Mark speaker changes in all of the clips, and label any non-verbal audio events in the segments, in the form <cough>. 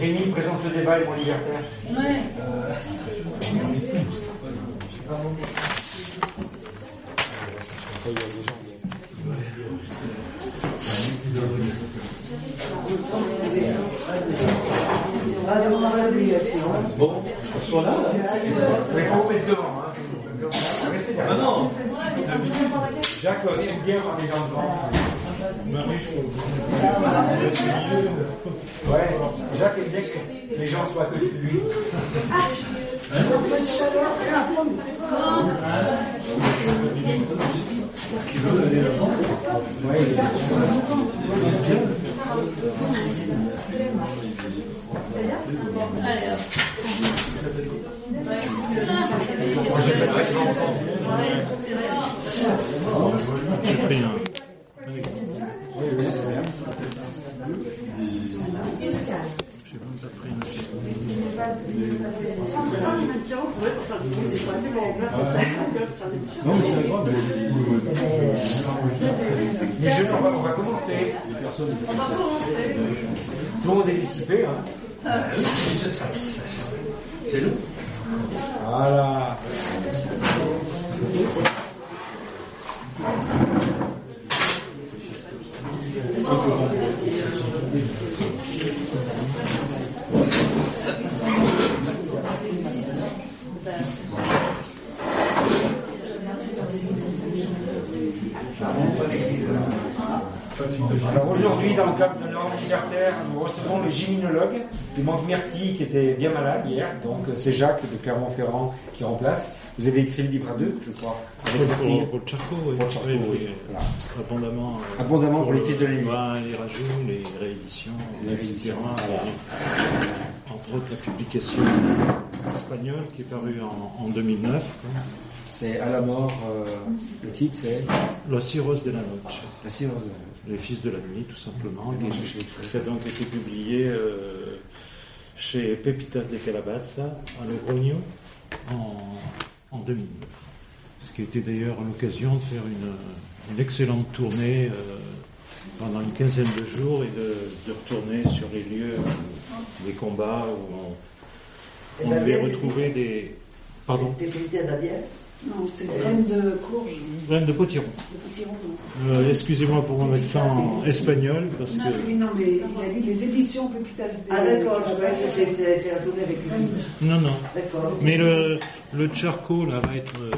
Speaker 1: Rémi présente le débat, les.
Speaker 2: Ouais.
Speaker 1: Les gens viennent. Bon, on soit là, là. Mais mettre devant, hein. Bien. Ah non Jacques aime bien avoir des gens devant. Ouais, Jacques que les gens soient côté de lui. Ouais, il est
Speaker 2: Allez, hop.
Speaker 1: Moi, j'ai pas de présence.
Speaker 3: J'ai pris un.
Speaker 1: Oui, oui, c'est bien.
Speaker 3: J'ai même pas pris une.
Speaker 1: Non, mais c'est grave. Les jeunes, on va, on va commencer. Tout le monde est dissipé. Hein. C'est nous. Voilà. Alors aujourd'hui, dans le cadre de l'ordre libertaire, nous recevons le gyminologue du manque Myrtille qui était bien malade hier. Donc c'est Jacques de Clermont-Ferrand qui remplace. Vous avez écrit le livre à deux, je crois. avec.
Speaker 3: Pour, pour le Charcot, oui.
Speaker 1: Pour le Charcot,
Speaker 3: Oui,
Speaker 1: oui.
Speaker 3: oui.
Speaker 1: Voilà.
Speaker 3: Abondamment. euh,
Speaker 1: Abondamment pour les fils de la nuit.
Speaker 3: Ouais, les rajouts, les rééditions,
Speaker 1: Les
Speaker 3: Et, Entre autres, la publication espagnole qui est parue en, en 2009. quoi.
Speaker 1: C'est à la mort, euh, le titre c'est
Speaker 3: Los Heroes de la Noche.
Speaker 1: La silence
Speaker 3: Les fils de la nuit, tout simplement. Qui a donc été publié euh, chez Pepitas de Calabaza, à Logroño, en, en 2009. Ce qui était d'ailleurs l'occasion de faire une, une excellente tournée euh, pendant une quinzaine de jours et de, de retourner sur les lieux euh, des combats où on, on devait retrouver des... Pardon
Speaker 4: la bière
Speaker 5: Non, c'est graines de courge,
Speaker 3: Graines de potiron.
Speaker 5: de potiron. non.
Speaker 3: Euh, Excusez-moi pour mon accent espagnol, parce que...
Speaker 5: Oui, non, mais il a dit les éditions Pépitas de
Speaker 4: Ah d'accord, je croyais que c'était fait un tournée avec lui.
Speaker 3: Non, non.
Speaker 4: D'accord.
Speaker 3: Mais le, le Charco là, va être euh,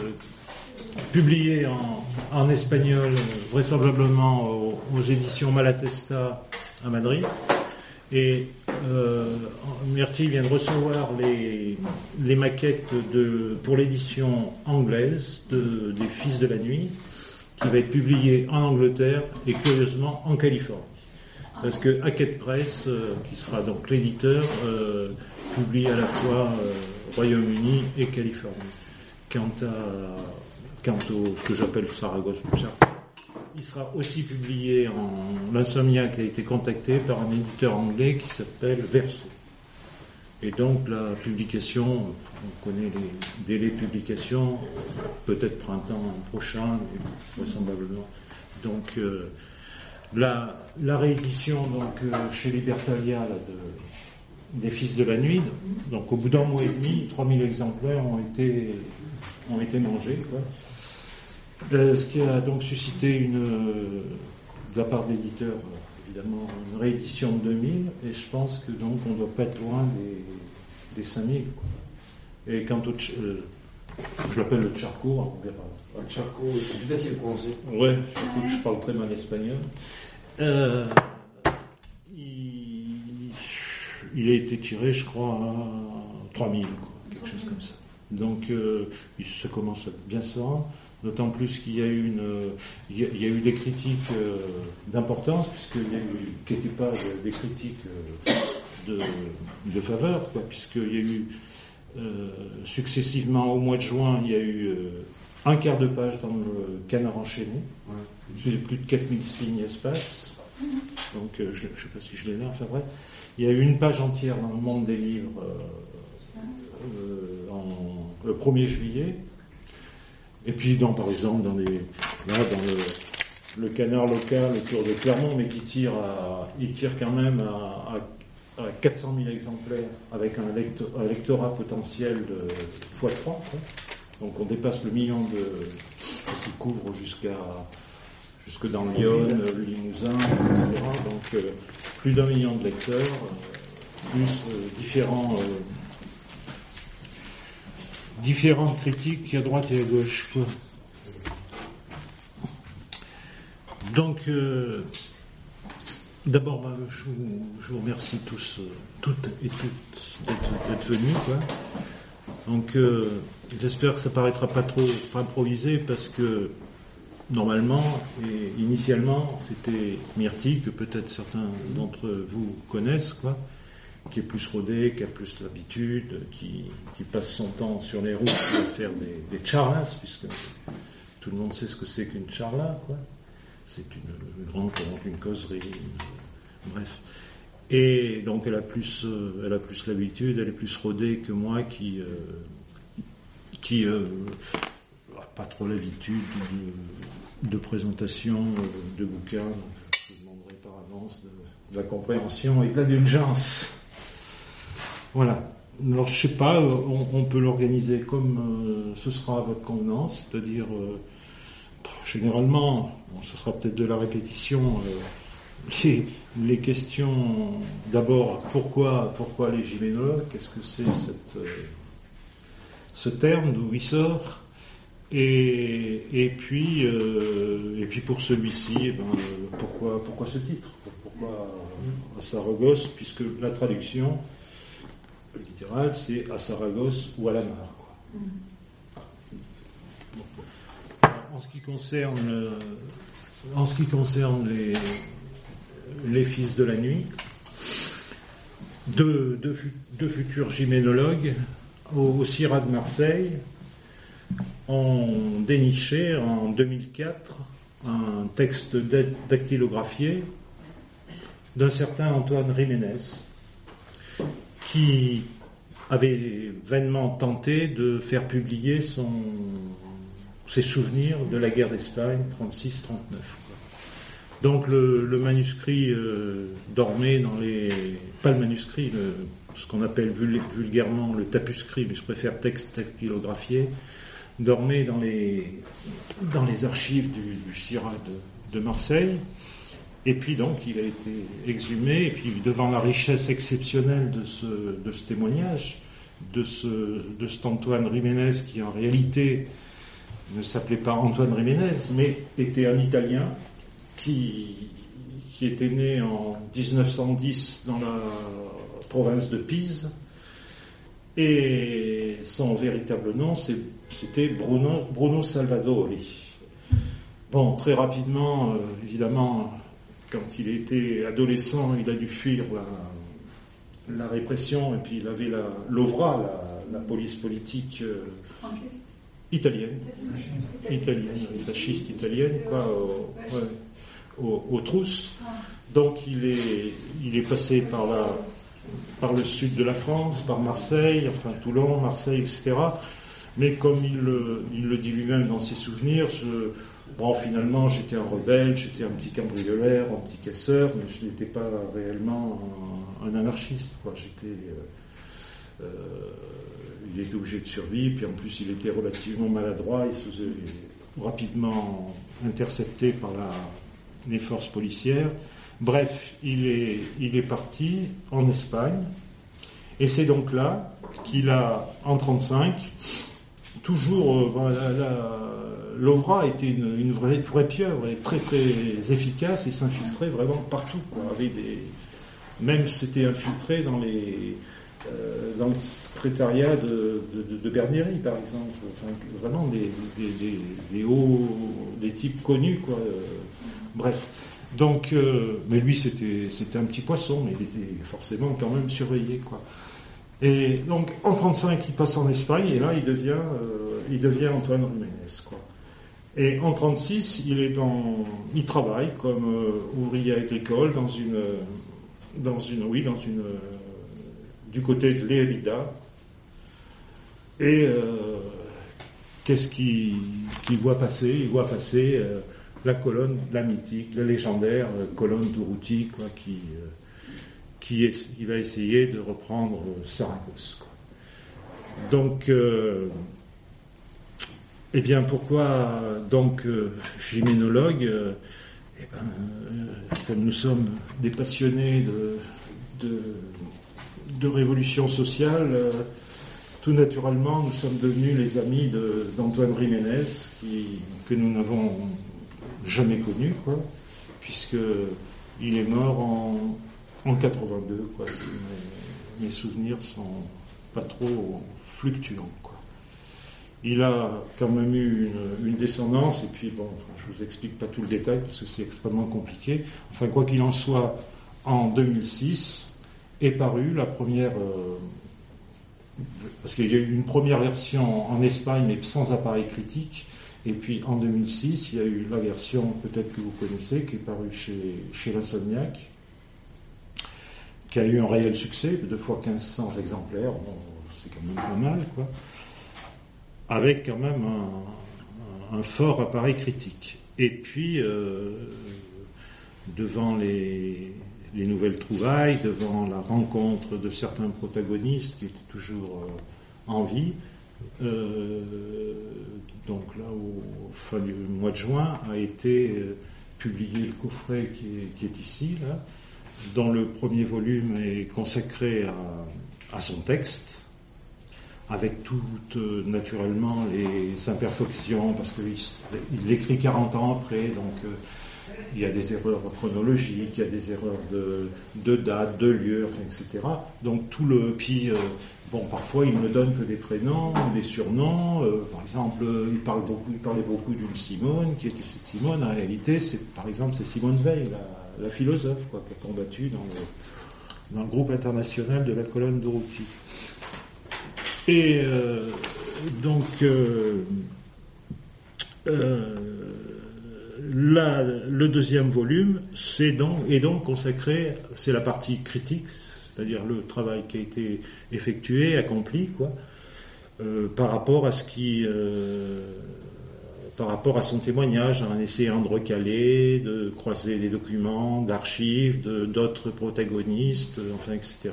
Speaker 3: publié en, en espagnol, euh, vraisemblablement aux, aux éditions Malatesta à Madrid. Et euh, vient de recevoir les, maquettes pour l'édition anglaise de, des Fils de la Nuit, qui va être publiée en Angleterre et curieusement en Californie. Parce que Hackett Press, euh, qui sera donc l'éditeur, euh, publie à la fois euh, Royaume-Uni et Californie. Quant à quant au ce que j'appelle Saragosse il sera aussi publié en l'insomniaque a été contacté par un éditeur anglais qui s'appelle Verso. Et donc la publication, on connaît les délais de publication, peut-être printemps prochain, vraisemblablement. Donc euh, la, réédition donc euh, chez Libertalia de, des Fils de la Nuit, donc au bout d'un mois et demi, 3000 exemplaires ont été, ont été mangés. Quoi. Euh, ce qui a donc suscité une, euh, de la part de l'éditeur, euh, évidemment, une réédition de 2000, et je pense que donc on doit pas être loin des, des 5000. Quoi. Et quant au, euh, je l'appelle le charco, on verra.
Speaker 1: Charco, c'est plus facile à prononcer.
Speaker 3: Ouais, surtout que je parle très mal espagnol. Euh, il, il a été tiré, je crois, à 3000, quoi, quelque chose comme ça. Donc, euh, il- ça commence à bien se vendre. D'autant plus qu'il y a eu une, euh, il y a, il y a eu des critiques euh, d'importance, puisqu'il y a eu, qui n'étaient pas des critiques euh, de, de faveur, quoi, puisqu'il y a eu euh, successivement au mois de juin, il y a eu euh, un quart de page dans le Canard enchaîné, plus, plus de 4000 signes espace. Donc, je ne sais pas si je l'ai là, enfin bref. Il y a eu une page entière dans le monde des livres en, le 1er juillet. Et puis, dans, par exemple, dans les, là, dans le, le canard local autour de Clermont, mais qui tire, à, il tire quand même à, à, à 400 000 exemplaires avec un, lecto- un lectorat potentiel de x 30. Donc on dépasse le million de. qu'il couvre jusqu'à jusque dans Lyon, le Limousin, etc. Donc euh, plus d'un million de lecteurs, euh, plus euh, différents. Différentes critiques à droite et à gauche. Quoi. Donc, euh, d'abord, bah, je, vous, remercie tous, euh, toutes et toutes d'être, d'être venus. Quoi. Donc, euh, j'espère que ça paraîtra pas trop improvisé parce que normalement et initialement, c'était Myrtille que peut-être certains d'entre vous connaissent, quoi qui est plus rodé, qui a plus l'habitude, qui, passe son temps sur les routes à faire des, des charlas, puisque tout le monde sait ce que c'est qu'une charla, quoi. C'est une, une rencontre, une causerie, bref. Et donc elle a plus, euh, elle a plus l'habitude, elle est plus rodée que moi qui, euh, qui euh, pas trop l'habitude de, présentation euh, de bouquins. Donc je demanderai par avance de, de la compréhension et de l'indulgence. Voilà. Alors je sais pas, euh, on, peut l'organiser comme euh, ce sera à votre convenance, c'est-à-dire euh, généralement, bon, ce sera peut-être de la répétition. <laughs> les, questions, d'abord, pourquoi, pourquoi les gyménologues Qu'est-ce que c'est ce terme D'où il sort et, puis, et puis pour celui-ci, eh ben, pourquoi, pourquoi ce titre? Pourquoi à Saragosse Puisque la traduction littérale, c'est à Saragosse ou à la mare. quoi. En ce qui concerne, euh, en ce qui concerne les, fils de la nuit, deux, deux fu- deux futurs gyménologues au, au de Marseille ont déniché en 2004 un texte dac- dactylographié d'un certain Antoine Jiménez qui avait vainement tenté de faire publier ses souvenirs de la guerre d'Espagne 36-39. quoi. Donc le, manuscrit euh, dormait dans les... Pas le manuscrit, ce qu'on appelle vul- vulgairement le tapuscrit, mais je préfère texte dactylographié, dormait dans les, dans les archives du, du CIRA de Marseille. Et puis donc il a été exhumé, et puis devant la richesse exceptionnelle de ce, de ce témoignage, de, ce, de cet Antoine Jiménez qui en réalité ne s'appelait pas Antoine Jiménez, mais était un Italien qui, qui était né en 1910 dans la province de Pise. Et son véritable nom, c'était Bruno, Bruno Salvadori. Bon, très rapidement, euh, évidemment, quand il était adolescent, il a dû fuir la, la répression, et puis il avait la, l'OVRA, la, la police politique euh, italienne, italienne, fasciste italienne, quoi, au- ouais, au- aux trousses. Donc il est, il est passé par la, par le sud de la France, par Marseille, enfin Toulon, Marseille, etc. Mais comme il le, il le dit lui-même dans ses souvenirs, je, bon, finalement, j'étais un rebelle, j'étais un petit cambrioleur, un petit casseur, mais je n'étais pas réellement un, anarchiste. Euh, euh, il était obligé de survivre, puis en plus, il était relativement maladroit, il se faisait rapidement intercepté par les forces policières. Bref, il est, parti en Espagne, et c'est donc là qu'il a, en 35, toujours, euh, voilà, l'OVRA était une, vraie, pieuvre, très très efficace, et s'infiltrait vraiment partout, même c'était infiltré dans les, euh, dans le secrétariat de, de, Bernieri, par exemple, vraiment des, hauts, des types connus, euh, bref. Donc, euh, mais lui, c'était, un petit poisson, mais il était forcément quand même surveillé. Et donc, en 35, il passe en Espagne, et là, il devient, euh, Antoine quoi. Et en 36, il est dans, il travaille comme euh, ouvrier agricole dans une, euh, dans une, oui, dans une, euh, du côté de l'Érida. Et euh, qu'est-ce qu'il voit passer? Il voit passer la colonne, la mythique, la légendaire colonne d'Uruti, quoi, qui, qui, est, qui, va essayer de reprendre Saragosse. Quoi. Donc, eh bien, pourquoi donc gyménologue eh ben, Comme nous sommes des passionnés de, révolution sociale, tout naturellement, nous sommes devenus les amis d'Antoine Jiménez, que nous n'avons jamais connu, quoi, puisque il est mort en, en 82, quoi. Mes, mes, souvenirs sont pas trop fluctuants. Il a quand même eu une, descendance, et puis bon, je vous explique pas tout le détail parce que c'est extrêmement compliqué. Enfin, quoi qu'il en soit, en 2006 est parue la première euh, parce qu'il y a eu une première version en Espagne, mais sans appareil critique. Et puis en 2006, il y a eu la version, peut-être que vous connaissez, qui est parue chez, chez qui a eu un réel succès, deux fois 1500 exemplaires, c'est quand même pas mal, quoi. Avec quand même un, fort appareil critique. Et puis, euh, devant les, les nouvelles trouvailles, devant la rencontre de certains protagonistes qui étaient toujours euh, en vie. Euh, donc là, au, fin du mois de juin, a été euh, publié le coffret qui est, ici, là, dont le premier volume est consacré à son texte, avec toutes naturellement les imperfections, parce qu'il l'écrit 40 ans après, donc il y a des erreurs chronologiques, il y a des erreurs de, de date, de lieu, etc. Donc tout le puis euh, bon parfois il ne donne que des prénoms, des surnoms. Euh, par exemple, il parle beaucoup, il parlait beaucoup d'une Simone, qui était cette Simone. En réalité, par exemple c'est Simone Veil, la, philosophe, quoi, qui a combattu dans le, dans le groupe international de la colonne d'Uruti. Et euh, donc euh, la, le deuxième volume est donc consacré, c'est la partie critique, c'est-à-dire le travail qui a été effectué, accompli, quoi, euh, par rapport à ce qui, euh, par rapport à son témoignage, en essayant de recaler, de croiser des documents, d'archives, d'autres protagonistes, enfin, etc.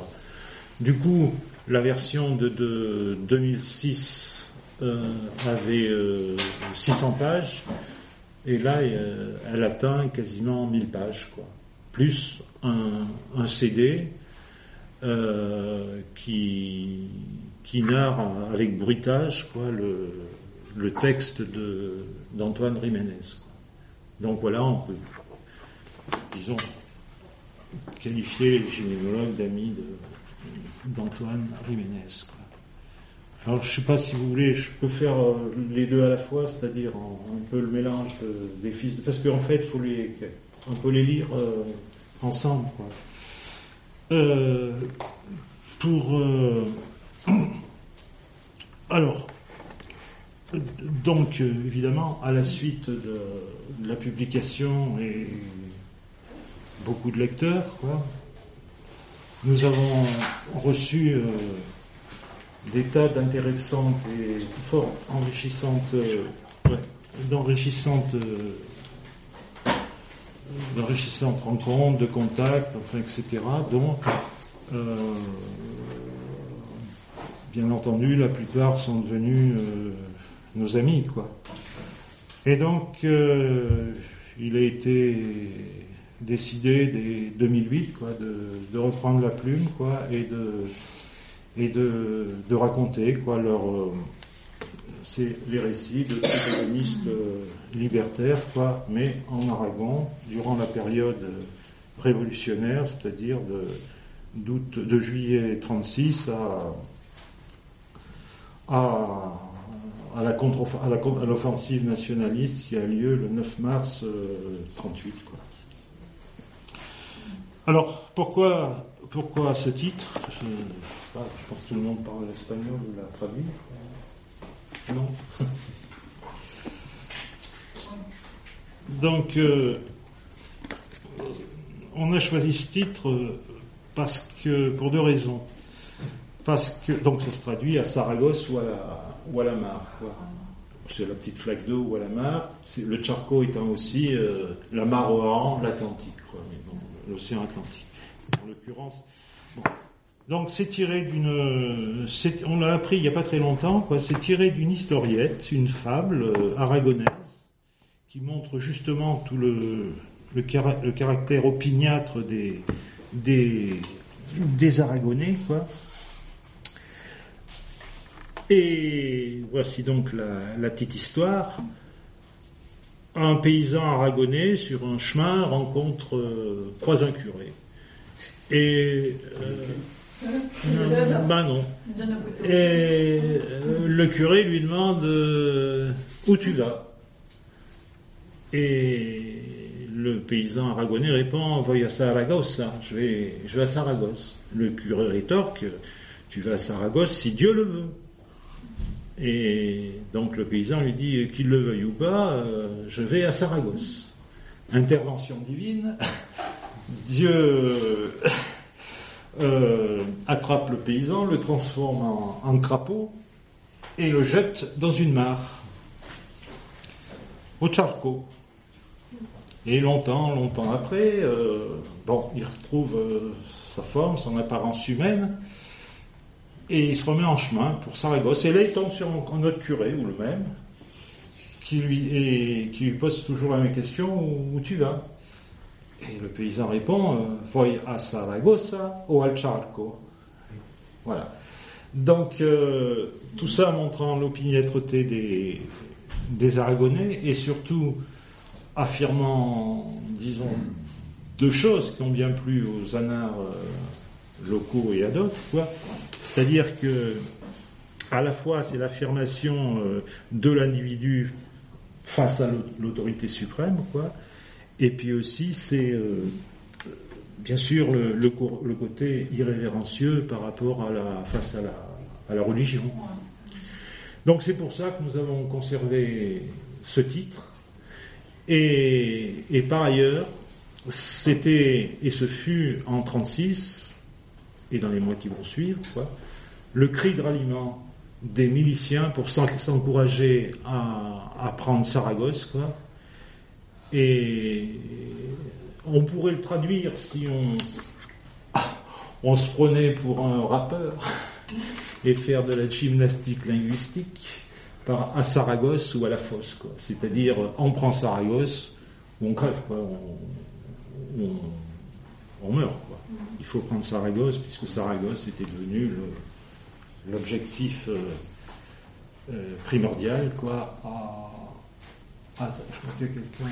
Speaker 3: Du coup, la version de, de 2006 euh, avait 600 pages. Et là, euh, elle atteint quasiment 1000 pages, quoi. Plus un, CD euh, qui, qui narre avec bruitage quoi, le, texte de, d'Antoine Jiménez. Donc voilà, on peut, disons, qualifier les gynécologues d'amis de, d'Antoine Jiménez. Quoi. Alors je ne sais pas si vous voulez, je peux faire euh, les deux à la fois, c'est-à-dire un peu le mélange des fils, de, parce qu'en fait, il faut les, lire euh, ensemble. Euh, pour alors, donc évidemment, à la suite de, de, la publication et beaucoup de lecteurs, quoi, nous avons reçu des tas d'intéressantes et fort enrichissantes, euh, d'enrichissantes, euh, d'enrichissantes rencontres, de contacts, enfin, etc. Donc, euh, bien entendu, la plupart sont devenus euh, nos amis, quoi. Et donc, euh, il a été décidé dès 2008, quoi, de, reprendre la plume, quoi, et de et de, de raconter quoi leur euh, les récits de protagonistes euh, libertaires quoi mais en Aragon durant la période révolutionnaire c'est-à-dire de de juillet 36 à à à la l'offensive nationaliste qui a lieu le 9 mars euh, 38 quoi. Alors pourquoi pourquoi ce titre? Je, pense que tout le monde parle l'espagnol ou l'a traduit. Non <laughs> Donc, euh, on a choisi ce titre parce que, pour deux raisons. Parce que, donc ça se traduit à Saragosse ou à la, ou à la Mar. Quoi. c'est la petite flaque d'eau ou à la mare. Le Charco étant aussi la mare Oran, l'Atlantique, l'océan Atlantique. En l'occurrence. Donc c'est tiré d'une, on l'a appris il n'y a pas très longtemps, quoi. C'est tiré d'une historiette, une fable aragonaise qui montre justement tout le, le, caractère opiniâtre des, des, des Aragonais, quoi. Et voici donc la, petite histoire. Un paysan aragonais sur un chemin rencontre euh, croise un curé. Et euh, bah non. Et euh, le curé lui demande où tu vas? Et le paysan aragonais répond Voy à Saragossa, je vais, je vais à Saragosse. Le curé rétorque Tu vas à Saragosse si Dieu le veut. Et donc le paysan lui dit Qu'il le veuille ou pas, euh, je vais à Saragosse. Intervention divine <laughs> Dieu euh, attrape le paysan, le transforme en, crapaud et le jette dans une mare au charco. Et longtemps, longtemps après, euh, bon, il retrouve euh, sa forme, son apparence humaine, et il se remet en chemin pour Saragosse. Et là, il tombe sur un, autre curé, ou le même, qui lui, pose toujours la même question, où, tu vas? Et le paysan répond, euh, Voy à Saragossa ou al Charco. Voilà. Donc, tout ça montrant l'opiniâtreté des, des Aragonais, et surtout affirmant, disons, deux choses qui ont bien plu aux anards euh, locaux et à d'autres, quoi. C'est-à-dire que, à la fois, c'est l'affirmation euh, de l'individu face à l'autorité suprême, quoi, et puis aussi, c'est euh, bien sûr le, côté irrévérencieux par rapport à la, face à la, religion. Donc c'est pour ça que nous avons conservé ce titre, et, par ailleurs, c'était, et ce fut en 36, et dans les mois qui vont suivre, le cri de ralliement des miliciens pour s'encourager à, prendre Saragosse, quoi. Et on pourrait le traduire si on, se prenait pour un rappeur et faire de la gymnastique linguistique à Saragosse ou à la fosse. Quoi. C'est-à-dire, on prend Saragosse on crève, quoi. On, meurt. Quoi. Il faut prendre Saragosse puisque Saragosse était devenu l'objectif euh, euh, primordial quoi, à, je crois qu'il y a quelqu'un.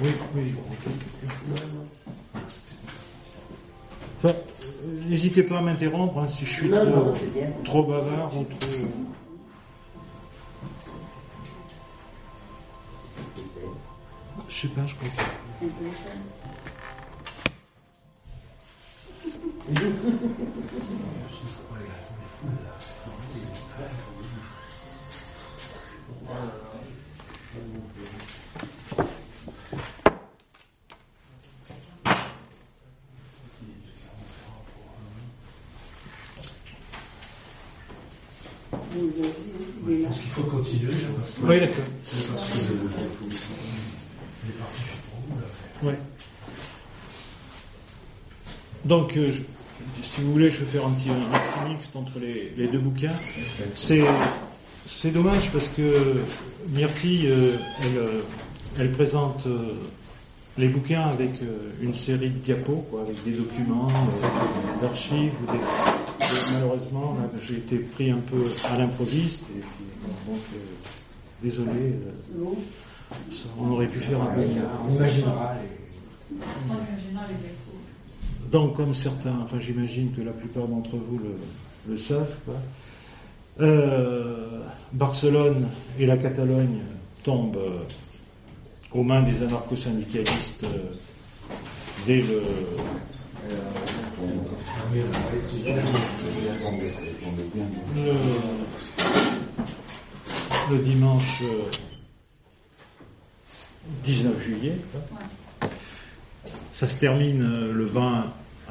Speaker 3: Oui, oui, quelqu'un. Enfin, n'hésitez pas à m'interrompre hein, si je suis trop, trop bavard ou trop. Je sais pas, je crois que.
Speaker 2: Parce qu'il faut continuer.
Speaker 3: Oui, d'accord. Ouais. Donc, euh, si vous voulez, je vais faire un petit, un mixte entre les, deux bouquins. C'est, c'est dommage parce que Myrtille, euh, elle, euh, elle présente les bouquins avec une série de diapos, quoi, avec des documents, d'archives. Ou des, malheureusement, j'ai été pris un peu à l'improviste. Et puis, donc, désolé. On aurait pu faire un peu.
Speaker 1: On imaginera.
Speaker 3: Donc, comme certains, enfin j'imagine que la plupart d'entre vous le, savent, euh, Barcelone et la Catalogne tombent euh, aux mains des anarcho-syndicalistes euh, dès le, le dimanche 19 juillet. Ça se termine le 20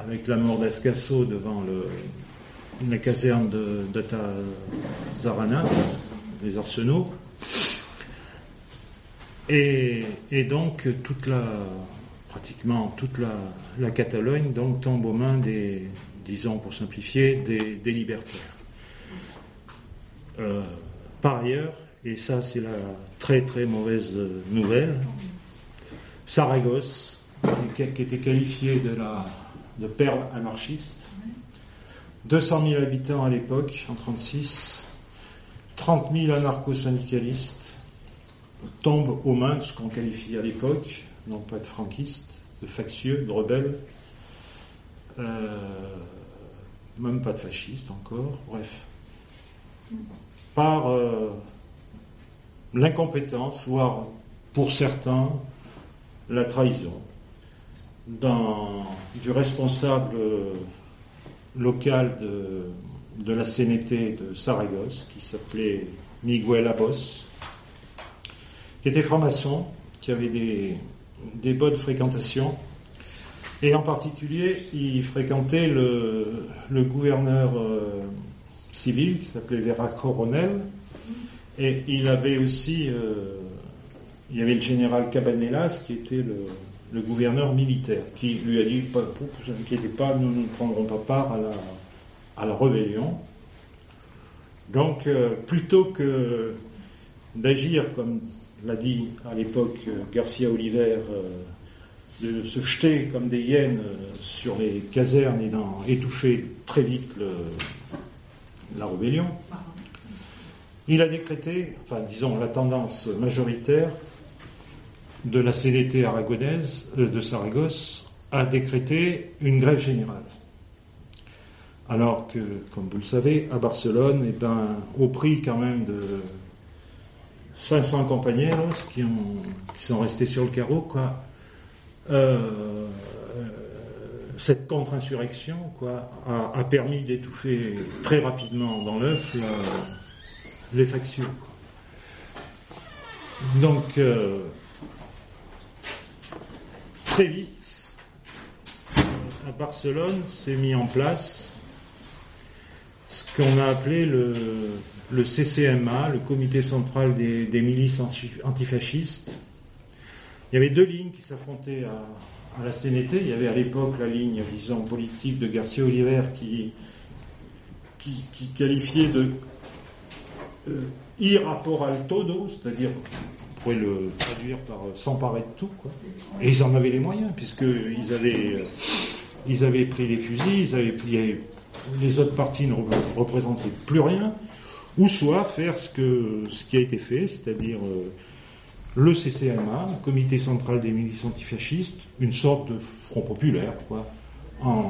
Speaker 3: avec la mort d'Ascasso devant la caserne de Zarana, les arsenaux. Et, donc pratiquement toute la, Catalogne donc tombe aux mains des, disons pour simplifier, des, libertaires. Euh, par ailleurs, et ça c'est la très très mauvaise nouvelle, Saragosse, qui, qui était qualifié de, la, de perle anarchiste, 200 000 habitants à l'époque, en 36, 30 000 anarcho-syndicalistes tombent aux mains de ce qu'on qualifie à l'époque, non pas de franquistes, de factieux, de rebelles, euh, même pas de fascistes encore, bref, par euh, l'incompétence, voire pour certains, la trahison du responsable local de, de la CNT de Saragosse, qui s'appelait Miguel Abos, qui était franc-maçon, qui avait des, des bonnes fréquentations, et en particulier, il fréquentait le, le gouverneur euh, civil qui s'appelait Vera Coronel, et il avait aussi, euh, il y avait le général Cabanelas qui était le, le gouverneur militaire, qui lui a dit, pas, vous inquiétez pas, nous ne prendrons pas part à la, à la rébellion. Donc, euh, plutôt que d'agir, comme l'a dit à l'époque Garcia Oliver, euh, de se jeter comme des hyènes euh, sur les casernes et d'en étouffer très vite le, la rébellion, il a décrété, enfin disons la tendance majoritaire de la CDT aragonaise euh, de Saragosse a décrété une grève générale. Alors que, comme vous le savez, à Barcelone, eh ben, au prix quand même de 500 compagnons qui, qui sont restés sur le carreau, quoi, euh, cette contre-insurrection a, permis d'étouffer très rapidement dans l'œuf les factions. Donc, euh, très vite, à Barcelone, s'est mis en place ce qu'on a appelé le, CCMA, le Comité central des, milices antifascistes. Il y avait deux lignes qui s'affrontaient à, la CNT. Il y avait à l'époque la ligne, disons, politique de Garcia Oliver qui, qualifiait de euh, ir rapport al todo, c'est-à-dire pourrait le traduire par euh, s'emparer de tout, quoi. Et ils en avaient les moyens, puisqu'ils avaient, euh, ils avaient pris les fusils, ils avaient plié, les autres partis ne représentaient plus rien, ou soit faire ce que, ce qui a été fait, c'est-à-dire euh, le CCMA, le Comité Central des Milices Antifascistes, une sorte de front populaire, quoi, en,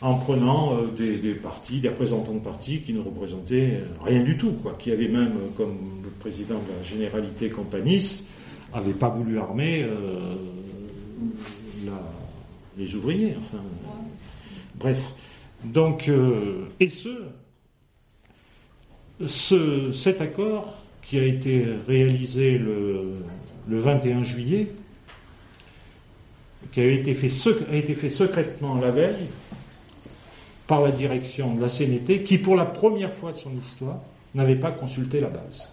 Speaker 3: en prenant euh, des, partis, des représentants de partis qui ne représentaient rien du tout, quoi, qui avaient même, comme le président de la Généralité Campanis, avait pas voulu armer euh, les ouvriers, enfin, bref. Donc, euh, et ce, ce, cet accord qui a été réalisé le, le 21 juillet, qui a été fait secrètement la veille, par la direction de la CNT, qui pour la première fois de son histoire n'avait pas consulté la base.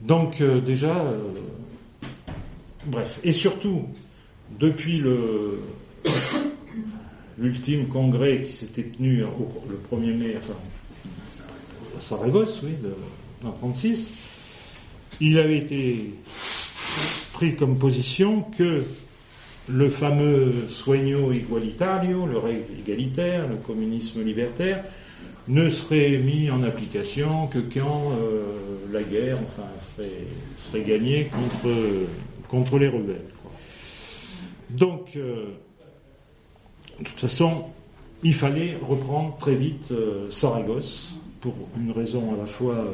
Speaker 3: Donc euh, déjà, euh, bref, et surtout, depuis le <coughs> l'ultime congrès qui s'était tenu le 1er mai, enfin, à Saragosse, oui, de, en 36, il avait été pris comme position que le fameux sueño igualitario, le règle égalitaire, le communisme libertaire, ne serait mis en application que quand euh, la guerre enfin, serait, gagnée contre, les rebelles. Donc, euh, de toute façon, il fallait reprendre très vite euh, Saragosse pour une raison à la fois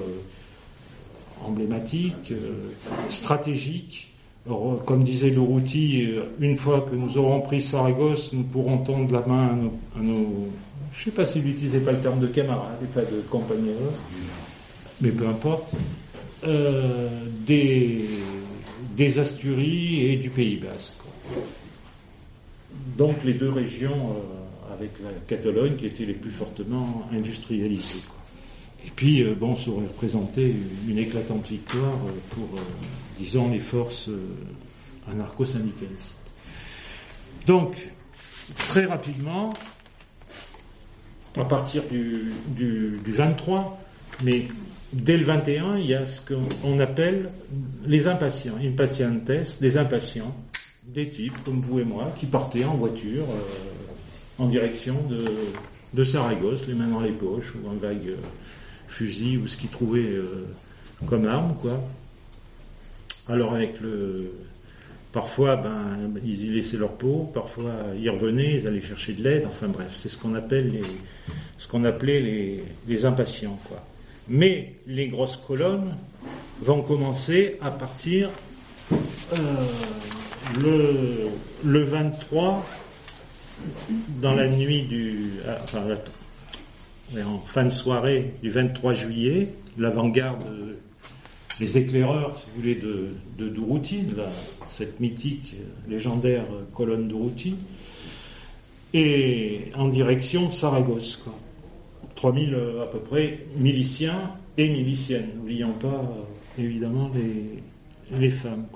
Speaker 3: emblématique, stratégique, comme disait Lourouti, une fois que nous aurons pris Saragosse, nous pourrons tendre la main à nos, à nos je ne sais pas s'il n'utilisait pas le terme de camarades et pas de compagnons, mais peu importe, euh, des, Asturies et du Pays Basque. Donc les deux régions euh, avec la Catalogne qui étaient les plus fortement industrialisées. Et puis, euh, bon, ça aurait représenté une éclatante victoire euh, pour, euh, disons, les forces anarcho-syndicalistes. Donc, très rapidement, à partir du, du, du 23, mais dès le 21, il y a ce qu'on appelle les impatients, impatientes, des impatients, des types comme vous et moi qui partaient en voiture euh, en direction de, Saragosse, les mains dans les poches ou un vague euh, fusil ou ce qu'ils trouvaient euh, comme arme, quoi. Alors avec le, parfois, ben, ils y laissaient leur peau, parfois ils revenaient, ils allaient chercher de l'aide. Enfin bref, c'est ce qu'on appelle les, ce qu'on appelait les, impatients, quoi. Mais les grosses colonnes vont commencer à partir euh, le, le 23 dans la nuit du ah, enfin, en fin de soirée du 23 juillet, l'avant-garde, les éclaireurs, si vous voulez, de, de de cette mythique, légendaire colonne Duruti, et en direction de Saragosse. Quoi. 3000 euh, à peu près miliciens et miliciennes. N'oublions pas euh, évidemment les, femmes.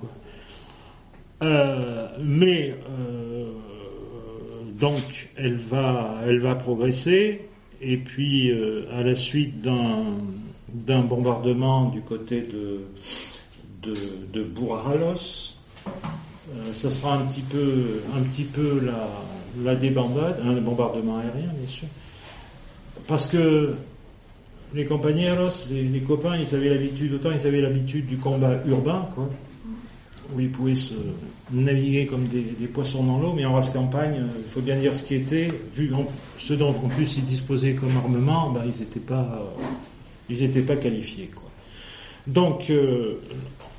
Speaker 3: Euh, mais euh, donc elle va, progresser et puis euh, à la suite d'un d'un bombardement du côté de de, de euh, ça sera un petit peu la, la débandade, un bombardement aérien bien sûr, parce que les compañeros, les, les copains, ils avaient l'habitude, autant ils avaient l'habitude du combat urbain, quoi, où ils pouvaient se naviguer comme des, poissons dans l'eau, mais en race campagne, euh, il faut bien dire ce qui était, vu ce dont en plus ils disposaient comme armement, ben, ils n'étaient pas, ils étaient pas qualifiés. Quoi. Donc, euh,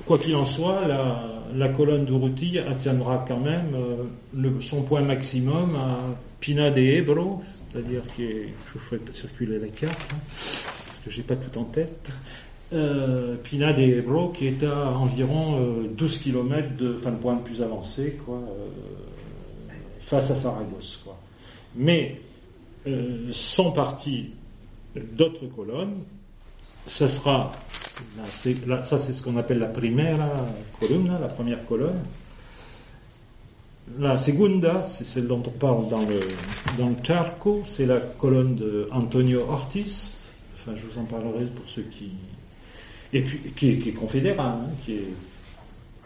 Speaker 3: quoi qu'il en soit, la, colonne d'Uruti atteindra quand même euh, son point maximum à Pina de Ebro, c'est-à-dire qui est, je vous ferai circuler la carte, hein, parce que j'ai pas tout en tête. Euh, Pina de Ebro, qui est à environ euh, 12 km de, enfin le point le plus avancé, quoi, euh, face à Saragosse, quoi. Mais euh, sont partis d'autres colonnes. Ça sera, ça c'est ce qu'on appelle la primera columna, la première colonne. La segunda, c'est celle dont on parle dans le, dans le Charco, c'est la colonne de Antonio Ortiz. Enfin, je vous en parlerai pour ceux qui, et puis qui est, qui confédéral, hein, qui est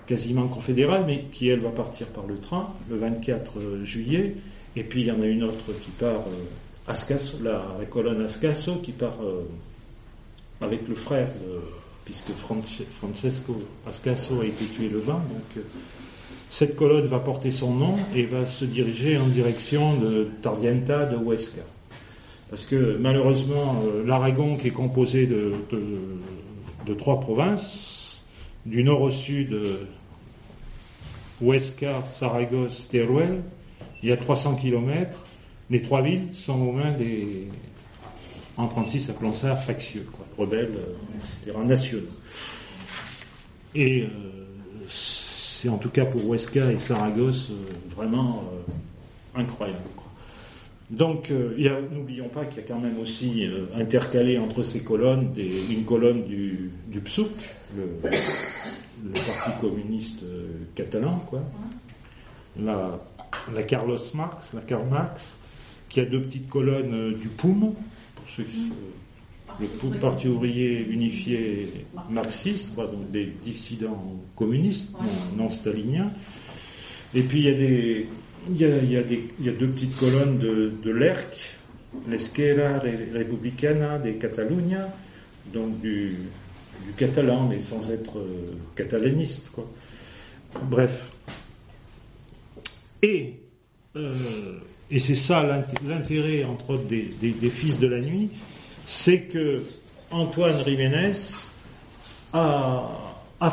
Speaker 3: quasiment confédéral, mais qui elle va partir par le train le 24 juillet. Et puis il y en a une autre qui part euh, Ascaso, la, la, colonne Ascaso, qui part euh, avec le frère, puisque Francesco Ascaso a été tué le 20. Donc euh, cette colonne va porter son nom et va se diriger en direction de Tardienta de Huesca. Parce que malheureusement, l'Aragon, qui est composé de, trois provinces, du nord au sud, Huesca, Saragosse, Teruel, il y a 300 km, les trois villes sont aux mains des, en 36 appelons ça factieux, quoi, rebelles, etc., nationaux. Et euh, c'est en tout cas pour Huesca et Saragosse euh, vraiment euh, incroyable. Quoi. Donc, euh, n'oublions pas qu'il y a quand même aussi euh, intercalé entre ces colonnes des, une colonne du, du PSUC, le, le, Parti communiste euh, catalan, quoi. La, la, Carlos Marx, la Karl Marx, qui a deux petites colonnes du POUM, pour ceux qui le Parti ouvrier unifié marxiste, quoi, donc des dissidents communistes, non, non staliniens. Et puis il y a des il y, a, il, y a des, il y a, deux petites colonnes de, de l'ERC, l'Esquerra Republicana de Catalunya, donc du, du, catalan, mais sans être euh, catalaniste. Quoi. Bref. Et, euh, et c'est ça l'intérêt, entre autres, des, fils de la nuit, c'est que Antoine Jiménez a,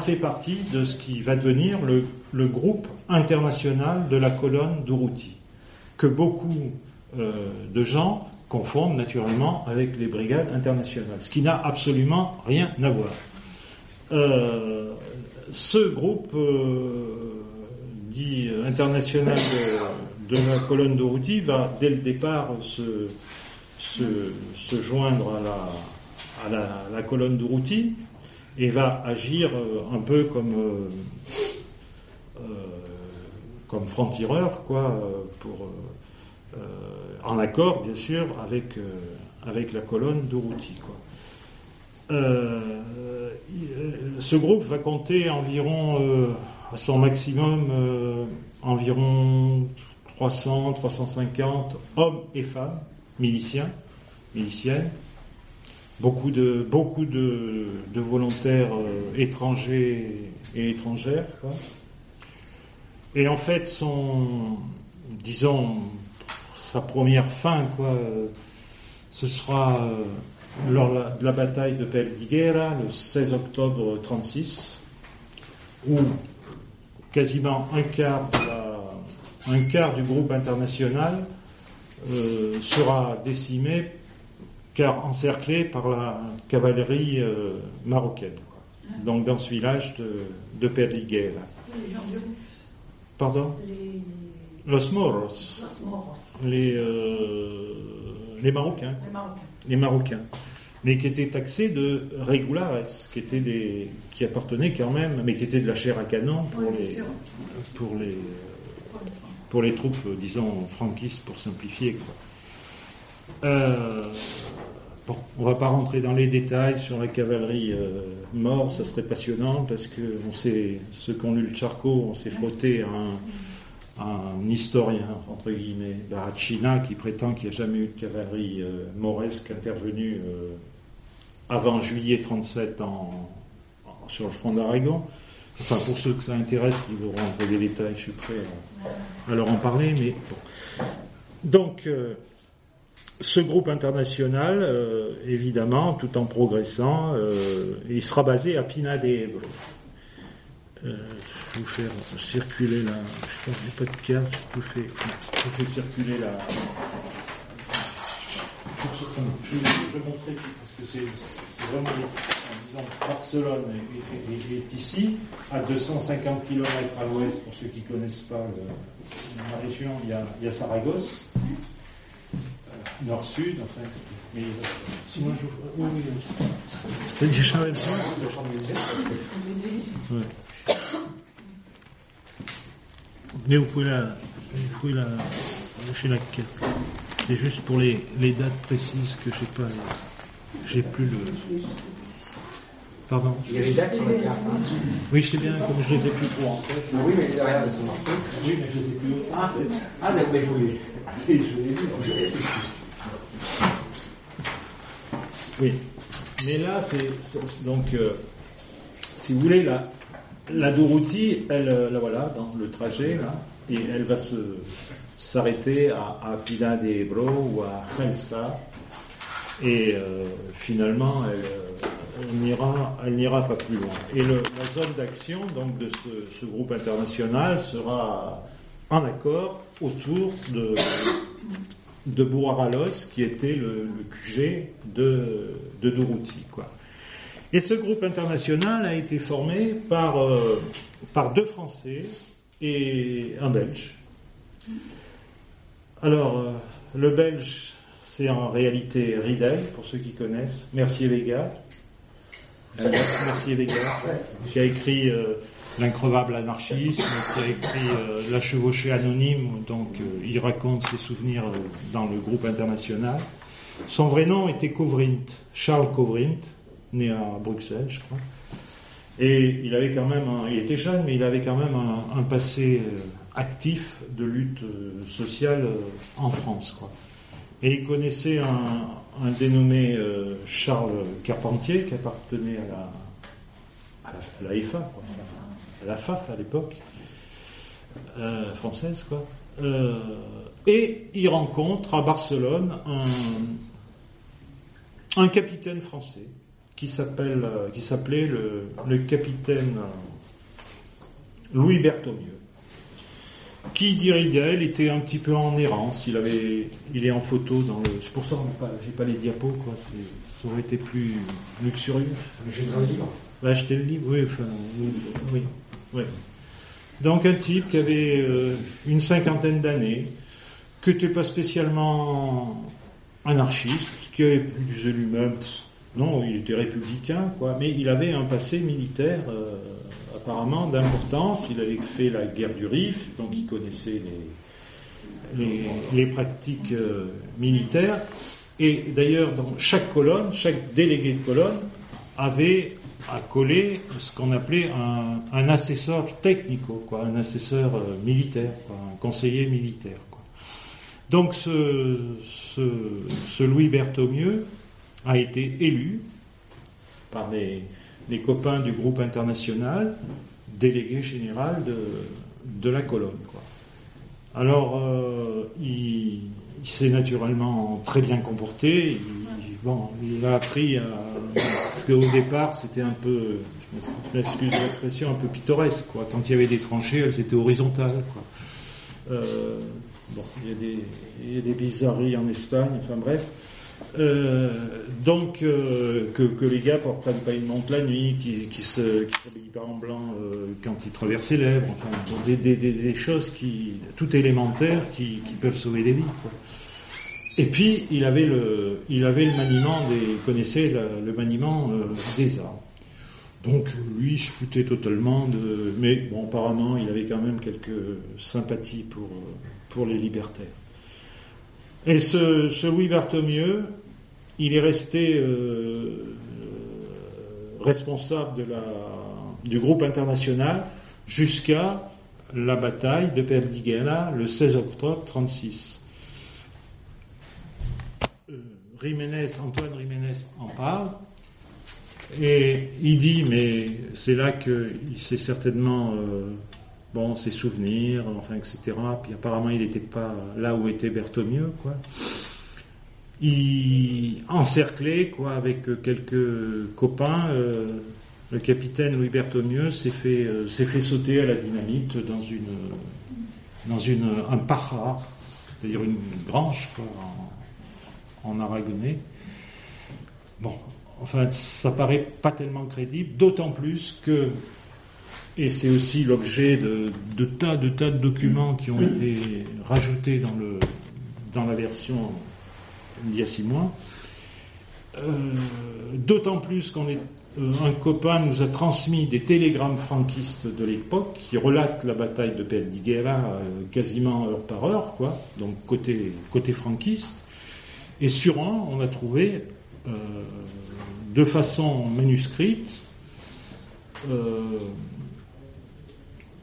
Speaker 3: fait partie de ce qui va devenir le, le groupe international de la colonne d'Uruti, que beaucoup euh, de gens confondent naturellement avec les brigades internationales, ce qui n'a absolument rien à voir. Euh, ce groupe euh, dit international de, la colonne d'Uruti va dès le départ se, se, joindre à la, à la, la colonne et va agir euh, un peu comme euh, euh, comme franc-tireur, quoi, pour en accord bien sûr avec avec la colonne d'Uruti, quoi. Ce groupe va compter environ à son maximum environ 300, 350 hommes et femmes miliciens, miliciennes, beaucoup de beaucoup de, volontaires euh, étrangers et étrangères. Et en fait, son, disons, sa première fin, quoi, euh, ce sera euh, lors de la bataille de Perdiguera, le 16 octobre 36, où quasiment un quart, de la- un quart du groupe international euh, sera décimé car encerclé par la cavalerie euh, marocaine. quoi. Donc dans ce village de, de.
Speaker 2: Les gens de
Speaker 3: Pardon?
Speaker 2: Les
Speaker 3: Los Moros,
Speaker 2: Los Moros,
Speaker 3: les, euh, les Marocains.
Speaker 2: les Marocains.
Speaker 3: les Marocains, mais qui étaient taxés de regulares, qui étaient des, qui appartenaient quand même, mais qui étaient de la chair à canon pour
Speaker 2: Oui, bien
Speaker 3: les,
Speaker 2: sûr.
Speaker 3: pour les, pour les troupes, euh, disons franquistes, pour simplifier. Quoi. Euh, bon, on va pas rentrer dans les détails sur la cavalerie euh, mort, ça serait passionnant parce que on s'est, ceux qui ont lu le Charcot, on s'est frotté à un, historien entre guillemets, Barachina, qui prétend qu'il n'y a jamais eu de cavalerie euh, mauresque intervenue euh, avant juillet 37 en, en- sur le front d'Aragon. Enfin, pour ceux que ça intéresse, qui vont rentrer des détails, je suis prêt à, leur en parler. Mais bon. donc, euh, ce groupe international, euh, évidemment, tout en progressant, euh, il sera basé à Pina de Ebro. Je vais vous faire circuler la. Je n'ai pas de carte, je vous fais, je vous circuler la. Je vais vais montrer parce que c'est vraiment que Barcelone est, est- est ici, à 250 km à l'ouest, pour ceux qui ne connaissent pas le- la région, il y a, il y a Saragosse, euh, nord-sud, enfin, c'était- mais euh, sinon je oui, oui, oui. C'était même chose. Ouais. Mais vous pouvez la, vous pouvez la, lâcher la carte. C'est juste pour les, les dates précises que j'ai pas, j'ai plus le. Pardon.
Speaker 1: Il y dates sur hein.
Speaker 3: Oui, je sais bien, comme je les ai plus trop en tête.
Speaker 1: Ah oui, mais regarde, elles sont marquées.
Speaker 3: Oui, mais je les ai plus.
Speaker 1: Ah, ah d'accord, mais vous les. Je les ai vus.
Speaker 3: Oui. Mais là, c'est donc, euh, si vous voulez, la, la Dorothée, elle, euh, la voilà, dans le trajet, là, et elle va se s'arrêter à, à de Ebro ou à Celsa, et euh, finalement, elle, elle n'ira, elle n'ira pas plus loin. Et la zone d'action, donc, de ce, groupe international sera en accord autour de de qui était le, QG de, de Duruti, quoi. Et ce groupe international a été formé par, euh, par deux Français et un Belge. Alors, euh, le Belge, c'est en réalité Riedel, pour ceux qui connaissent, Mercier Vega. Mercier Vega, qui a écrit euh, L'increvable anarchisme, qui a écrit euh, La chevauchée anonyme, donc euh, il raconte ses souvenirs euh, dans le groupe international. Son vrai nom était Covrint, Charles Covrint, né à Bruxelles, je crois. Et il avait quand même, un- il était jeune, mais il avait quand même un, un passé euh, actif de lutte euh, sociale euh, en France, quoi. Et il connaissait un, un dénommé euh, Charles Carpentier qui appartenait à la, à à FA, à la FAF à l'époque, euh, française, quoi. Euh, et il rencontre à Barcelone un, capitaine français qui s'appelait le, capitaine Louis Berthommieux, qui dirait était un petit peu en errance. Il avait, il est en photo dans le. C'est pour ça pas, j'ai pas les diapos, quoi. Ça aurait été plus luxurieux.
Speaker 1: J'ai un livre.
Speaker 3: Va acheter le livre, oui, enfin, oui, oui, oui. Donc un type qui avait euh, une cinquantaine d'années, qui n'était pas spécialement anarchiste, qui avait disait lui-même, Non, il était républicain, quoi, mais il avait un passé militaire euh, apparemment d'importance. Il avait fait la guerre du Rif, donc il connaissait les, les, les pratiques euh, militaires. Et d'ailleurs, chaque colonne, chaque délégué de colonne avait à coller ce qu'on appelait un, un assesseur technico, quoi, un assesseur euh, militaire, un conseiller militaire. Quoi. Donc ce, ce, ce Louis Berthommieux a été élu par les, les copains du groupe international, délégué général de, de la colonne. Quoi. Alors, euh, il, s'est naturellement très bien comporté. Il, bon, il a appris à, parce qu'au départ, c'était un peu, je m'excuse l'expression, un peu pittoresque. Quoi. Quand il y avait des tranchées, elles étaient horizontales. Quoi. Euh, bon, il y, a des, il y a des bizarreries en Espagne. Enfin bref. Euh, donc euh, que, les gars ne prennent pas une montre la nuit, qui, qui se s'habillent pas en blanc euh, quand ils traversent les lèvres, enfin des, choses qui tout élémentaires qui, peuvent sauver des vies. Et puis il avait le il avait le maniement des connaissait le, maniement des armes. Donc lui il se foutait totalement de mais bon apparemment il avait quand même quelques sympathies pour pour les libertaires. Et ce, ce Louis Barthommieux, il est resté euh, responsable du groupe international jusqu'à la bataille de Perdiguera le 16 octobre 36. Euh, Jiménez, Antoine Jiménez en parle et il dit, mais c'est là qu'il s'est certainement euh, bon, ses souvenirs, enfin, etc. Puis apparemment, il n'était pas là où était Berthommieux, quoi. Il encerclé, quoi, avec quelques copains. Euh, le capitaine Louis fait, euh, s'est fait sauter à la dynamite dans un pajar, c'est-à-dire une quoi, en, en aragonais. Bon, enfin, ça paraît pas tellement crédible, d'autant plus que et c'est aussi l'objet de, de, tas de tas de documents qui ont été rajoutés dans, le, dans la version d'il y a six mois. Euh, D'autant plus qu'on est euh, un copain nous a transmis des télégrammes franquistes de l'époque qui relatent la bataille de Perdiguera euh, quasiment heure par heure, quoi. Donc côté côté franquiste. Et sur un, on a trouvé de façon manuscrite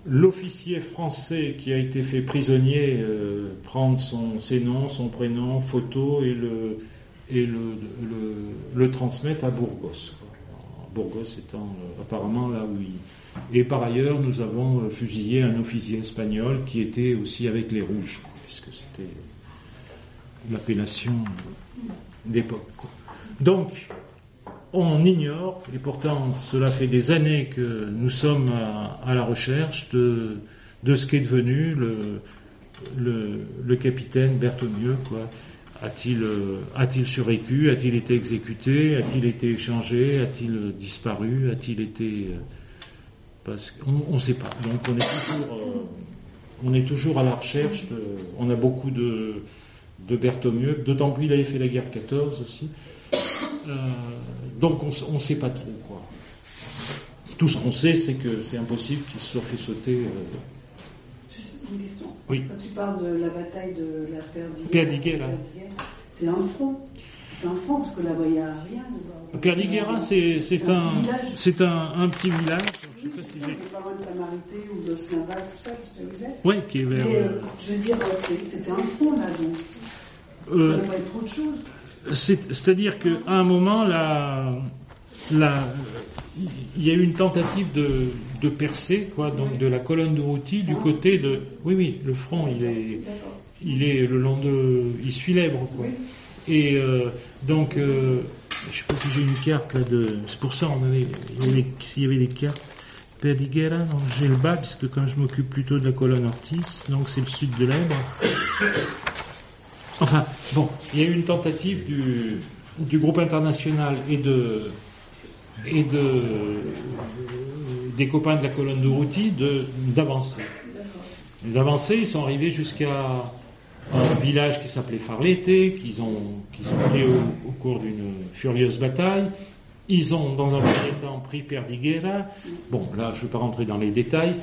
Speaker 3: l'officier français qui a été fait prisonnier euh, prendre son, ses noms, son prénom, photo et le, et le, le, transmettre à Burgos. Burgos étant euh, apparemment là où il... Et par ailleurs, nous avons euh, fusillé un officier espagnol qui était aussi avec les rouges, quoi, puisque c'était l'appellation d'époque. Donc, on ignore, et pourtant cela fait des années que nous sommes à, la recherche de, ce qu'est devenu le, capitaine Berthommieux. Quoi. A-t-il, a-t-il survécu A-t-il été exécuté A-t-il été échangé A-t-il disparu A-t-il été... Parce qu'on ne sait pas. Donc on est toujours, euh, on est toujours à la recherche. On a beaucoup de, de d'autant plus il avait fait la guerre 14 aussi. Euh, donc on ne sait pas trop quoi. Tout ce qu'on sait, c'est que c'est impossible qu'il se soit fait sauter. Euh...
Speaker 5: Juste une question.
Speaker 3: Oui.
Speaker 5: Quand tu parles de la bataille de la Perdiguera. c'est un front. C'est un front parce que là-bas il n'y a rien.
Speaker 3: Perdiguera, c'est c'est un c'est un, un, petit village.
Speaker 5: Je sais pas si ou de tout ça, je sais où c'est.
Speaker 3: Oui, qui est vers.
Speaker 5: Mais, euh, je veux dire, c'était un front là donc. Euh, ça pas être trop de choses.
Speaker 3: C'est-à-dire qu'à un moment, la, la, il y a eu une tentative de, de percer, quoi, donc de la colonne de Routy du côté de. Oui, oui, le front, il est, il est le long de, il suit l'Èbre, quoi. Et euh, donc, euh, je sais pas si j'ai une carte là de. C'est pour ça, on avait, s'il y avait des cartes. Perdiguera, donc j'ai le bas, puisque quand je m'occupe plutôt de la colonne Ortiz, donc c'est le sud de l'Èbre. Enfin, bon, il y a eu une tentative du, groupe international et de et de des copains de la colonne de Routy d'avancer. D'avancer, ils sont arrivés jusqu'à un village qui s'appelait Farlete, qu'ils ont qui sont pris au, au cours d'une furieuse bataille. Ils ont, dans un premier temps, pris Perdiguera. Bon, là, je ne vais pas rentrer dans les détails,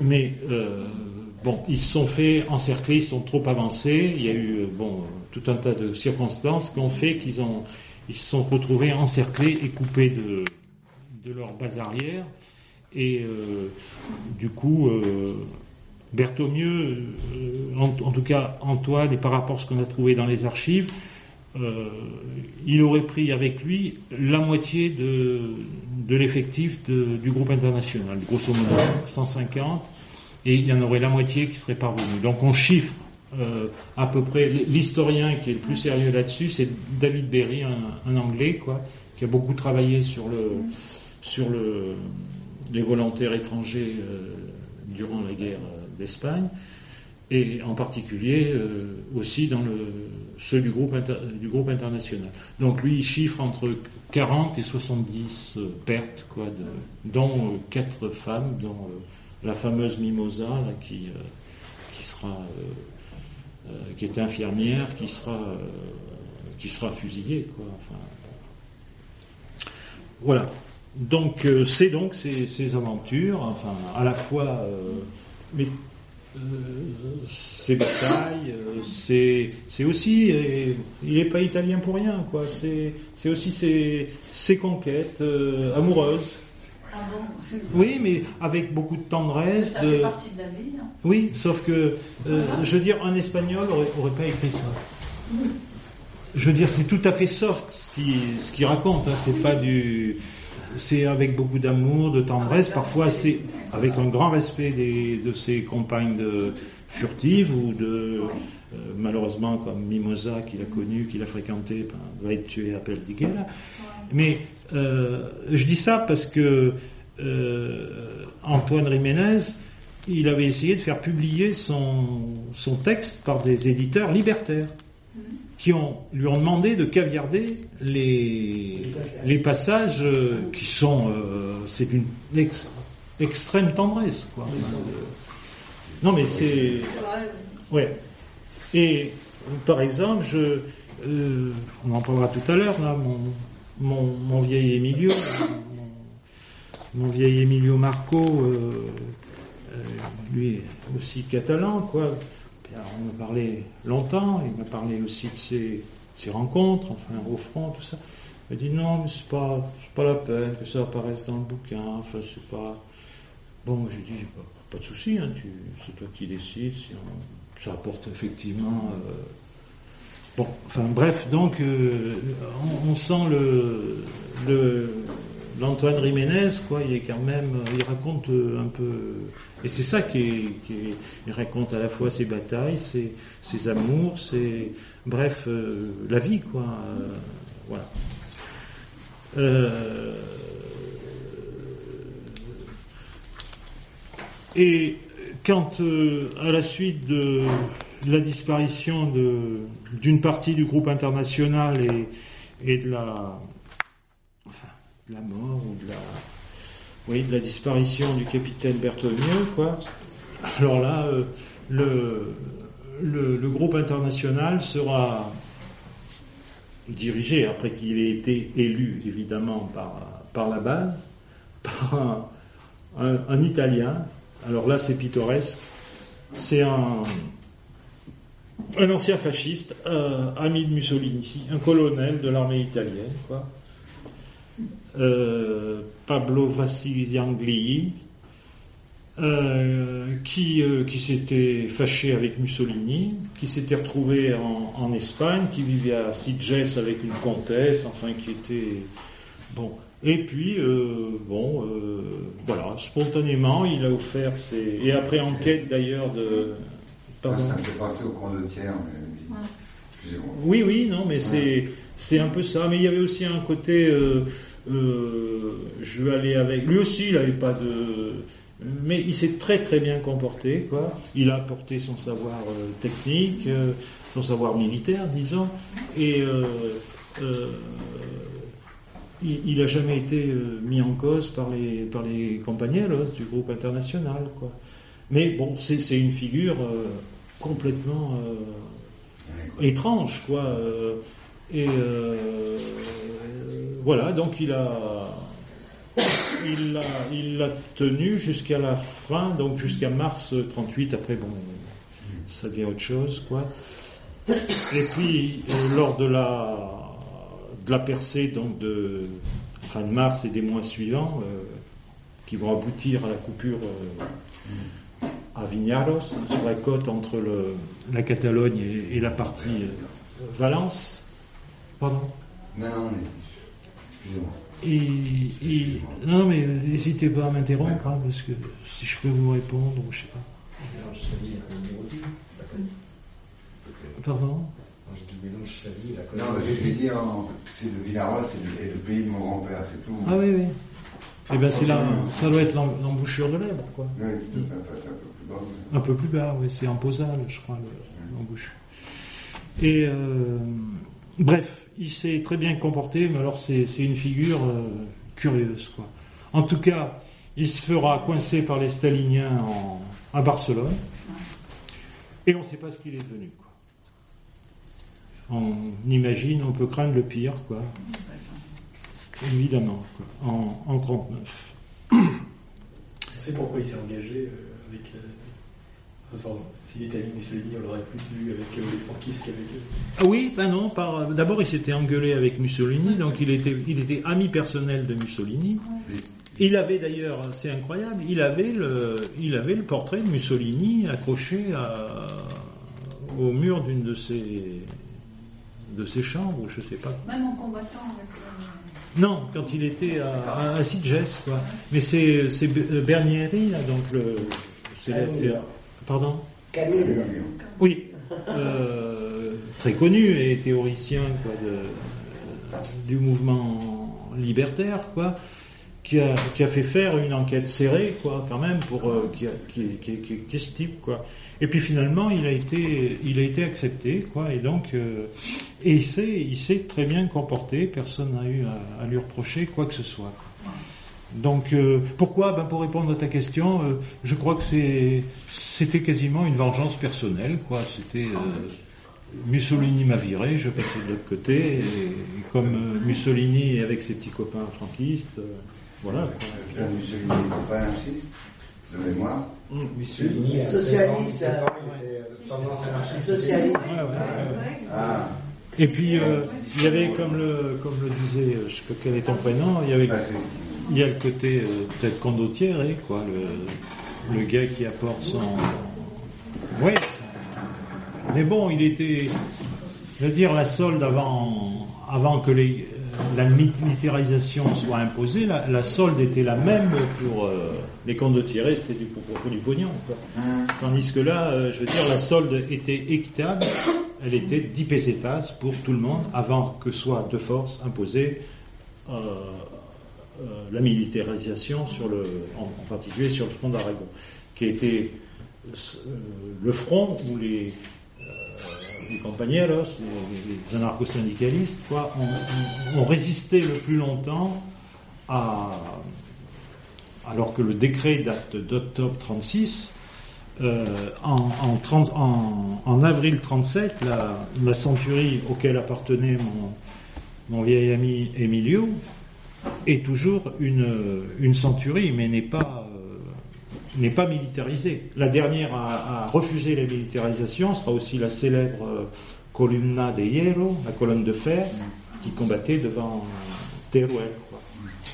Speaker 3: mais euh, bon, ils se sont fait encercler, ils sont trop avancés. Il y a eu euh, bon tout un tas de circonstances qui ont fait qu'ils ont, ils se sont retrouvés encerclés et coupés de, de leur base arrière. Et euh, du coup, euh, euh, en, tout cas Antoine, et par rapport à ce qu'on a trouvé dans les archives, il aurait pris avec lui la moitié de, de l'effectif du groupe international, grosso modo 150, et il y en aurait la moitié qui serait parvenu. Donc on chiffre euh, à peu près l'historien qui est le plus sérieux là-dessus, c'est David Berry, un, Anglais, quoi, qui a beaucoup travaillé sur le sur le les volontaires étrangers euh, durant la guerre d'Espagne et en particulier euh, aussi dans le, ceux du groupe, du groupe international. Donc lui, il chiffre entre 40 et 70 euh, pertes, quoi, dont euh, quatre femmes, dont euh, la fameuse Mimosa, là, qui, euh, sera, euh, qui est infirmière, qui sera, qui sera fusillée, quoi. Voilà. Donc c'est donc ces, ces, aventures, enfin à la fois, mais euh, ces batailles, euh, c'est c'est aussi, il n'est pas italien pour rien, quoi. C'est aussi ses, ses conquêtes euh, amoureuses.
Speaker 5: Ah bon
Speaker 3: Oui, mais avec beaucoup de tendresse.
Speaker 5: Ça
Speaker 3: de...
Speaker 5: fait partie de la vie. Hein.
Speaker 3: Oui, sauf que, euh, je veux dire, un espagnol aurait, aurait pas écrit ça. Je veux dire, c'est tout à fait soft ce qu'il ce qui raconte. Hein. C'est pas du c'est avec beaucoup d'amour, de tendresse, parfois c'est avec un grand respect des, de ses compagnes de, furtives ou de euh, malheureusement comme Mimosa qu'il a connu, qu'il a fréquenté, ben, va être tué à Perdiguera. Mais euh, je dis ça parce que euh, Antoine Jiménez, il avait essayé de faire publier son, son texte par des éditeurs libertaires qui lui ont demandé de caviarder les, les passages euh, qui sont, c'est d'une ex, extrême tendresse, quoi. Non, mais c'est, ouais. Et par exemple, je, on en parlera tout à l'heure, là, mon, mon, vieil Emilio, mon, vieil Emilio Marco, lui aussi catalan, quoi on m'a parlé longtemps, il m'a parlé aussi de ses, ses, rencontres, enfin au front, tout ça. Il m'a dit non, mais c'est pas, c'est pas la peine que ça apparaisse dans le bouquin, enfin c'est pas. Bon, j'ai dit pas, pas, de souci, hein, c'est toi qui décides, si on, ça apporte effectivement. Euh, bon, enfin bref, donc euh, on, on, sent le, le l'Antoine Jiménez, quoi, il est quand même, il raconte un peu, et c'est ça qui est, qui est, il raconte à la fois ses batailles, ses, ses amours, ses, bref, euh, la vie, quoi, euh, voilà. Euh, et quand, à la suite de la disparition d'une partie du groupe international et, et de la, de la mort ou de la, oui, de la disparition du capitaine Berthommieux, quoi. Alors là, euh, le, le, groupe international sera dirigé, après qu'il ait été élu évidemment par, par la base, par un, un Italien. Alors là, c'est pittoresque. C'est un, un ancien fasciste, euh, ami de Mussolini, un colonel de l'armée italienne, quoi euh, Pablo Vassiliangli, euh, qui, qui s'était fâché avec Mussolini, qui s'était retrouvé en, en, Espagne, qui vivait à Sitges avec une comtesse, enfin qui était bon. Et puis bon, voilà, spontanément, il a offert ses et après enquête d'ailleurs de.
Speaker 2: Pardon. Ça me fait passer au condottière, mais excusez-moi.
Speaker 3: Oui, oui, non, mais ouais. c'est c'est un peu ça. Mais il y avait aussi un côté euh, euh, je vais aller avec. Lui aussi, il n'avait pas de. Mais il s'est très très bien comporté, quoi. Il a apporté son savoir euh, technique, euh, son savoir militaire, disons, et euh, il n'a jamais été mis en cause par les par les compagnons du groupe international, quoi. Mais bon, c'est une figure complètement étrange, quoi. et voilà, donc il a, il l'a, il tenu jusqu'à la fin, donc jusqu'à mars 38. Après, bon, ça devient autre chose, quoi. Et puis, euh, lors de la, de la percée, donc de fin de mars et des mois suivants, euh, qui vont aboutir à la coupure euh, à Vignaros, sur la côte entre le, la Catalogne et, et la partie euh, Valence. Pardon?
Speaker 2: Non, non, mais. Excusez-moi.
Speaker 3: Et- et- non, mais n'hésitez pas à m'interrompre, hein, parce que si je peux vous répondre, ou je sais pas.
Speaker 6: Mélange Sali et Nairobi, la Côte.
Speaker 3: Pardon?
Speaker 6: Quand je dis mélange Sali et la Côte.
Speaker 2: Non, mais je vais dire, en- c'est le Villaros et le, et le pays de mon grand-père, c'est tout.
Speaker 3: Ah oui, oui. Eh ben c'est là, ça doit être l'em- l'embouchure de l'Èbre, quoi.
Speaker 2: Oui, un peu plus bas.
Speaker 3: Un peu plus bas, oui, c'est en Posal, je crois, le- l'embouchure. Et euh, bref, il s'est très bien comporté, mais alors c'est c'est une figure euh, curieuse, quoi. En tout cas, il se fera coincer par les staliniens en- à Barcelone, et on ne sait pas ce qu'il est devenu, quoi. On imagine, on peut craindre le pire, quoi. Évidemment, quoi, en, en 39.
Speaker 7: On sait pourquoi il s'est engagé euh, avec. euh, S'il était avec Mussolini, on l'aurait plus vu avec euh, les franquistes qu'avec eux.
Speaker 3: Ah oui, ben non. par- D'abord, il s'était engueulé avec Mussolini, donc il était, il était ami personnel de Mussolini. Il avait d'ailleurs, c'est incroyable, il avait le, il avait le portrait de Mussolini accroché à- au mur d'une de ses, de ses chambres, je sais pas.
Speaker 5: Même en combattant avec. Euh,
Speaker 3: Non, quand il était à, à, Sitges, quoi. Mais c'est, c'est Be- Bernieri, là, donc le, c'est Pardon.
Speaker 4: Camille.
Speaker 3: Oui, euh, très connu et théoricien quoi, de, du mouvement libertaire, quoi, qui a, qui a fait faire une enquête serrée, quoi, quand même, pour euh, qui, a- qui, qui, qui, qui ce type, quoi. Et puis finalement, il a été, il a été accepté, quoi, et donc, euh, et il s'est, il s'est très bien comporté. Personne n'a eu à, lui reprocher quoi que ce soit. Donc euh, pourquoi? Ben, Pour répondre à ta question, je crois que c'est c'était quasiment une vengeance personnelle. quoi. C'était Mussolini m'a viré, je passais de l'autre côté, et, et comme Mussolini avec ses petits copains franquistes, voilà.
Speaker 2: Le Mussolini n'était pas anarchiste, de mémoire.
Speaker 6: Mussolini, à
Speaker 4: Socialiste.
Speaker 6: 16 ans, 17 ans, il était, euh, tendance anarchiste.
Speaker 4: Socialiste.
Speaker 2: Ah,
Speaker 3: Et puis euh, il y avait comme le comme le disait, euh, je sais pas quel est ton prénom, il y avait il y a le côté euh, peut-être condottiere, quoi, le, le gars qui apporte son. Ouais. Mais bon, il était. Je veux dire, la solde avant, avant que les, la militarisation soit imposée, la, la solde était la même pour euh, les condottieri, c'était du, pour, pour du pognon. Quoi.
Speaker 2: Hum,
Speaker 3: Tandis que là, euh, je veux dire, la solde était équitable, elle était 10 pesetas pour tout le monde avant que soit de force imposée euh, la militarisation sur le, en, en particulier sur le front d'Aragon, qui était le front où les, les compañeros, les, les anarcho-syndicalistes, quoi, ont, résisté le plus longtemps à, alors que le décret date d'octobre 36, euh, en, en, 30 en- en avril 37, la, centurie auquel appartenait mon, vieil ami Emilio est toujours une, centurie, mais n'est pas, n'est pas militarisée. La dernière à, refuser la militarisation sera aussi la célèbre euh, Columna de Hierro, la colonne de fer, qui combattait devant Teruel, quoi,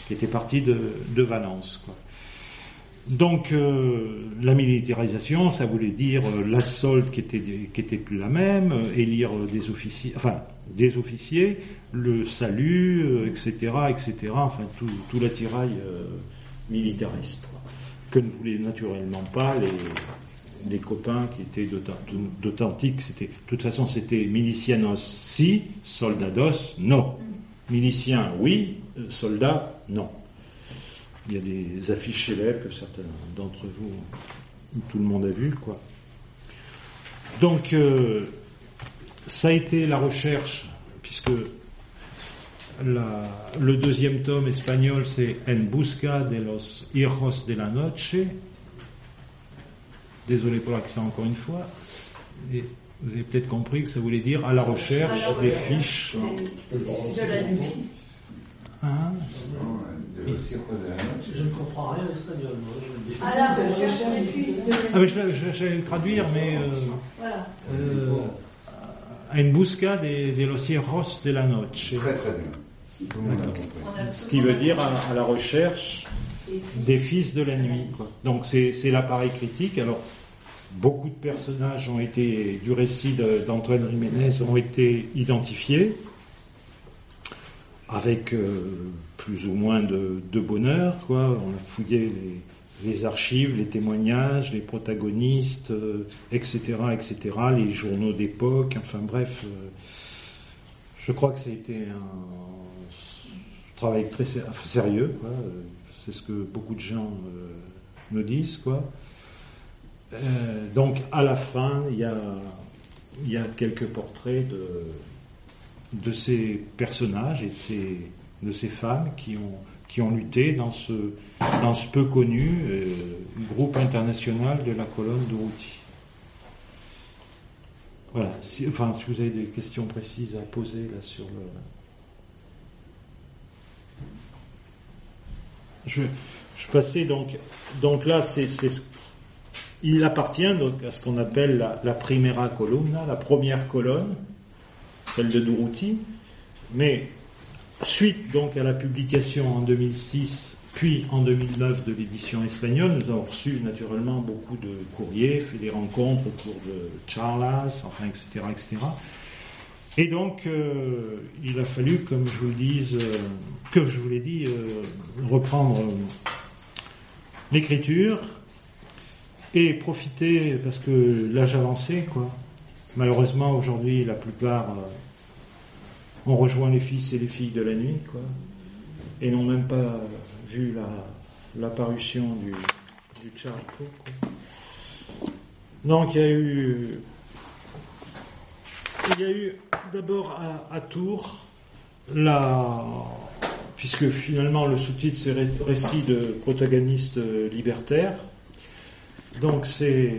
Speaker 3: qui était parti de, Valence. Donc euh, la militarisation, ça voulait dire euh, la solde qui était plus la même, euh, élire euh, des officiers, enfin des officiers, le salut, euh, etc., etc. Enfin tout, l'attirail euh, militariste que ne voulaient naturellement pas les les copains qui étaient d'authen- d'authentiques. C'était de toute façon c'était milicianos si, soldados non, miliciens oui, euh, soldats non. Il y a des affiches célèbres que certains d'entre vous, tout le monde a vu, quoi. Donc, euh, ça a été la recherche, puisque la- le deuxième tome espagnol, c'est En busca de los hijos de la noche. Désolé pour l'accent encore une fois. Et vous avez peut-être compris que ça voulait dire à la recherche
Speaker 5: À la
Speaker 3: des
Speaker 5: recherche
Speaker 3: fiches
Speaker 5: De la nuit.
Speaker 3: Hein
Speaker 2: Non, la.
Speaker 7: Je ne comprends rien à l'espagnol, moi. Je le dis.
Speaker 5: Ah là, on cherche avec lui.
Speaker 3: ah, mais j'allais le traduire, mais euh,
Speaker 5: Voilà.
Speaker 3: euh, en busca de, de los hierros de la noche.
Speaker 2: Très très bien.
Speaker 3: Ce qui veut dire à, la recherche des fils de la nuit. Donc c'est l'appareil critique. Alors beaucoup de personnages ont été du récit d'Antoine Jiménez ont été identifiés avec euh, plus ou moins de, bonheur. On a fouillé les, archives, les témoignages, les protagonistes, euh, etc., etc., les journaux d'époque. Enfin bref, euh, je crois que ça a été un travail très sé- sérieux. Euh, C'est ce que beaucoup de gens euh, me disent. Euh, donc à la fin, il y a, quelques portraits de, ces personnages et de ces, femmes qui ont, lutté dans ce, peu connu groupe international de la colonne de Routy. Voilà. Si, enfin, si vous avez des questions précises à poser là sur le. Je, passais donc. Donc là, c'est, c'est ce- il appartient donc à ce qu'on appelle la, la primera columna, la première colonne, celle de Durruti. Mais suite donc à la publication en 2006, puis en 2009 de l'édition espagnole, nous avons reçu naturellement beaucoup de courriers, fait des rencontres autour de Charlas, enfin, etc., etc. Et donc, euh, il a fallu, comme je vous le dise, euh, que je vous l'ai dit, euh, reprendre euh, l'écriture et profiter, parce que l'âge avancé, quoi. Malheureusement, aujourd'hui, la plupart ont rejoint les fils et les filles de la nuit, quoi, et n'ont même pas vu la, l'apparition du, du quoi. Donc, il y a eu, il y a eu d'abord à, Tours puisque finalement le sous-titre c'est ré- récit de protagonistes euh, libertaires. Donc c'est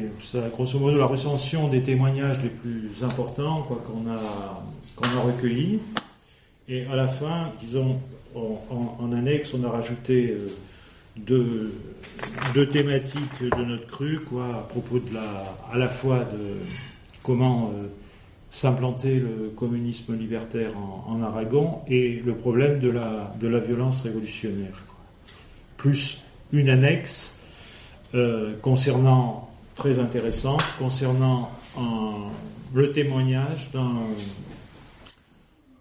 Speaker 3: grosso modo la recension des témoignages les plus importants qu'on a recueillis. Et à la fin, disons en, annexe, on a rajouté euh, deux, deux thématiques de notre cru quoi à propos de la à la fois de comment euh, s'implanter le communisme libertaire en, Aragon et le problème de la, de la violence révolutionnaire. Plus une annexe euh, concernant, très intéressante, concernant le témoignage d'un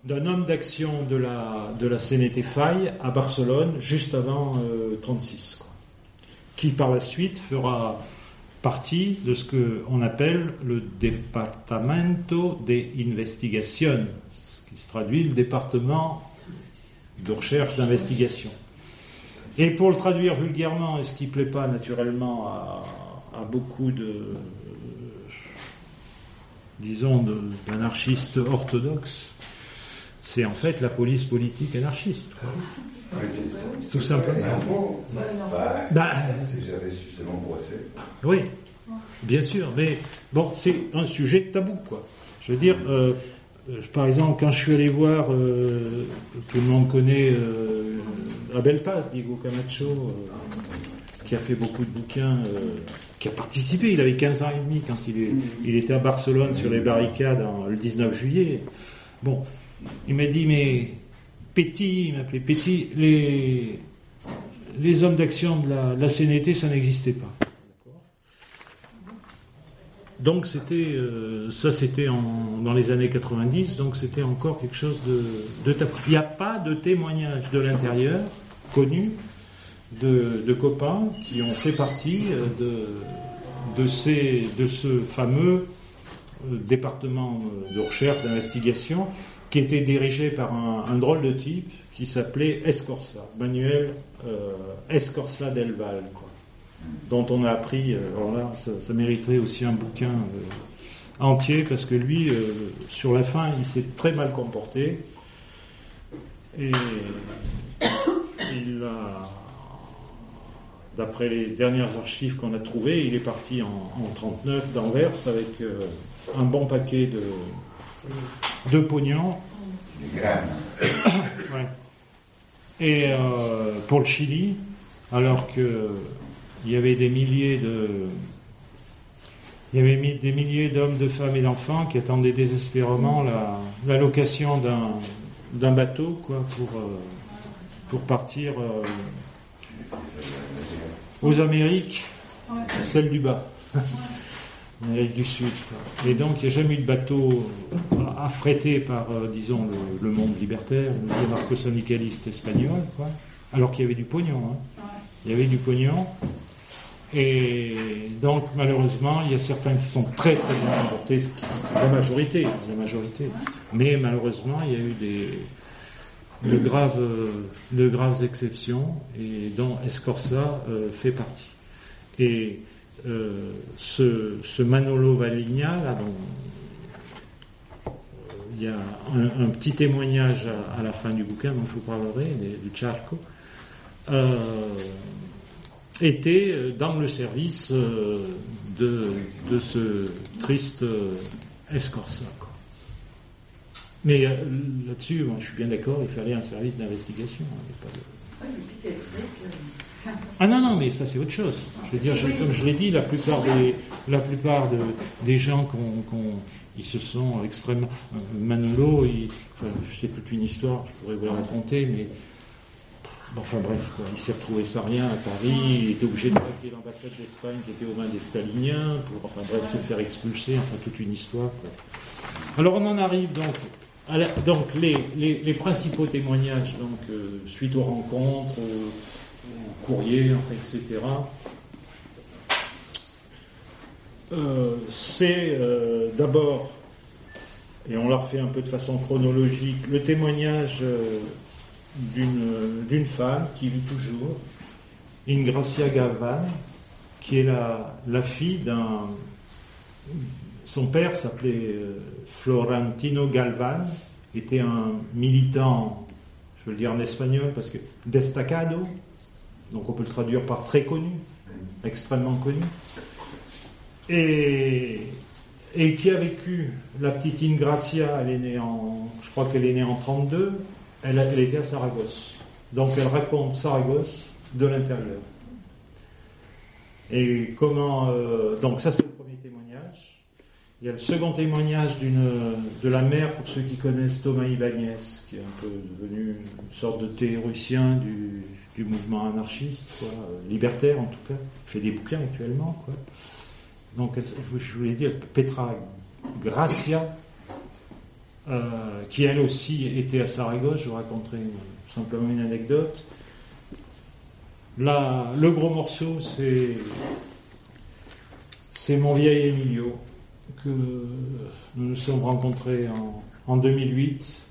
Speaker 3: d'un homme d'action de la, de la CNT Faille à Barcelone juste avant euh, 36, quoi, qui par la suite fera partie de ce qu'on appelle le Departamento de Investigación, ce qui se traduit le département de recherche d'investigation. Et pour le traduire vulgairement, et ce qui ne plaît pas naturellement à, beaucoup de, disons, d'anarchistes orthodoxes, c'est en fait la police politique anarchiste.
Speaker 2: Oui, c'est ça.
Speaker 3: Tout simplement.
Speaker 2: Gros, bah,
Speaker 3: Bah,
Speaker 2: si j'avais suffisamment brossé.
Speaker 3: Oui, bien sûr, mais bon, c'est un sujet tabou, quoi. Je veux dire, euh, euh, par exemple, quand je suis allé voir, euh, tout le monde connaît euh, Abel Paz, Diego Camacho, euh, qui a fait beaucoup de bouquins, euh, qui a participé, il avait 15 ans et demi quand il, est, il était à Barcelone sur les barricades en- le 19 juillet. Bon, il m'a dit, mais Petit, il m'appelait Petit, les, hommes d'action de la, CNT, ça n'existait pas. Donc c'était euh, ça c'était dans les années 90 donc c'était encore quelque chose de. Il n'y a pas de témoignage de l'intérieur connu de, copains qui ont fait partie euh, de, ce fameux euh, département de recherche d'investigation qui était dirigé par un, drôle de type qui s'appelait Escorza, Manuel euh, Escorza del Val, quoi dont on a appris, euh, alors là, ça, mériterait aussi un bouquin euh, entier, parce que lui, sur la fin, il s'est très mal comporté, et il a, d'après les dernières archives qu'on a trouvées, il est parti en, en 39 d'Anvers avec un bon paquet de, de pognon,
Speaker 2: Les graines.
Speaker 3: Ouais. Et euh, pour le Chili, alors que il y avait des milliers de il y avait mis des milliers d'hommes, de femmes et d'enfants qui attendaient désespérément la, la location d'un d'un bateau quoi pour euh, pour partir euh, aux Amériques, celle du bas. Amérique du Sud. quoi. Et donc, il n'y a jamais eu de bateau affrété par, euh, disons, le, le monde libertaire, le marco-syndicaliste espagnol, quoi. alors qu'il y avait du pognon. hein. Il y avait du pognon. Et donc, malheureusement, il y a certains qui sont très, très bien comportés, la majorité, la majorité. Mais malheureusement, il y a eu des, de graves, euh, de graves exceptions, et dont Escorza euh, fait partie. Et euh, ce, Manolo Valigna, euh, il y a un, petit témoignage à, la fin du bouquin dont je vous parlerai, du Charco, euh, était dans le service de, ce triste quoi. Mais là-dessus, je suis bien d'accord, il fallait un service d'investigation. hein, ah non, non, mais ça c'est autre chose. Je veux dire, comme je l'ai dit, la plupart des, la plupart de- des gens qu'on, ils se sont extrêmement. euh, Manolo, sais toute une histoire, je pourrais vous la raconter, mais. bon, enfin bref, il s'est retrouvé sans rien à Paris, il était obligé de quitter l'ambassade d'Espagne qui était aux mains des staliniens, pour, enfin bref, se faire expulser, enfin toute une histoire. Alors on en arrive donc. la- donc les, les, principaux témoignages, donc euh, suite aux rencontres, courrier, etc. Euh, c'est euh, d'abord, et on l'a refait un peu de façon chronologique, le témoignage euh, d'une femme qui vit toujours, Ingracia Galvan, qui est la, fille d'un... Son père s'appelait Florentino Galvan, était un militant, je veux le dire en espagnol parce que destacado, donc on peut le traduire par très connu, extrêmement connu, et, qui a vécu, la petite Ingracia, elle est née en, je crois qu'elle est née en 32, elle, était à Saragosse. Donc elle raconte Saragosse de l'intérieur. Et comment, euh, donc ça c'est le premier témoignage. Il y a le second témoignage de la mère, pour ceux qui connaissent Thomas Ibanez, qui est un peu devenu une sorte de théoricien du, du mouvement anarchiste, quoi, euh, libertaire en tout cas, fait des bouquins actuellement. Quoi. Donc elle- je voulais dire Petra Gracia, euh, qui elle aussi était à Saragosse, je vous raconterai simplement une anecdote. Là, le gros morceau, c'est c'est mon vieil Emilio que nous nous sommes rencontrés en, en 2008.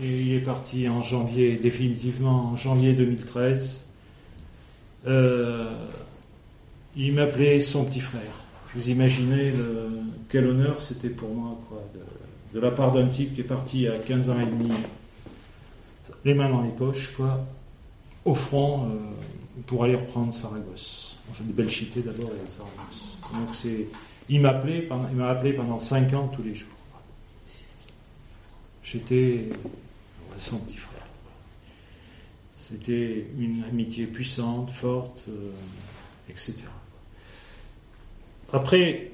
Speaker 3: Et il est parti en janvier, définitivement en janvier 2013. Euh, il m'appelait son petit frère. Vous imaginez le, quel honneur c'était pour moi, quoi, de, la part d'un type qui est parti à 15 ans et demi, les mains dans les poches, quoi, au front, euh, pour aller reprendre Saragosse. Enfin, de Belchité d'abord et Saragosse. Donc c'est, il m'appelait il m'a appelé pendant 5 ans tous les jours. J'étais son petit frère. C'était une amitié puissante, forte, euh, etc. Après,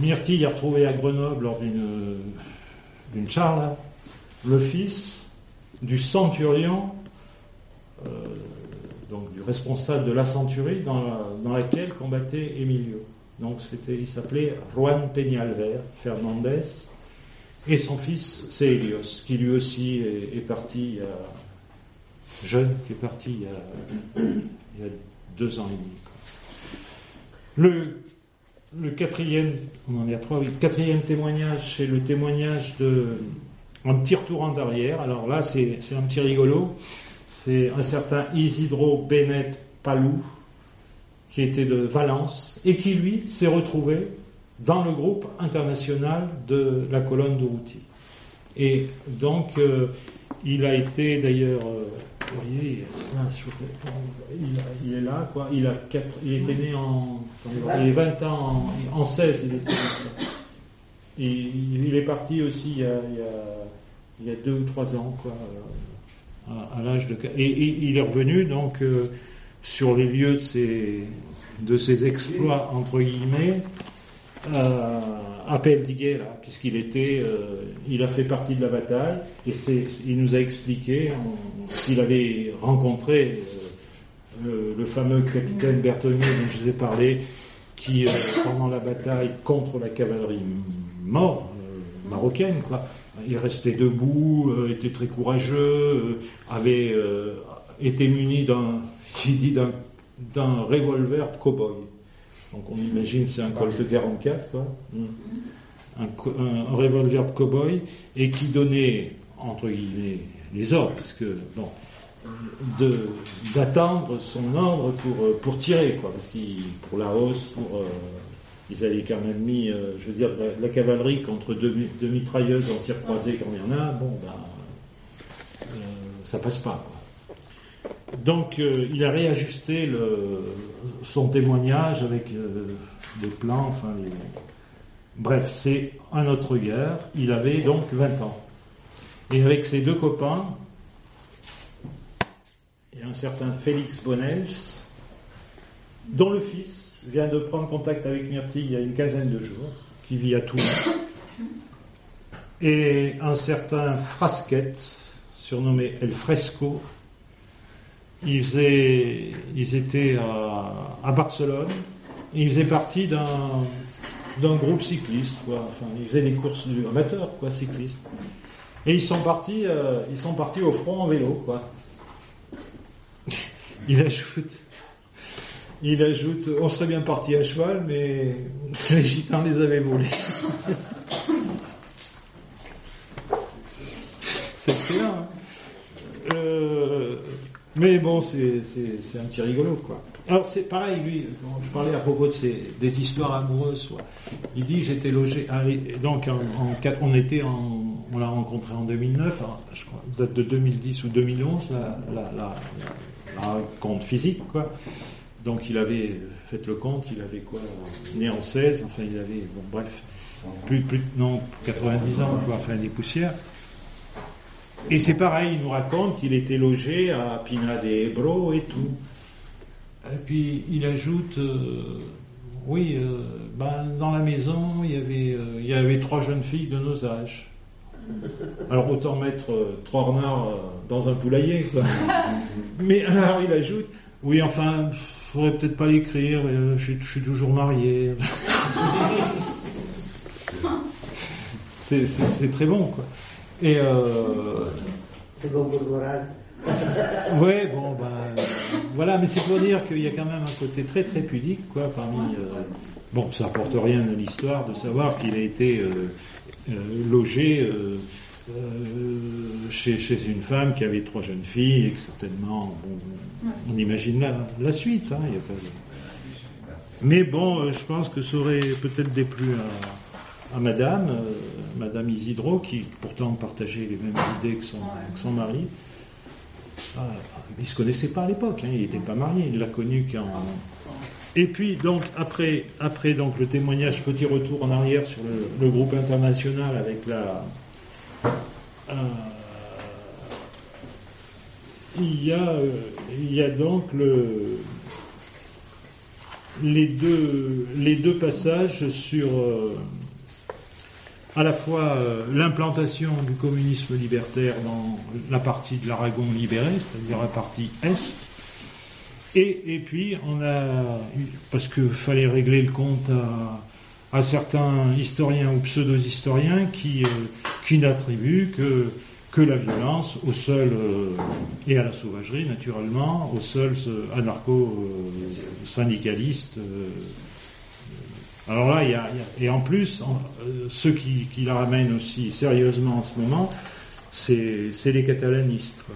Speaker 3: Myrtille a retrouvé à Grenoble lors d'une charla le fils du centurion, euh, donc du responsable de la centurie dans, la- dans laquelle combattait Emilio. Donc il s'appelait Juan Peñalver Fernandez, et son fils c'est Helios, qui lui aussi est, parti jeune, qui est parti il y a, il y a deux ans et demi. Le, quatrième, on en est trois, oui, quatrième témoignage, c'est le témoignage de un petit retour en arrière. Alors là, c'est un petit rigolo. C'est un certain Isidro Bennett Palou, qui était de Valence, et qui, lui, s'est retrouvé dans le groupe international de la colonne de Routy. Et donc, euh, il a été d'ailleurs, euh, vous voyez, il, est là, quoi. Il, a quatre, il était né en. Il est 20 ans, en, en 16, il est parti aussi il y a, il deux ou trois ans, quoi, euh, à, l'âge de. Et, et il est revenu donc sur les lieux de ses, de ses exploits entre guillemets à Peltiguera, puisqu'il était, euh, il a fait partie de la bataille et c'est, il nous a expliqué qu'il avait rencontré euh, le, le fameux capitaine Berthonier dont je vous ai parlé, qui euh, pendant la bataille contre la cavalerie mort euh, marocaine, quoi, il restait debout, était très courageux, avait euh, été muni d'un, <laughs> dit d'un, d'un revolver de cow-boy. Donc on imagine c'est un Colt 44 quoi, Mm. un, revolver de cow-boy et qui donnait entre guillemets les ordres parce que bon de d'attendre son ordre pour euh, pour tirer quoi parce qu'il pour la hausse pour euh, ils avaient quand même euh, je veux dire la, cavalerie contre deux, mi- deux mitrailleuses en tir croisé quand il y en a bon ben ça passe pas. Donc euh, il a réajusté son témoignage avec euh, des plans, enfin bref, c'est un autre guerre. Il avait donc 20 ans. Et avec ses deux copains, et un certain Félix Bonnels, dont le fils vient de prendre contact avec Myrtille il y a une quinzaine de jours, qui vit à Toulon, et un certain Frasquette, surnommé El Fresco, ils, faisaient, ils étaient à, Barcelone et ils faisaient partie d'un groupe cycliste quoi. Enfin, ils faisaient des courses amateurs quoi, cyclistes. Et ils sont partis, euh, ils sont partis au front en vélo quoi. <laughs> Il ajoute, il ajoute, on serait bien parti à cheval, mais <laughs> les gitans les avaient volés. <laughs> C'est excellent. hein. Euh, mais bon, c'est un petit rigolo, quoi. Alors c'est pareil, lui, quand je parlais à propos de des histoires amoureuses, quoi. il dit j'étais logé, donc en, on était en, on l'a rencontré en 2009, alors, je crois, date de 2010 ou 2011, la, la, physique, quoi. Donc il avait, fait le compte, il avait quoi, né en 16, enfin il avait, bon bref, plus, plus, non, 90 ans, quoi, enfin des poussières. Et c'est pareil, il nous raconte qu'il était logé à Pina de Ebro et tout. Et puis il ajoute, euh, oui, euh, ben, dans la maison, il y, avait, euh, il y avait trois jeunes filles de nos âges. Alors autant mettre euh, trois renards euh, dans un poulailler, quoi. <laughs> Mais alors il ajoute, oui, enfin, faudrait peut-être pas l'écrire, euh, je, suis- je suis toujours marié. <laughs> c'est très bon, quoi. Et euh,
Speaker 8: C'est bon pour le moral. <laughs>
Speaker 3: Ouais, bon, ben, voilà, mais c'est pour dire qu'il y a quand même un côté très très pudique, quoi, parmi. euh, bon, ça apporte rien à l'histoire de savoir qu'il a été euh, euh, logé chez, chez une femme qui avait trois jeunes filles et que certainement, bon, on imagine la, la suite, hein, il y a pas de- Mais bon, je pense que ça aurait peut-être déplu à, à Madame, euh, Madame Isidro, qui pourtant partageait les mêmes idées que son, que son mari. Ah, il se connaissait pas à l'époque, hein, il n'était pas marié, il l'a connu qu'en. Et puis donc après, après donc le témoignage, petit retour en arrière sur le, le groupe international avec la. euh, il y a, euh, il y a donc le, les deux, les deux passages sur euh, à la fois euh, l'implantation du communisme libertaire dans la partie de l'Aragon libéré, c'est-à-dire la partie est, et, puis on a, parce que fallait régler le compte à, à certains historiens ou pseudo-historiens qui, euh, qui n'attribuent que, que la violence au seul, euh, et à la sauvagerie naturellement, au seul anarcho-syndicaliste. Alors là, il y a, et en plus, euh, ceux qui, qui la ramènent aussi sérieusement en ce moment, c'est les catalanistes. Quoi.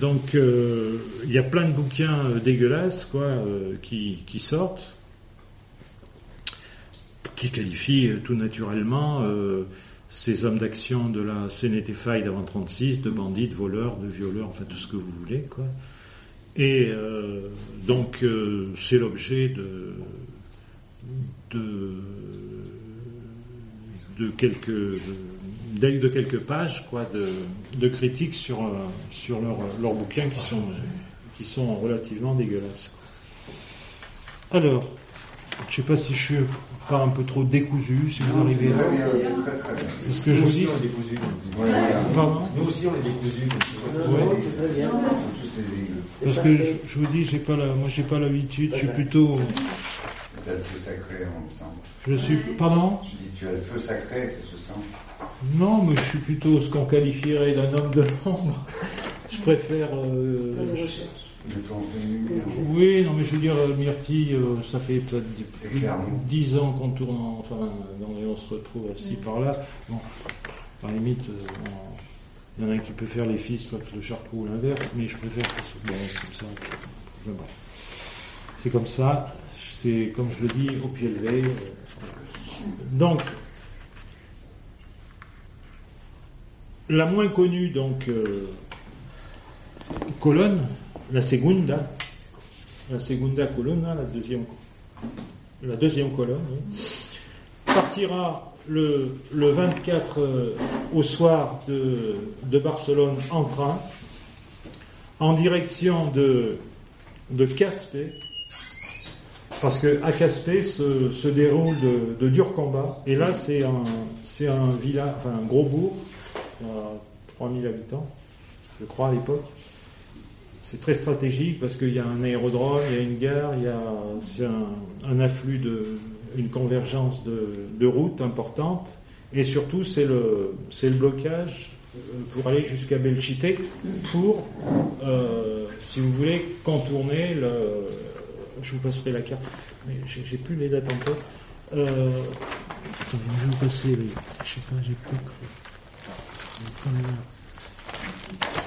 Speaker 3: Donc, euh, il y a plein de bouquins euh, dégueulasses quoi, euh, qui, qui sortent, qui qualifient tout naturellement euh, ces hommes d'action de la CNTFI d'avant 36, de bandits, de voleurs, de violeurs, enfin tout ce que vous voulez. Quoi. Et donc, c'est l'objet de, de, de quelques de, de quelques pages quoi, de, de critiques sur, euh, sur leurs leurs bouquins qui sont, qui sont relativement dégueulasses. quoi. Alors, je sais pas si je suis pas un peu trop décousu, si vous arrivez à...
Speaker 2: bien, c'est très très bien.
Speaker 3: Parce que je
Speaker 6: Nous
Speaker 3: vous
Speaker 6: aussi,
Speaker 3: dis...
Speaker 6: on est.
Speaker 2: Ouais,
Speaker 6: Nous aussi, on est. C'est
Speaker 3: Parce que je, je vous dis, j'ai pas la, moi j'ai pas l'habitude, je suis plutôt,
Speaker 2: Tu as le feu sacré, on le sent.
Speaker 3: je suis, pardon
Speaker 2: Je dis, tu as le feu sacré, ça se sent.
Speaker 3: Non, mais je suis plutôt ce qu'on qualifierait d'un homme de l'ombre. <laughs> Je préfère. euh, oui, non, mais je veux dire, euh, Myrtille, euh, ça fait peut-être dix- ans qu'on tourne, en- enfin, dans- on se retrouve assis par là. Bon, par limite, euh, il y en a un qui peut faire les fils, l'autre le chartreux ou l'inverse, mais je préfère que ça soit bon, comme ça. C'est comme ça, c'est comme je le dis, au pied levé. Donc, la moins connue, donc, euh, colonne, la segunda, la segunda colonna, la deuxième, colonne, partira le, le 24 euh, au soir de, de Barcelone en train, en direction de, de Caspe, parce que à se, déroule de, durs combats, et là c'est un, c'est un village, un gros bourg, il y a 3000 habitants, je crois à l'époque. C'est très stratégique parce qu'il y a un aérodrome, il y a une gare, il y a c'est un, afflux de une convergence de, routes importantes et surtout c'est le c'est le blocage euh, pour aller jusqu'à Belchite pour euh, si vous voulez contourner le je vous passerai la carte mais j'ai plus les dates encore. Euh, je vais vous passer les je sais pas j'ai peut-être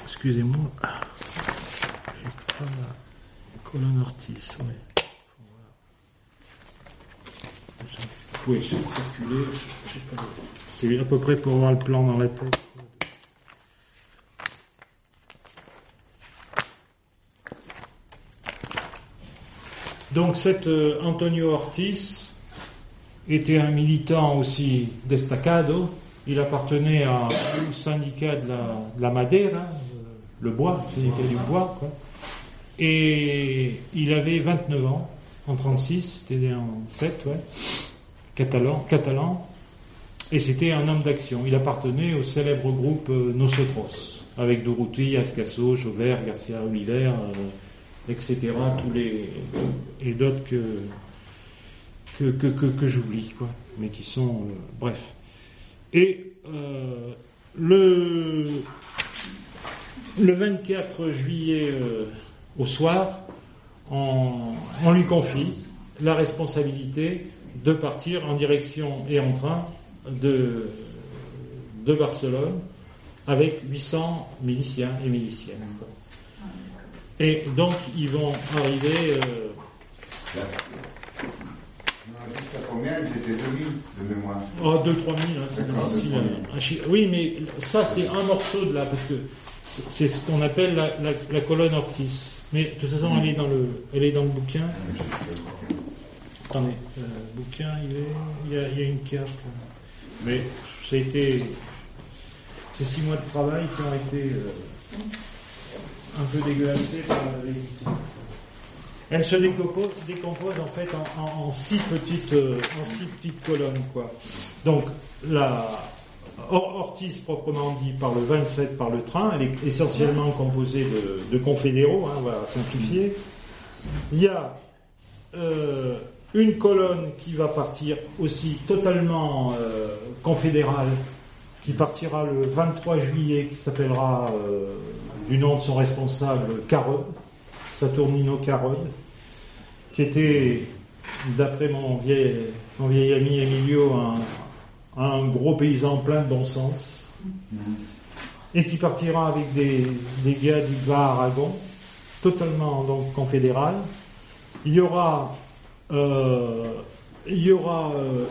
Speaker 3: excusez-moi. J'ai pas la colonne Ortiz ouais. Vous pouvez c'est à peu près pour avoir le plan dans la tête. Donc cet euh, Antonio Ortiz était un militant aussi destacado. Il appartenait à un syndicat de la, de la Madera, euh, le bois, le syndicat du bois. Quoi. Et il avait 29 ans, en 36, c'était en 7, ouais catalan, catalan, et c'était un homme d'action. Il appartenait au célèbre groupe euh, Nosotros, avec Durruti, Ascaso, Jauvert, Garcia Oliver, etc., tous les et d'autres que j'oublie, quoi, mais qui sont euh, bref. Et euh, le le 24 juillet euh, au soir, on, on lui confie la responsabilité de partir en direction et en train de, de Barcelone avec 800 miliciens et miliciennes. Et donc ils vont arriver. euh,
Speaker 2: Non, Jusqu'à combien Ils étaient 2000 de mémoire.
Speaker 3: Oh, 2-3 000, hein, c'est difficile.
Speaker 2: 2-3 000.
Speaker 3: à- à chi- Oui, mais ça, c'est un morceau de là, parce que c'est c'est ce qu'on appelle la, la- la colonne Ortiz. Mais de toute façon, elle est dans le, elle est dans le bouquin. Attendez, euh, bouquin, il, est, il, y a, il y a une carte. Mais ça a été. Ces six mois de travail qui ont été euh, un peu dégueulassés par l'éditeur. Elle se décompose, en fait en, six petites, euh, en six petites colonnes, quoi. Donc, la Or- Ortiz proprement dit par le 27 par le train, elle est essentiellement composée de, confédéraux, hein, on va simplifier. Il y a euh, une colonne qui va partir aussi totalement euh, confédérale, qui partira le 23 juillet, qui s'appellera du nom de son responsable Carod, Saturnino Carod, qui était, d'après mon vieil, ami Emilio, un, gros paysan plein de bon sens, et qui partira avec des, gars du Bas-Aragon, totalement donc confédéral. Il y aura, il y aura euh,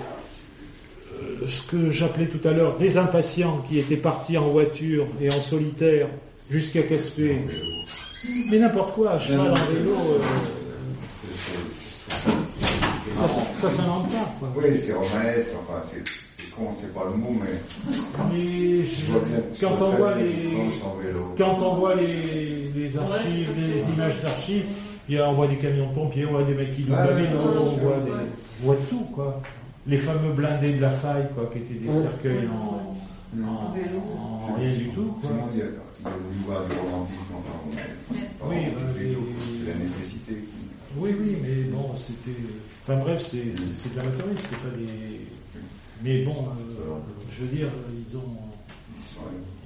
Speaker 3: euh, ce que j'appelais tout à l'heure des impatients qui étaient partis en voiture et en solitaire jusqu'à Caspé. Mais n'importe quoi, à cheval, en vélo, euh, ça, ça s'invente pas. Quoi.
Speaker 2: Oui, c'est romanesque, enfin, c'est c'est con, c'est pas le mot, mais
Speaker 3: Mais
Speaker 2: je vois bien.
Speaker 3: quand on voit les,
Speaker 2: dimanches en vélo.
Speaker 3: quand on voit les, les archives, les images d'archives, il y a, on voit des camions de pompiers, on voit des mecs qui doublent vélo,
Speaker 2: ouais,
Speaker 3: on voit des, on voit tout, quoi. Les fameux blindés de la faille, quoi, qui étaient des
Speaker 8: Ouais.
Speaker 3: cercueils en, en,
Speaker 5: Vélo.
Speaker 3: en rien du tout,
Speaker 2: Tout
Speaker 3: quoi.
Speaker 2: Il du romantisme, enfin,
Speaker 3: Oui, bah,
Speaker 2: c'est la nécessité. qui-
Speaker 3: Oui, oui, mais bon, c'était. Enfin bref, c'est de l'amateurisme, c'est pas des. Mais bon, euh, je veux dire, ils ont.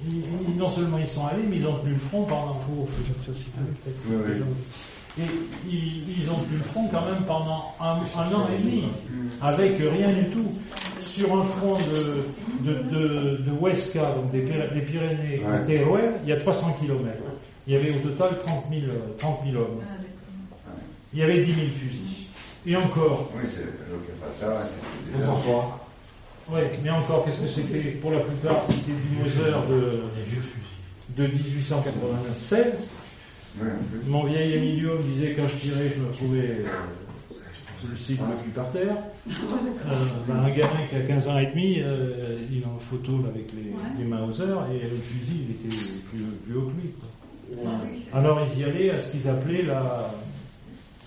Speaker 2: ils
Speaker 3: non seulement ils sont allés, mais ils ont tenu le front pendant. Peut-être.
Speaker 2: Oui, oui.
Speaker 3: Et ils, ils ont le front quand même pendant un, un an et demi, avec rien du tout. Sur un front de, de, de, de Huesca, donc des, des Pyrénées, à
Speaker 2: Ouais.
Speaker 3: Teruel, il y a 300 km. Il y avait au total 30 000, euh, 30 000 hommes. Il y avait 10 000 fusils. Et encore,
Speaker 2: Oui, c'est le
Speaker 3: Pourquoi
Speaker 2: armes.
Speaker 3: ouais, mais encore, qu'est-ce que c'était Pour la plupart, c'était du Moser de, de 1896. Mon vieil Emilio me disait quand je tirais, je me retrouvais euh, le cible le cul par terre. Euh, ben, un gamin qui a 15 ans et demi, euh, il est en photo avec les, les Mauser et le fusil il était plus, plus haut que lui. quoi. Alors ils y allaient à ce qu'ils appelaient la,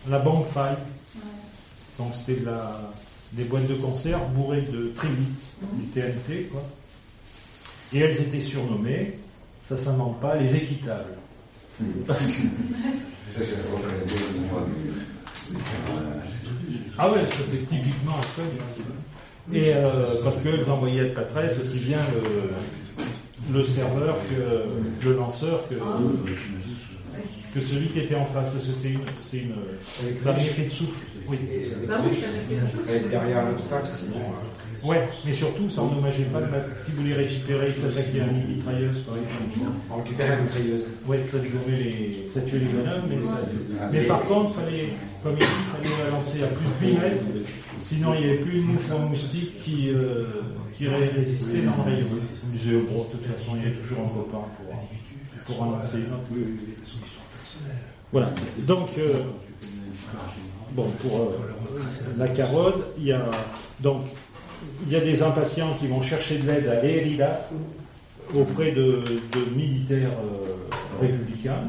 Speaker 3: la bombe faille. Donc c'était de la, des boîtes de conserve bourrées de trilite, du TNT, quoi. Et elles étaient surnommées, ça s'invente pas, les équitables. Parce que
Speaker 2: Ça,
Speaker 3: Ah ouais, ça c'est typiquement espagnol. Et euh, parce qu'elles envoyaient de Patresse aussi bien le, le serveur que le lanceur que, que celui qui était en face. Parce que c'est une, c'est une, c'est un effet de souffle. Oui.
Speaker 5: Bah ça
Speaker 1: derrière l'obstacle, sinon. euh,
Speaker 3: Ouais, mais surtout, ça endommageait pas le bateau. Si vous les récupérez, ça s'attaquait à une mitrailleuse, par exemple.
Speaker 1: On récupérait la mitrailleuse.
Speaker 3: Ouais, ça dégommait les, ça tuait les bonhommes, mais ça,
Speaker 2: Ah,
Speaker 3: mais par contre, fallait, comme il dit, fallait la lancer à plus de 8 mètres, sinon il n'y avait plus une mouche ou un moustique qui, euh, qui ré- résistait dans le rayon. Bon, de toute façon, il y a toujours un copain pour, pour en lancer une autre. Voilà. Donc, euh, bon, pour euh, la carode, il y a, donc, il y a des impatients qui vont chercher de l'aide à Lérida, auprès de, militaires euh, républicains,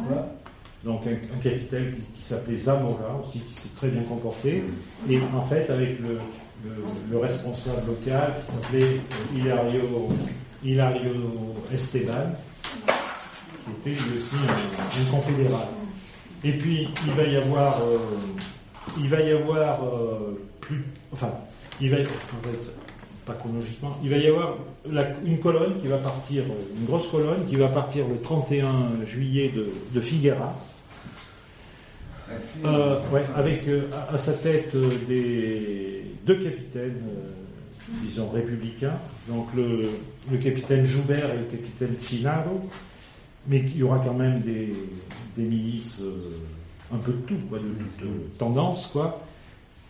Speaker 3: donc un, capitaine qui, s'appelait Zamora aussi, qui s'est très bien comporté, et en fait avec le, le, le responsable local qui s'appelait Hilario, Hilario Esteban, qui était lui aussi un, confédéral. Et puis il va y avoir, euh, il va y avoir euh, plus, enfin, il va, en fait, pas chronologiquement, il va y avoir une colonne qui va partir, euh, une grosse colonne qui va partir le 31 juillet de, Figueras, euh, avec euh, à, sa tête des deux capitaines, disons républicains, donc le, capitaine Joubert et le capitaine Chinaro, mais il y aura quand même des, milices, un peu de tout, quoi, de, de tendance, quoi.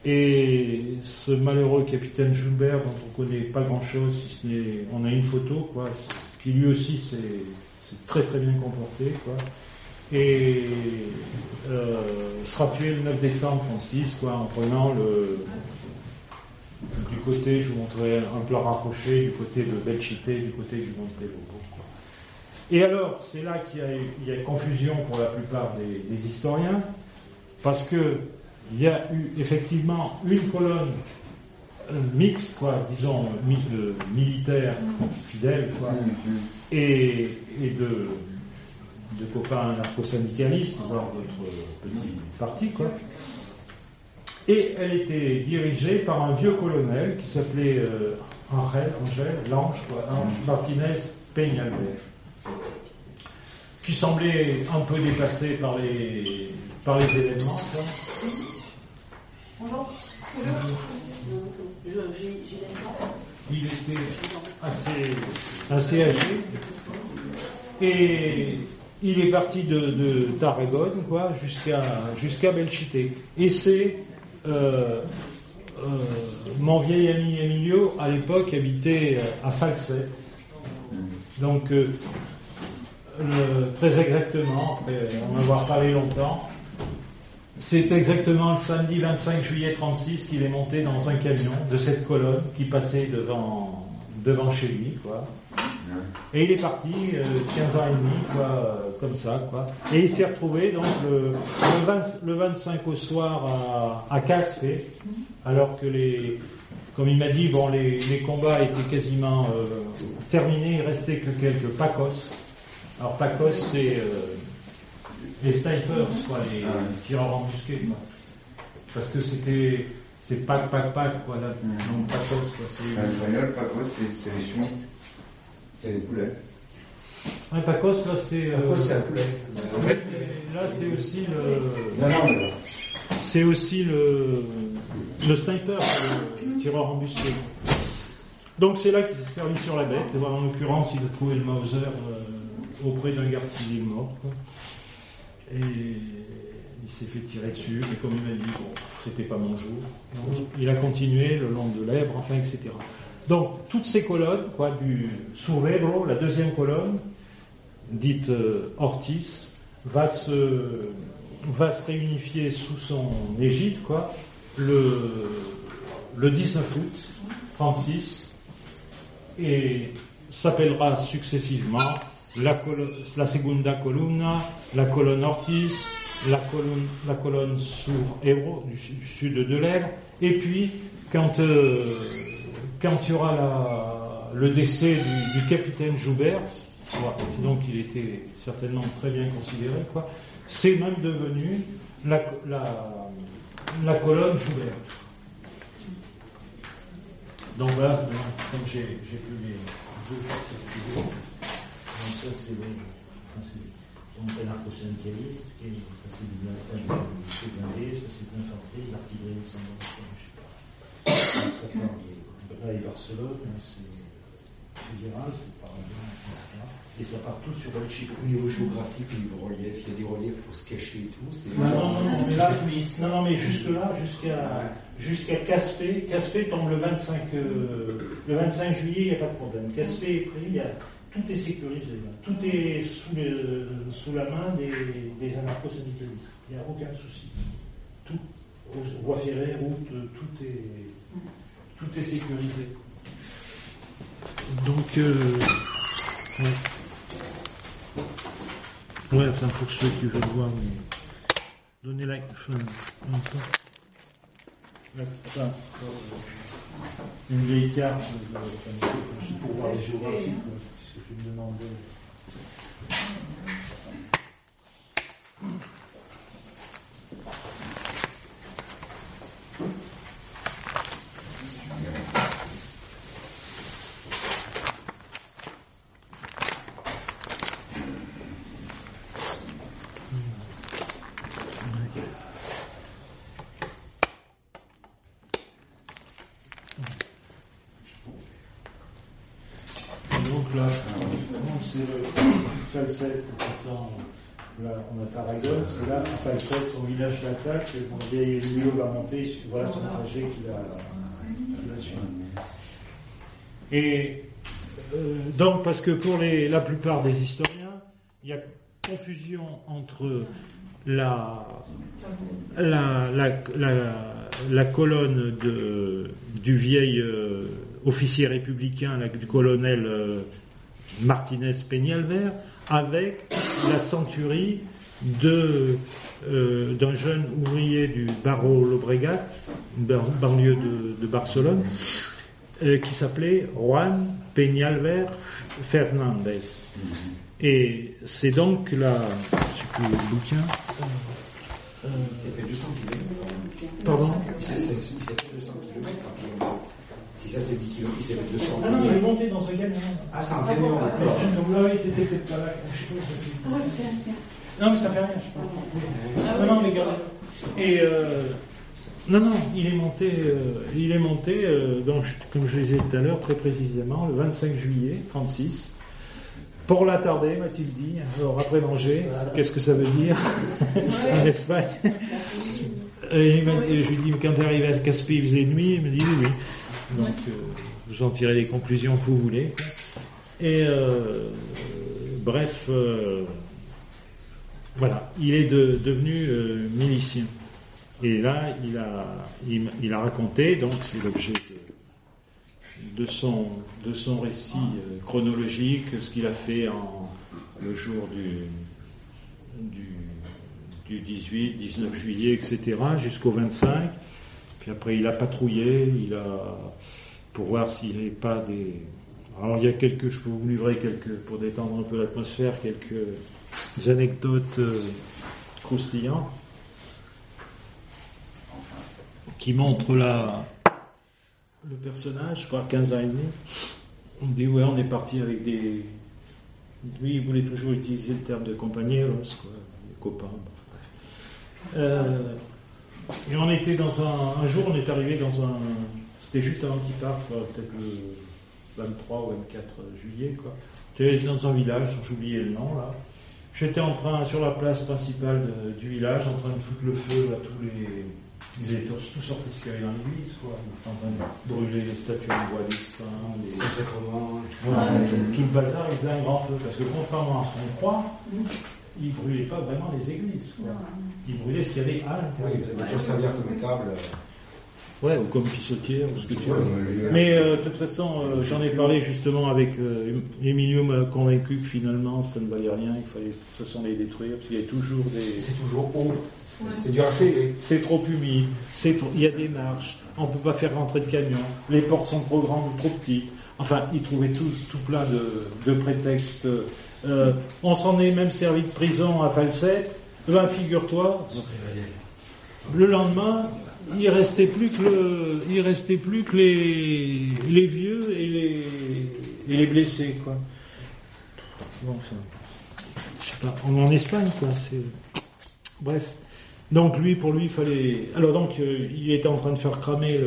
Speaker 3: Et ce malheureux capitaine Joubert, dont on connaît pas grand-chose, si ce n'est, on a une photo, quoi, qui lui aussi s'est très très bien comporté, quoi. Et euh, sera tué le 9 décembre 36, quoi, en prenant le du côté, je vous montrerai un plat rapproché, du côté de Belchite, du côté du Montello. quoi. Et alors, c'est là qu'il y, y a confusion pour la plupart des historiens, parce que il y a eu effectivement une colonne euh, mixte, quoi, disons, mi- de militaires fidèles, quoi, et, et de, de copains narco-syndicalistes, voire d'autres petits partis, quoi. Et elle était dirigée par un vieux colonel qui s'appelait euh, Angel, Angel, Lange, quoi, Ange Martinez Peñalver, qui semblait un peu dépassé par les, par les événements, quoi.
Speaker 5: Bonjour. La
Speaker 3: Il était assez, assez âgé. Et il est parti de, Tarragone, quoi, jusqu'à jusqu'à Belchite. Et c'est euh, euh, mon vieil ami Emilio, à l'époque, habitait à Falset. Donc, euh, le- très exactement, après en avoir parlé longtemps, c'est exactement le samedi 25 juillet 36 qu'il est monté dans un camion de cette colonne qui passait devant, devant chez lui, quoi. Et il est parti euh, 15 ans et demi, quoi, euh, comme ça, quoi. Et il s'est retrouvé donc le, le, 20 le 25 au soir à, à Caspé, alors que les, comme il m'a dit, bon, les, les combats étaient quasiment euh, terminés, il restait que quelques pacos. Alors pacos, c'est euh, les snipers, quoi, les tireurs embusqués, quoi. Parce que c'était, c'est pack, pack, pack, quoi, là. Donc pacos, quoi, c'est.
Speaker 2: En espagnol, c'est c'est les chemins. C'est les poulets.
Speaker 3: Un pacos, là, c'est. euh,
Speaker 1: Pacos, c'est un poulet.
Speaker 3: En fait, là, c'est aussi le,
Speaker 2: Non, non, mais
Speaker 3: c'est aussi le, le sniper, le tireur embusqué. Donc c'est là qu'il s'est servi sur la bête. Et voilà, en l'occurrence, il a trouvé le Mauser euh, auprès d'un garde civil mort. quoi. Et il s'est fait tirer dessus, mais comme il m'a dit, bon, c'était pas mon jour. Il a continué le long de l'Èbre, enfin, etc. Donc toutes ces colonnes, quoi, du Surrebro, la deuxième colonne, dite euh, Ortiz, va se, va se réunifier sous son égide, quoi, le, le 19 août 36, et s'appellera successivement la, la Segunda Columna, la colonne Ortiz, la colonne, sur Ebro, du, su- du sud de l'Èbre, et puis quand, euh, quand il y aura le décès du, capitaine Joubert, donc il était certainement très bien considéré, c'est même devenu la, colonne Joubert. Donc comme j'ai deux faire cette vidéo, donc ça c'est le enfin, c'est donc anarcho-syndicaliste, et ça c'est du blindé, ça c'est de l'infanterie, de l'artillerie, ça me je sais pas. Donc ça part de Braille Barcelone, hein, c'est fédéral, c'est par etc. Et ça part tout sur El Chico.
Speaker 6: Au niveau géographique, au niveau relief, il y a des reliefs pour se cacher et tout. c'est-
Speaker 3: Non, non, non, non, mais là, non, non, mais jusque là, jusqu'à jusqu'à Caspé, Caspé tombe le 25, euh, le 25 juillet, il n'y a pas de problème. Caspé est pris, il y a, tout est sécurisé, tout est sous, le- sous la main des, des anarcho-syndicalistes. Il n'y a aucun souci. Tout, voies ferrées, routes, tout est, tout est sécurisé. Donc, euh, ouais. Ouais, enfin, pour ceux qui veulent voir, mais... Donnez la... Enfin. La- enfin, euh, une vieille carte, euh, pour voir les géographies, quoi, puisque tu me demandais. Et donc là, donc c'est le Falset, pourtant, là, on a Tarragone, c'est là, Falset, son village d'attaque, et bon, vieil Emilio va monter, voilà son trajet qu'il a. Et euh, donc, parce que pour la plupart des historiens, il y a confusion entre la, la, la, colonne de, du vieil euh, officier républicain, du colonel euh, Martinez Peñalver, avec la centurie de euh, d'un jeune ouvrier du Barro Lobregat, banlieue de, de Barcelone, euh, qui s'appelait Juan Peñalver Fernandez. Et c'est donc la, je sais plus le bouquin. Euh,
Speaker 6: Il s'est fait 200 km.
Speaker 3: pardon?
Speaker 6: Il s'est fait 200 km. Si ça c'est 10 km, il s'est fait 200
Speaker 3: Ah non, il est
Speaker 6: km.
Speaker 3: monté dans un camion.
Speaker 6: Ah, c'est un camion. d'accord.
Speaker 3: Donc là, il était peut-être pas là.
Speaker 5: Oh, tiens, tiens.
Speaker 3: Non, mais ça fait rien, je pense. Non, non, mais regardez. Et euh, non, non, il est monté, euh, il est monté, euh, donc, comme je le disais tout à l'heure, très précisément, le 25 juillet 36. Pour l'attarder, m'a-t-il dit. Alors après manger, qu'est-ce que ça veut dire <laughs> en Espagne? Et il je lui dis, quand tu arrivé à Caspi, il faisait nuit. Il me dit, oui, oui. Donc, euh, vous en tirez les conclusions que vous voulez. Et euh, bref, voilà, il est de- devenu euh, milicien. Et là, il a, il, a raconté, donc c'est l'objet de, son, de son récit euh, chronologique, ce qu'il a fait en, le jour du, du, du 18, 19 juillet, etc., jusqu'au 25. Puis après, il a patrouillé, il a, pour voir s'il n'y avait pas des. Alors, il y a quelques, je vous livrer quelques, pour détendre un peu l'atmosphère, quelques anecdotes euh, croustillantes qui montrent la, le personnage, crois 15 ans et demi. On dit, ouais, on est parti avec des. Lui, il voulait toujours utiliser le terme de compagnons, quoi, des copains. Euh, et on était dans un. Un jour, on est arrivé dans un. C'était juste avant qu'il parte, peut-être le 23 ou 24 juillet, quoi. J'étais dans un village, j'oubliais le nom, là. J'étais en train, sur la place principale de- du village, en train de foutre le feu à tous les. Ils étaient tous, sortis ce qu'il y avait dans l'église, quoi. Ils étaient en train de brûler les statues de bois des saints, les. Voilà, tout, tout le bazar, ils faisaient un grand feu. Parce que contrairement à ce qu'on croit, ils ne brûlaient pas vraiment les églises. Quoi. Ils brûlaient ce qu'il y avait à
Speaker 6: Oui,
Speaker 3: l'intérieur.
Speaker 6: vous allez toujours servir comme table.
Speaker 3: Ouais, ou comme pissotière, ou ce que tu
Speaker 2: Ouais,
Speaker 3: veux.
Speaker 2: ouais,
Speaker 3: Mais euh, de toute façon, euh, j'en ai parlé justement avec euh, Emilio m'a convaincu que finalement ça ne valait rien, il fallait de toute façon les détruire, parce qu'il y avait toujours des.
Speaker 6: C'est toujours haut. C'est dur.
Speaker 3: C'est trop humide, c'est trop- il y a des marches, on peut pas faire rentrer de camion, les portes sont trop grandes ou trop petites. Enfin, ils trouvaient tout, tout plein de, de prétextes. Euh, on s'en est même servi de prison à Falsette. Ben, figure-toi, le lendemain, il restait plus que le, il restait plus que les, les vieux et les, et les blessés, quoi. Bon, enfin, je sais pas, en Espagne, quoi. C'est, bref. Donc lui, pour lui, il fallait. Alors donc, euh, il était en train de faire cramer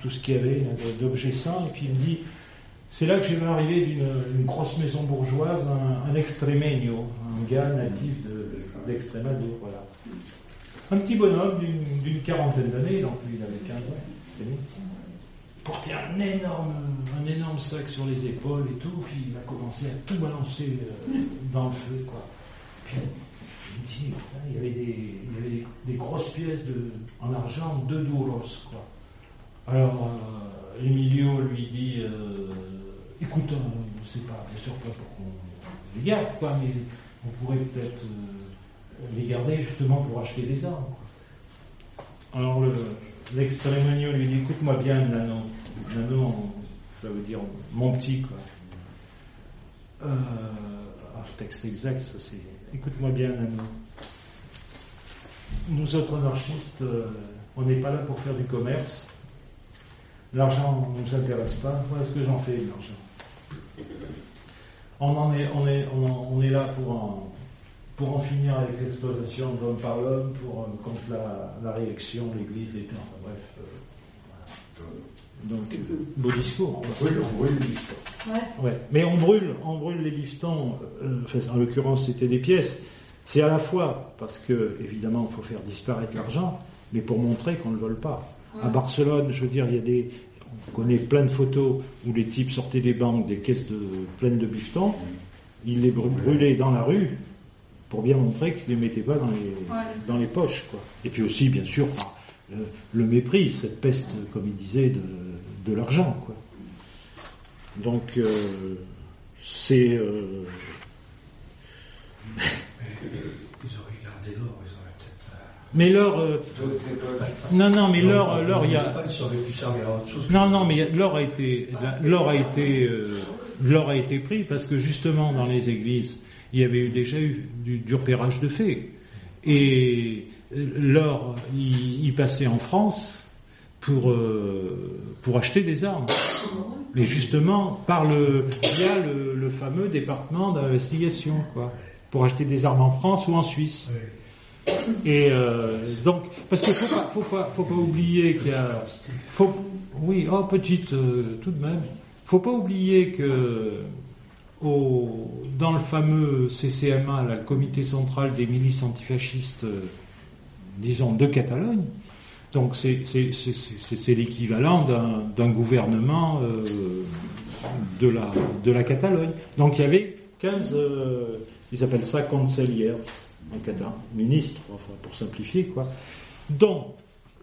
Speaker 3: tout ce qu'il y avait là, d'objets sains, et puis il me dit. C'est là que j'ai vu arriver d'une une grosse maison bourgeoise, un, un un gars natif de- d'Extremadure, voilà. Un petit bonhomme d'une quarantaine d'années, donc lui il avait 15 ans. Portait un énorme, un énorme sac sur les épaules et tout, puis il a commencé à tout balancer euh, dans le feu, quoi. Puis il me putain, il y avait des, il y avait des, grosses pièces de, en argent, deux duros, quoi. Alors, euh, Emilio lui dit, euh, écoute, on ne sait pas, bien sûr pas pour qu'on les garde, quoi, mais on pourrait peut-être les garder justement pour acheter des armes. Alors le- l'extrémagno lui dit, écoute-moi bien, Nano. Nano, ça veut dire mon petit, quoi. Euh, ah, le texte exact, ça c'est, écoute-moi bien, Nano. Nous autres anarchistes, euh, on n'est pas là pour faire du commerce. L'argent ne nous intéresse pas. Voilà ce que j'en fais, l'argent. On, en est, on, est, on est là pour en, pour en finir avec l'exploitation de l'homme par l'homme, pour, euh, contre la, la réaction, l'Église, l'État. Enfin, bref. euh, voilà. Donc, euh, beau discours.
Speaker 6: On brûle, on brûle les bifetons.
Speaker 4: Ouais.
Speaker 3: Ouais. Mais on brûle, on brûle les bifetons. euh, enfin, en l'occurrence, c'était des pièces. C'est à la fois parce que, évidemment, il faut faire disparaître l'argent, mais pour montrer qu'on ne le vole pas. À Barcelone, je veux dire, il y a des, on connaît plein de photos où les types sortaient des banques, des caisses de, pleines de bifetons, ils les brû- brûlaient dans la rue pour bien montrer qu'ils les mettaient pas dans les, dans les poches, quoi. Et puis aussi, bien sûr, par le, le mépris, cette peste, comme il disait, de, de l'argent, quoi. Donc, euh, c'est, euh,
Speaker 7: Ils auraient gardé l'or, ils auraient peut-être.
Speaker 3: mais l'or, euh, non, non, mais l'or, l'or, il y a,
Speaker 7: Ils auraient pu servir à autre chose.
Speaker 3: Non, non, mais l'or a été, l'or a été, euh, l'or a été pris parce que justement dans les églises, il y avait eu déjà eu du, du repérage de faits. Et euh, l'or, il, il passait en France pour euh, pour acheter des armes. Mais justement par le via le, le fameux département d'investigation, quoi, pour acheter des armes en France ou en Suisse. Et euh, donc, parce qu'il faut pas, faut pas, faut pas oublier qu'il y a, faut, oui, oh petite, euh, tout de même, faut pas oublier que dans le fameux CCMA, là, le Comité central des milices antifascistes, euh, disons de Catalogne, donc c'est l'équivalent d'un gouvernement euh, de la Catalogne. Donc il y avait 15, euh, ils appellent ça conseillers en catalan, ministres, enfin pour simplifier quoi, dont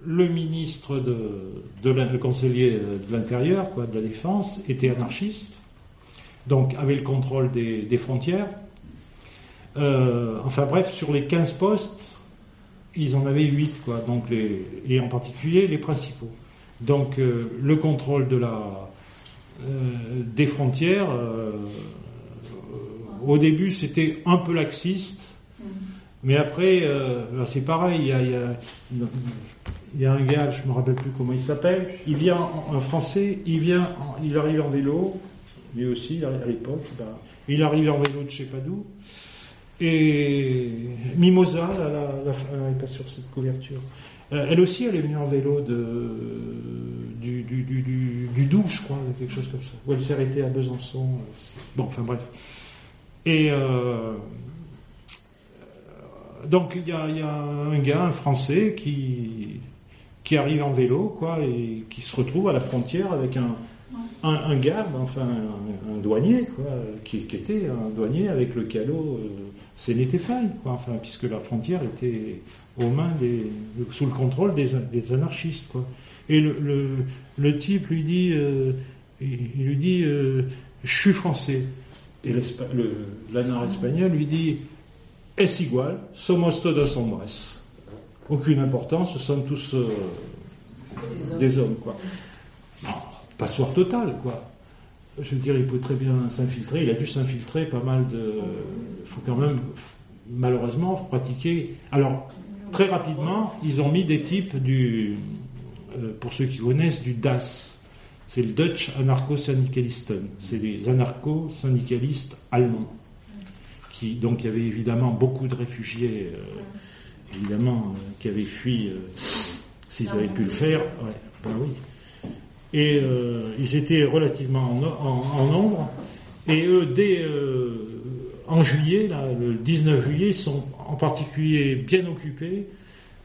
Speaker 3: le ministre de, le conseiller de l'intérieur, quoi, de la défense, était anarchiste, donc avait le contrôle des, des frontières. Euh, enfin bref, sur les 15 postes, ils en avaient 8, quoi, donc les, et en particulier les principaux. Donc euh, le contrôle de la, euh, des frontières, euh, au début c'était un peu laxiste, mais après euh, là, c'est pareil, il y a, y, a, y a un gars, je me rappelle plus comment il s'appelle, il vient, en- français, il vient, en- il arrive en vélo, lui aussi à l'époque, ben, il arrive en vélo de pas d'où, et Mimosa, là, la- elle pas sur cette couverture. Euh, elle aussi, elle est venue en vélo de, du, du, du, du, je crois, quelque chose comme ça. Ou elle s'est arrêtée à Besançon. euh, Bon, enfin bref. Et euh, donc il y a, y a un gars, un Français, qui, qui arrive en vélo, quoi, et qui se retrouve à la frontière avec un, un, garde, enfin un, douanier, quoi, qui, était un douanier avec le calot euh, Sénétéfaille, quoi, enfin, puisque la frontière était aux mains des, sous le contrôle des, anarchistes, quoi. Et le, type lui dit, euh, il, lui dit, euh, je suis français. Et l'anar espagnol lui dit, es igual, somos todos hombres. Aucune importance, ce sont tous euh, des hommes, quoi. Passoire totale, quoi. Je veux dire, il peut très bien s'infiltrer. Il a dû s'infiltrer pas mal de. Il faut quand même, malheureusement, pratiquer. Alors, très rapidement, ils ont mis des types du. euh, pour ceux qui connaissent, du DAS. C'est le Dutch Anarcho-Syndicalisten. C'est les anarcho-syndicalistes allemands. Qui, donc, il y avait évidemment beaucoup de réfugiés, euh, évidemment, euh, qui avaient fui, s'ils avaient pu le faire. Ben oui et euh, ils étaient relativement en, nombre. Et eux, dès euh, en juillet, le 19 juillet, sont en particulier bien occupés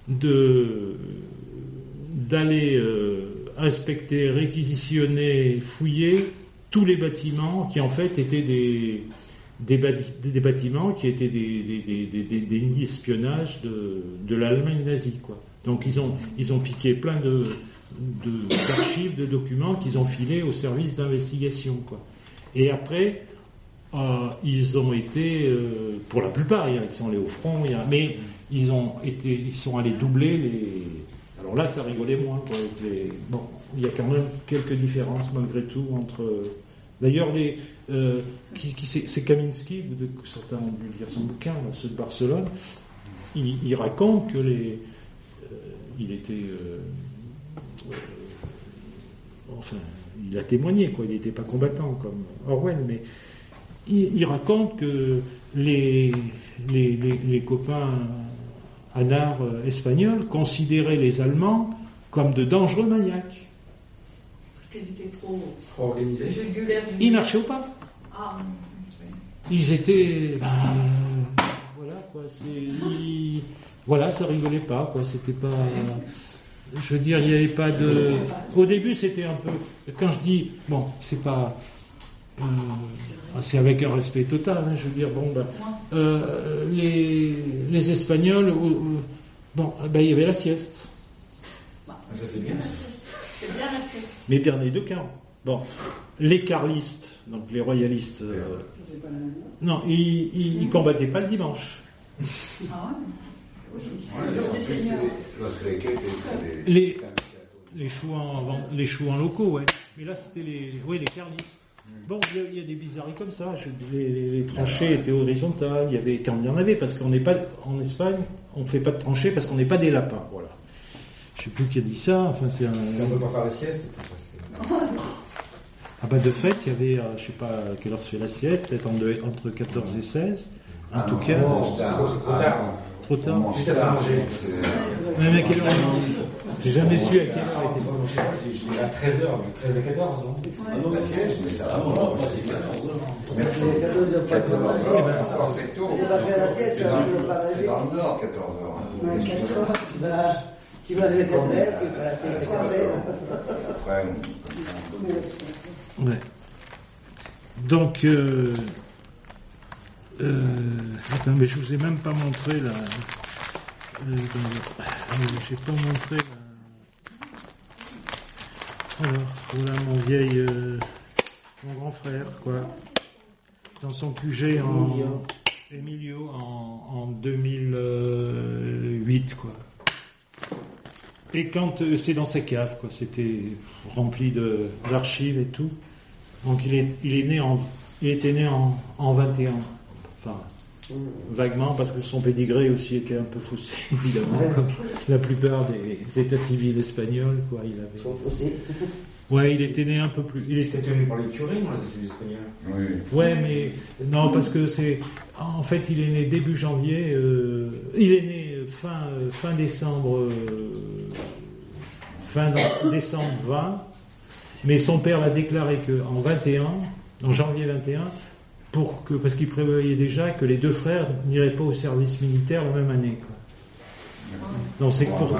Speaker 3: de d'aller euh, inspecter, réquisitionner, fouiller tous les bâtiments qui en fait étaient des des, bâti- des bâtiments qui étaient des, des, des, des, nids d'espionnage de, de l'Allemagne nazie. Quoi. Donc ils ont, ils ont piqué plein de- d'archives, de documents qu'ils ont filés au service d'investigation. Et après, euh, ils ont été, euh, pour la plupart, il y en a qui sont allés au front, mais ils ont été, ils sont allés doubler les. Alors là, ça rigolait moins. Avec les... Bon, il y a quand même quelques différences malgré tout entre. D'ailleurs, les, euh, qui, c'est, Kaminski, de, certains ont dû lire son bouquin, là, ceux de Barcelone. Il, raconte que les, il était, enfin, il a témoigné, quoi. Il n'était pas combattant comme Orwell, mais il, il raconte que les, les, les, les copains anards euh, espagnols considéraient les Allemands comme de dangereux maniaques.
Speaker 5: Parce qu'ils étaient trop
Speaker 6: Trop organisé.
Speaker 5: jugulaires.
Speaker 3: Ils marchaient au pas.
Speaker 5: Ah,
Speaker 3: Ils étaient, ben, euh, voilà quoi. C'est, ils- voilà, ça rigolait pas quoi. C'était pas, je veux dire, il n'y avait pas de. Au début, c'était un peu. Quand je dis, bon, c'est pas. euh, c'est avec un respect total. hein, je veux dire, bon, ben, euh, les, les Espagnols, euh, bon, ben, il y avait la sieste.
Speaker 6: Ah, Ça, c'est bien.
Speaker 5: c'est bien la sieste.
Speaker 3: Les derniers deux camps. Bon, les carlistes, donc les royalistes. euh, non, ils, ils, ils combattaient pas le dimanche.
Speaker 5: Ah ouais?
Speaker 2: Ouais, en les
Speaker 3: Les- avant- les chouans locaux, ouais. Mais là, c'était les, oui, les carlistes. Bon, il y, a- il y a des bizarreries comme ça. Je- les, les- les tranchées étaient horizontales. Il y avait, quand il y en avait, parce qu'on n'est pas, en Espagne, on fait pas de tranchées parce qu'on n'est pas des lapins, voilà. Je sais plus qui a dit ça. Enfin, c'est un.
Speaker 6: On peut pas faire la sieste.
Speaker 3: Ah bah de fait, il y avait, euh, je sais pas à quelle heure se fait la sieste, peut-être entre, entre 14 et 16. En
Speaker 2: Ah
Speaker 3: tout
Speaker 2: non,
Speaker 3: cas,
Speaker 2: Ah non.
Speaker 3: Trop tard.
Speaker 6: Juste à manger.
Speaker 2: c'est-
Speaker 3: Même à quelle heure J'ai jamais su à quelle heure était
Speaker 6: moi, à 13h, mais 13 à 14, non
Speaker 2: Ah non, la sieste, mais ça va. Merci.
Speaker 8: Les 14 heures, pas de
Speaker 2: 14
Speaker 8: manger.
Speaker 2: heures, alors c'est tôt.
Speaker 8: Tu vas faire la sieste,
Speaker 2: C'est dans- C'est le nord, 14 heures.
Speaker 8: Ouais, 4 heures, tu vas, tu vas lever 4 heures, tu vas la sieste à 4 heures.
Speaker 3: Ouais. Donc, euh, euh, attends, mais je vous ai même pas montré la. euh, euh, J'ai pas montré la. Voilà, voilà mon vieil, euh, mon grand frère, quoi. Dans son QG en Emilio en, en 2008, quoi. Et quand euh, c'est dans sa cave, quoi, c'était rempli de d'archives et tout. Donc il est, il est né en, il était né en, en 21. Enfin, vaguement parce que son pédigré aussi était un peu faussé, <laughs> évidemment, comme la plupart des états civils espagnols, quoi. Il avait.
Speaker 8: Sont faussés.
Speaker 3: Ouais, il était né un peu plus. Il était
Speaker 1: tenu par les curés, moi, c'est espagnol.
Speaker 2: Oui, oui.
Speaker 3: Ouais, mais non, parce que c'est. En fait, il est né début janvier. euh, il est né fin euh, fin décembre. euh, fin décembre 20. Mais son père l'a déclaré que en 21, en janvier 21, pour que parce qu'il prévoyait déjà que les deux frères n'iraient pas au service militaire la même année. Quoi. Donc c'est
Speaker 2: Pour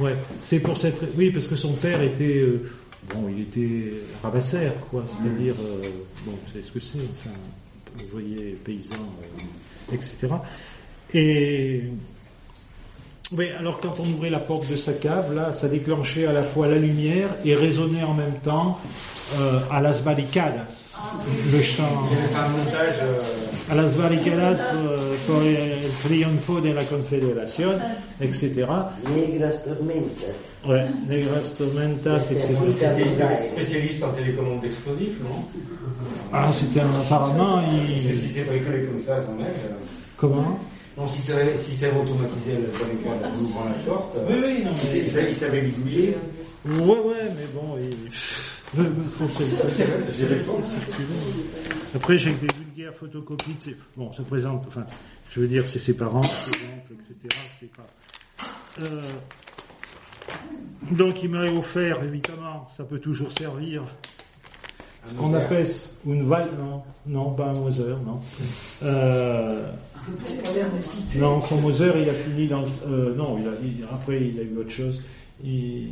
Speaker 3: Ouais, c'est pour cette. Oui, parce que son père était. euh, bon, il était rabassaire, quoi. C'est-à-dire. euh, bon, vous savez ce que c'est, enfin. Vous voyez, paysan, euh, etc. Et. Oui, alors quand on ouvrait la porte de sa cave, là, ça déclenchait à la fois la lumière et résonnait en même temps euh, à las barricadas, le chant.
Speaker 1: C'est un montage. euh,
Speaker 3: a las barricadas euh, por el triunfo de la Confederación, etc.
Speaker 8: Negras tormentas.
Speaker 3: Ouais, Negras Tormentas, etc.
Speaker 1: Spécialiste en télécommande d'explosifs, non?
Speaker 3: Ah, c'était un, apparemment,
Speaker 1: Parce que
Speaker 3: il...
Speaker 1: si c'est bricolé comme ça, ça neige.
Speaker 3: Comment?
Speaker 1: Non, si c'est si c'est automatisé, la barricade, en ouvrant la porte.
Speaker 3: Oui, oui, non,
Speaker 1: sait- il savait- il savait bidouiller.
Speaker 3: Ouais, ouais, mais bon, il... Je-. Après, j'ai des vulgaires photocopies de ses... Bon, se présente, enfin, je veux dire, c'est ses parents, ses oncles, etc. C'est pas... Euh, Donc, il m'aurait offert, évidemment, ça peut toujours servir, ce qu'on appelle une val... Non, non, pas un Moser, non. Euh, non, son Moser, il a fini dans le... euh, non, il a, il- après, il a eu autre chose. Il,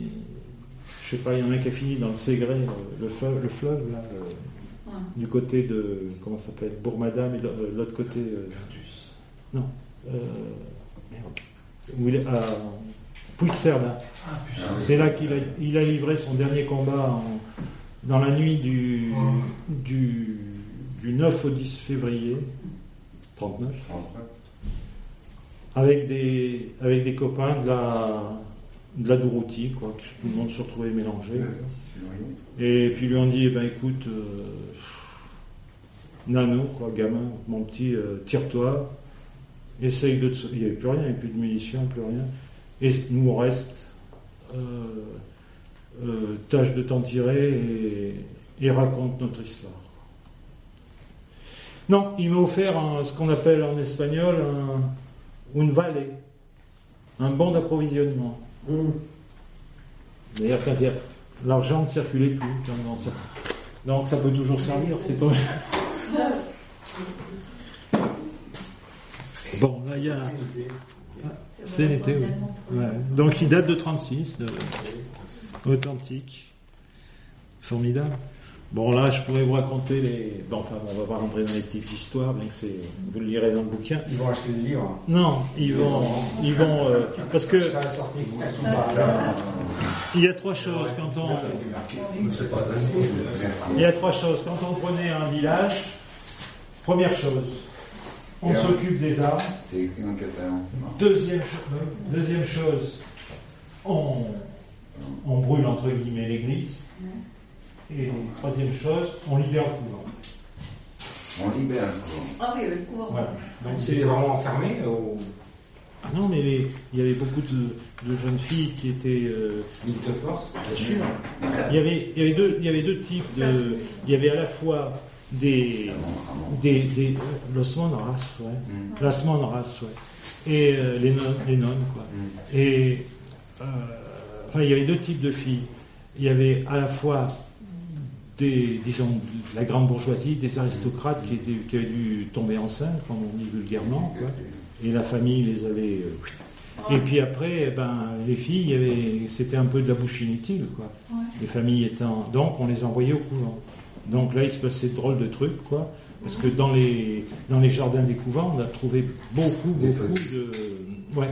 Speaker 3: je sais pas, il y en a un qui a fini dans le Ségré, le fleuve, le fleuve là, euh, du côté de... Comment ça s'appelle Bourg-Madame, et de euh, l'autre côté... euh, non. Euh, merde. Où il est, à Puigcerdá. C'est là qu'il a, il a livré son dernier combat en- dans la nuit du, du, du 9 au 10 février 39 avec des, avec des copains de la, de la Dourouti, quoi, que tout le monde se retrouvait mélangé. Et puis lui ont dit, eh ben écoute, euh, Nano, quoi, gamin, mon petit, euh, tire-toi, essaye de te... Il n'y avait plus rien, il n'y avait plus de munitions, plus rien. Et nous on reste, euh, euh, tâche de t'en tirer et, et raconte notre histoire. Non, il m'a offert un- ce qu'on appelle en espagnol un, une vallée, un bon d'approvisionnement. D'ailleurs, quand y a- l'argent ne circulait plus. dans- dans ça. Donc ça peut toujours servir, c'est tout. Bon, là il y a. C'est l'été, oui. Ouais. Donc il date de 36, de- authentique. Formidable. Bon là je pourrais vous raconter les. Bon enfin on va pas rentrer dans les petites histoires, bien que c'est. Vous le lirez dans le bouquin.
Speaker 1: Ils vont acheter le livre.
Speaker 3: Non, ils vont. Ils vont. euh, parce que il y a trois choses quand on. Il y a trois choses. Quand on prenait un village, première chose, on s'occupe des armes.
Speaker 2: C'est écrit en catalan, c'est marrant.
Speaker 3: Deuxième, cho- deuxième chose, on, on brûle entre guillemets l'église. Et troisième chose, on libère le couvent.
Speaker 2: On libère le courant.
Speaker 4: Ah oui, le.
Speaker 3: Voilà. Donc
Speaker 1: C'était vraiment enfermé ou
Speaker 3: Ah non, mais les- il y avait beaucoup de, de jeunes filles qui étaient euh,
Speaker 1: liste de force
Speaker 3: Bien sûr. Il y avait, il y avait deux, il y avait deux types de, il y avait à la fois des, des, des los monras, ouais, las monras, ouais, et euh, les nonnes, les nonnes, quoi. Et euh, enfin, il y avait deux types de filles. Il y avait à la fois des, disons, de la grande bourgeoisie, des aristocrates qui, étaient, qui avaient dû tomber enceintes, comme on dit vulgairement, quoi. Et la famille les avait. euh, et puis après, eh ben, les filles, il y avait, c'était un peu de la bouche inutile, quoi. Les familles étant, donc on les envoyait au couvent. Donc là, il se passait de drôles de trucs, quoi. Parce que dans les, dans les jardins des couvents, on a trouvé beaucoup, beaucoup de, Ouais,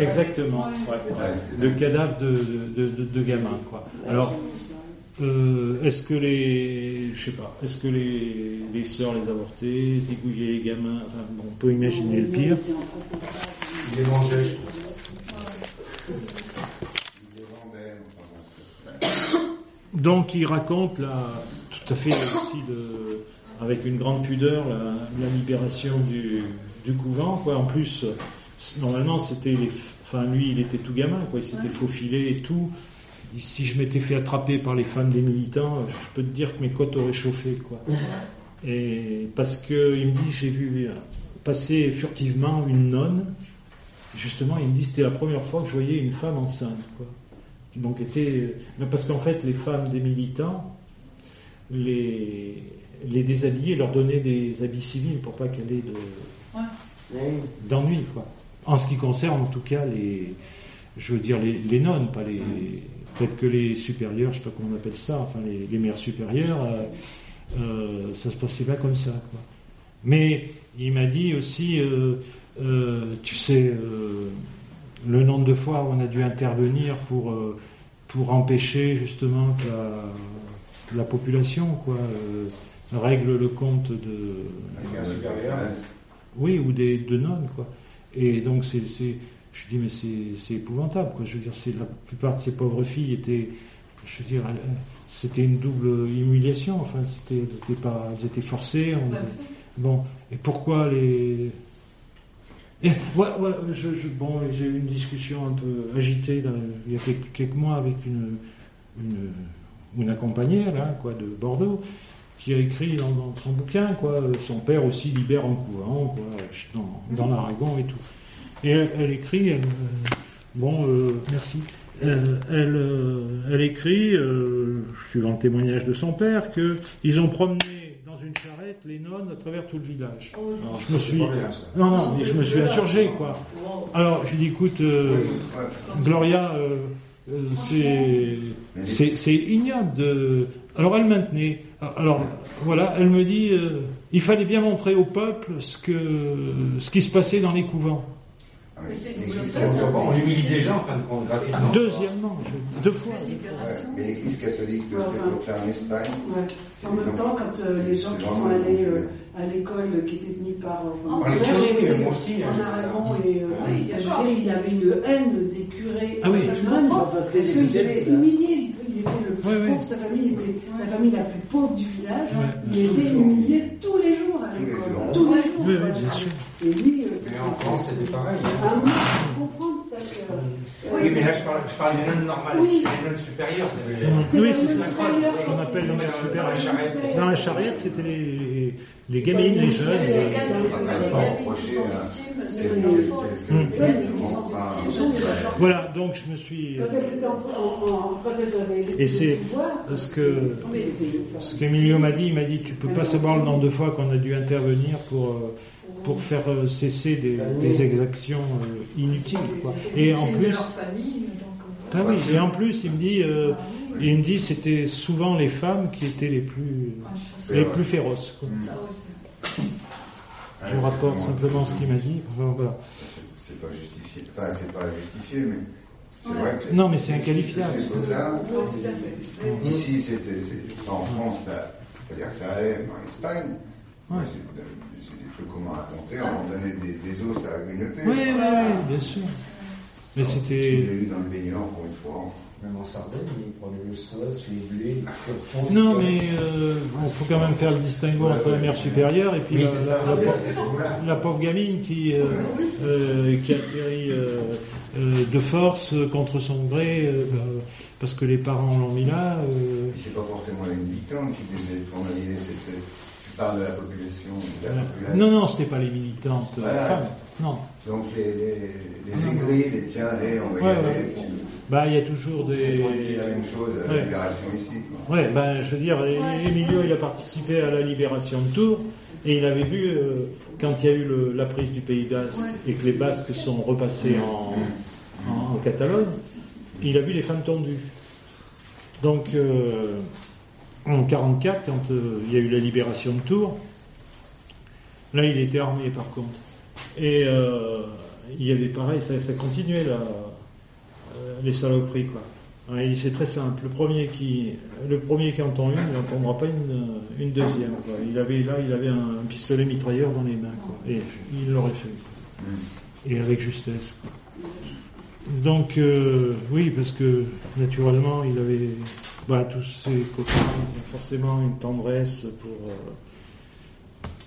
Speaker 3: exactement.
Speaker 5: Ouais.
Speaker 3: de cadavres de, de, de, de gamins, quoi. Alors, euh, est-ce que les, je sais pas, est-ce que les, les sœurs les avortaient, zigouillaient les gamins, enfin, bon, on peut imaginer le pire.
Speaker 1: Les
Speaker 3: Donc, il raconte là, tout à fait aussi de, avec une grande pudeur, la, la libération du, du couvent, quoi. En plus, normalement, c'était les, enfin, lui, il était tout gamin, quoi. Il s'était faufilé et tout. Si je m'étais fait attraper par les femmes des militants, je peux te dire que mes côtes auraient chauffé, quoi. <laughs> Et parce que il me dit, j'ai vu passer furtivement une nonne. Justement, il me dit, c'était la première fois que je voyais une femme enceinte, quoi. Donc était, mais parce qu'en fait, les femmes des militants les, les déshabillaient, leur donnaient des habits civils pour pas qu'elle ait de, d'ennui, quoi. En ce qui concerne, en tout cas, les, je veux dire, les, les nonnes, pas les, peut-être que les supérieurs, je sais pas comment on appelle ça, enfin, les, les mères supérieures, euh, euh, ça se passait pas comme ça, quoi. Mais il m'a dit aussi, euh, euh, tu sais, euh, le nombre de fois où on a dû intervenir pour, pour empêcher justement que la, la population, quoi, règle le compte de,
Speaker 1: supérieure.
Speaker 2: Ouais.
Speaker 3: oui, ou des de nonnes, quoi. Et donc c'est, je dis mais c'est, épouvantable, quoi. Je veux dire, c'est la plupart de ces pauvres filles étaient, je veux dire, c'était une double humiliation. Enfin, c'était, elles étaient pas, elles étaient forcées. on- bon, et pourquoi les et voilà, voilà, je, je- bon, j'ai eu une discussion un peu agitée là, il y a quelques, quelques mois avec une, une, une accompagnée là, quoi, de Bordeaux, qui a écrit dans, dans son bouquin, quoi, euh, son père aussi libère en couvent, quoi, dans, dans l'Aragon et tout. Et elle, elle écrit, elle, euh, bon, euh, merci. Elle, elle, euh, elle écrit, euh, suivant le témoignage de son père, que ils ont promené dans une charrette les nonnes à travers tout le village. Alors, je me suis, non, non, mais je me suis insurgé, quoi. Alors, j'ai dit, écoute, euh,
Speaker 2: Ouais.
Speaker 3: Gloria, c'est, c'est, c'est ignoble de. Alors, elle maintenait. Alors, voilà, elle me dit, euh, il fallait bien montrer au peuple ce que, ce qui se passait dans les couvents.
Speaker 1: On humilie des gens en fin de compte, gratuitement.
Speaker 3: Deuxièmement, je- deux fois.
Speaker 2: Ouais, mais l'Église catholique de cette époque-là en Espagne,
Speaker 5: Ouais. En même temps, quand euh, les gens qui sont allés euh, à l'école, qui étaient tenus par euh,
Speaker 1: Par les curés, moi aussi, hein,
Speaker 5: en euh, dire, il y avait une haine des curés.
Speaker 3: Ah oui.
Speaker 8: Parce
Speaker 5: qu'ils
Speaker 8: étaient-
Speaker 5: humilié. Était le plus
Speaker 3: oui.
Speaker 5: pauvre, sa famille était la famille la plus pauvre du village.
Speaker 3: Ouais.
Speaker 5: Il était humilié tous les jours à
Speaker 2: Tous les
Speaker 5: l'école.
Speaker 2: jours.
Speaker 5: Tous les jours.
Speaker 3: Oui, bien sûr.
Speaker 5: Et lui, euh,
Speaker 1: Mais en France, c'était pareil. hein.
Speaker 5: Ah oui, je comprends ça. que-
Speaker 1: Oui, mais là, je parle, je parle des nonnes normales,
Speaker 5: Oui.
Speaker 1: des nonnes supérieures.
Speaker 3: Oui, c'est ça. On appelle les
Speaker 1: Dans
Speaker 3: supérieures. Dans la charrette, c'était les, les gamines, les jeunes.
Speaker 4: Les
Speaker 3: euh, Voilà, donc je me suis.
Speaker 5: Avaient
Speaker 3: Et c'est ce que- Ce qu'Emilio m'a dit, il m'a dit tu peux pas savoir le nombre de fois qu'on a dû intervenir pour euh, pour faire euh, cesser des, des exactions euh, inutiles. Quoi. Et en plus,
Speaker 4: leur famille, donc,
Speaker 3: ah oui, et en plus, il me dit, euh, il me dit, c'était souvent les femmes qui étaient les plus les plus féroces. quoi.
Speaker 4: aussi.
Speaker 3: Je vous rapporte simplement ce qu'il m'a dit. Enfin, voilà.
Speaker 2: C'est pas justifié. Enfin, c'est pas justifié, mais c'est vrai que.
Speaker 3: Non, mais c'est inqualifiable.
Speaker 2: Ici, c'était. c'est- En France, ça. faut dire que ça allait, mais en Espagne.
Speaker 3: Ouais.
Speaker 2: C'est c'est des trucs qu'on m'a raconté, on donnait des, des os à grignoter.
Speaker 3: Oui, oui, oui, bien sûr. Mais
Speaker 2: Je
Speaker 3: c'était.
Speaker 2: l'ai eu dans le baigneur pour une fois.
Speaker 6: Même en Sardaigne, ils prenaient le sauce, les blés, les curtons.
Speaker 3: Non, mais euh, il faut quand même faire le distinguo entre la mère supérieure et puis
Speaker 1: Oui,
Speaker 3: la, pauvre- la gamine qui, euh, euh, qui a péri euh, euh, de force contre son gré euh, bah, parce que les parents l'ont mis là.
Speaker 2: Puis c'est pas forcément les militants qui devaient c'est. c'est- Tu parles de la population, de la
Speaker 3: voilà.
Speaker 2: population.
Speaker 3: Non, non, c'était pas les militantes
Speaker 2: Voilà.
Speaker 3: femmes. Non.
Speaker 2: Donc les, les, les aigris, les tiens, allez, on va y
Speaker 3: Ouais,
Speaker 2: aller.
Speaker 3: ouais. Bah, il y a toujours
Speaker 2: C'est
Speaker 3: des.
Speaker 2: la même chose à la
Speaker 3: Ouais.
Speaker 2: libération ici. Quoi.
Speaker 3: Ouais, ben, je veux dire, Emilio, il a participé à la libération de Tours et il avait vu euh, quand il y a eu le- la prise du Pays Basque et que les Basques sont repassés en, en, en Catalogne, il a vu les femmes tondues. Donc, euh, en 44, quand euh, il y a eu la libération de Tours, là, il était armé par contre. Et euh, il y avait pareil, ça, ça continuait là, euh, les saloperies quoi. Ouais, et c'est très simple. Le premier qui, le premier qui entend une, il n'entendra pas une, une deuxième. Quoi. Il avait là, il avait un, un pistolet mitrailleur dans les mains, quoi. Et il l'aurait fait. quoi. Et avec justesse. quoi. Donc euh, oui, parce que naturellement, il avait, bah, tous ses copains, forcément une tendresse pour euh,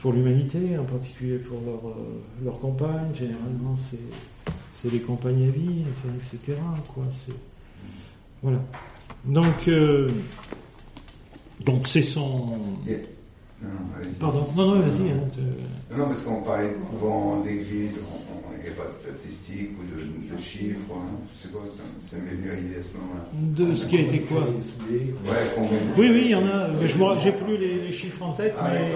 Speaker 3: pour l'humanité, en particulier pour leur euh, leur compagne. Généralement, c'est les compagnes à vie, enfin, etc. Quoi. Voilà. Donc, euh, donc c'est son.
Speaker 2: Non.
Speaker 3: Pardon. Non, non, vas-y. hein, te-
Speaker 2: Non, non, parce qu'on parlait de couvent, d'église, il n'y a pas de statistiques ou de, de chiffres. hein. C'est quoi ça, m'est venu à l'idée à ce moment-là.
Speaker 3: De ce qui a été quoi?
Speaker 2: Ouais,
Speaker 3: Oui, oui, il y en a. Mais je j'ai plus les, les chiffres en tête,
Speaker 2: Ah,
Speaker 3: mais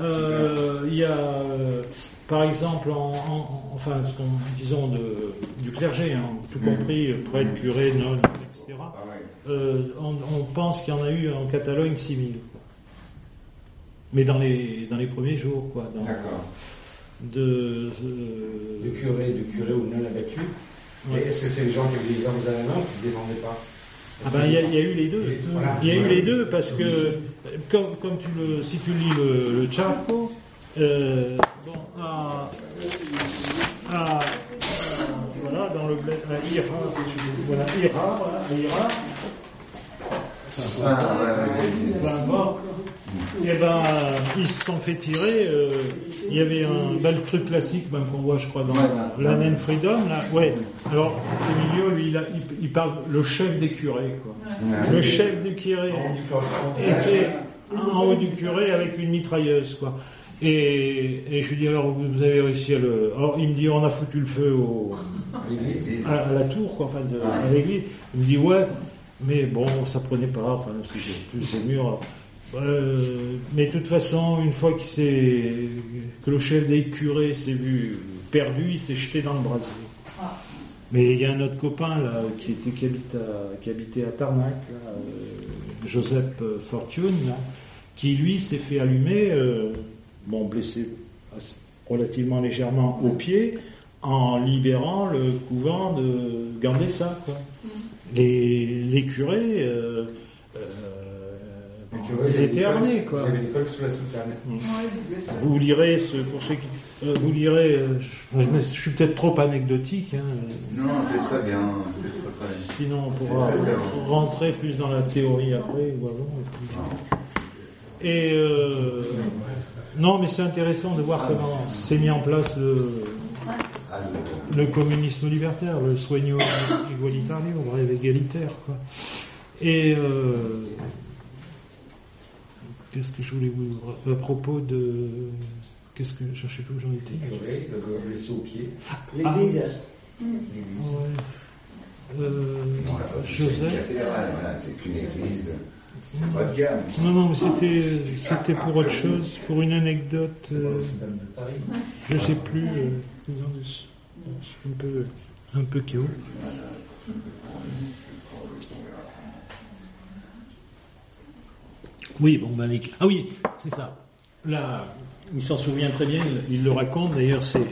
Speaker 3: euh, il y a, euh, par exemple, en, en- enfin, ce qu'on, disons de, du clergé, hein, tout
Speaker 2: Mm.
Speaker 3: compris, euh, prêtre, curé, nonne, etc.
Speaker 2: Pareil.
Speaker 3: Euh, on, on pense qu'il y en a eu en Catalogne 6000. Mais dans les dans les premiers jours, quoi. dans-
Speaker 2: D'accord.
Speaker 3: de, euh,
Speaker 6: De curé, de curé ou non abattu.
Speaker 3: Ouais.
Speaker 6: Est-ce que c'est les gens qui avaient des armes à la main qui se défendaient pas
Speaker 3: Ah ben, il y, a- il y a eu les deux.
Speaker 6: Voilà.
Speaker 3: Il y a eu les deux parce que, comme, comme tu le, si tu lis le, le Chaco, euh, bon, à, à- voilà, dans le bled- à Ira, voilà, Ira, voilà, Ira,
Speaker 2: Ah, ouais, ouais,
Speaker 3: ben, ben, ils se sont fait tirer. euh, il y avait un bel truc classique ben, qu'on voit, je crois, dans
Speaker 2: Ouais.
Speaker 3: la Freedom. Là, ouais. Alors, Emilio, lui, il, a- il, il parle le chef des curés, quoi.
Speaker 2: Ouais.
Speaker 3: Le chef du curé était en haut du curé avec une mitrailleuse, quoi. Et, et je lui dis alors vous avez réussi à le. Alors il me dit on a foutu le feu au, à, à la tour, quoi, enfin de, à l'église. Il me dit ouais, mais bon ça prenait pas, enfin c'est plus c'est mûr. Euh, mais de toute façon, une fois que le chef des curés s'est vu perdu, il s'est jeté dans le brasier. Mais il y a un autre copain là qui était qui, habite à- qui habitait à Tarnac, là, euh, Joseph euh, Fortune, là, qui lui s'est fait allumer, euh, bon blessé relativement légèrement au pied, en libérant le couvent de Gandessa. Quoi. Les, les curés, ils étaient armés. Quoi.
Speaker 6: Ils avaient l'école sous la soutane.
Speaker 3: Vous lirez, ce, pour ceux qui, euh, vous lirez, euh, je, je suis peut-être trop anecdotique, hein,
Speaker 2: Non, c'est très bien. C'est très, très bien.
Speaker 3: sinon on pourra rentrer plus dans la théorie après ou avant. et puis- Et euh, non, mais c'est intéressant de voir comment s'est mis en place le,
Speaker 2: Ah, le-
Speaker 3: le communisme libertaire, le soigno igualitario, le rêve égalitaire, quoi. Et euh, qu'est-ce que je voulais vous à propos de qu'est-ce que je sais plus où j'en étais.
Speaker 6: Curé, le blessé au pied.
Speaker 8: L'église.
Speaker 3: Ouais. Euh,
Speaker 2: c'est une
Speaker 3: Joseph.
Speaker 2: cathédrale, voilà, c'est qu'une église. de- C'est pas de gamme.
Speaker 3: Non, non, mais c'était c'était pour autre chose, pour une anecdote. euh, je sais plus. euh, disons, je suis un peu un peu chaos. Oui, bon, ben, ah oui, c'est ça. Là, il s'en souvient très bien. Il, le raconte. D'ailleurs, c'est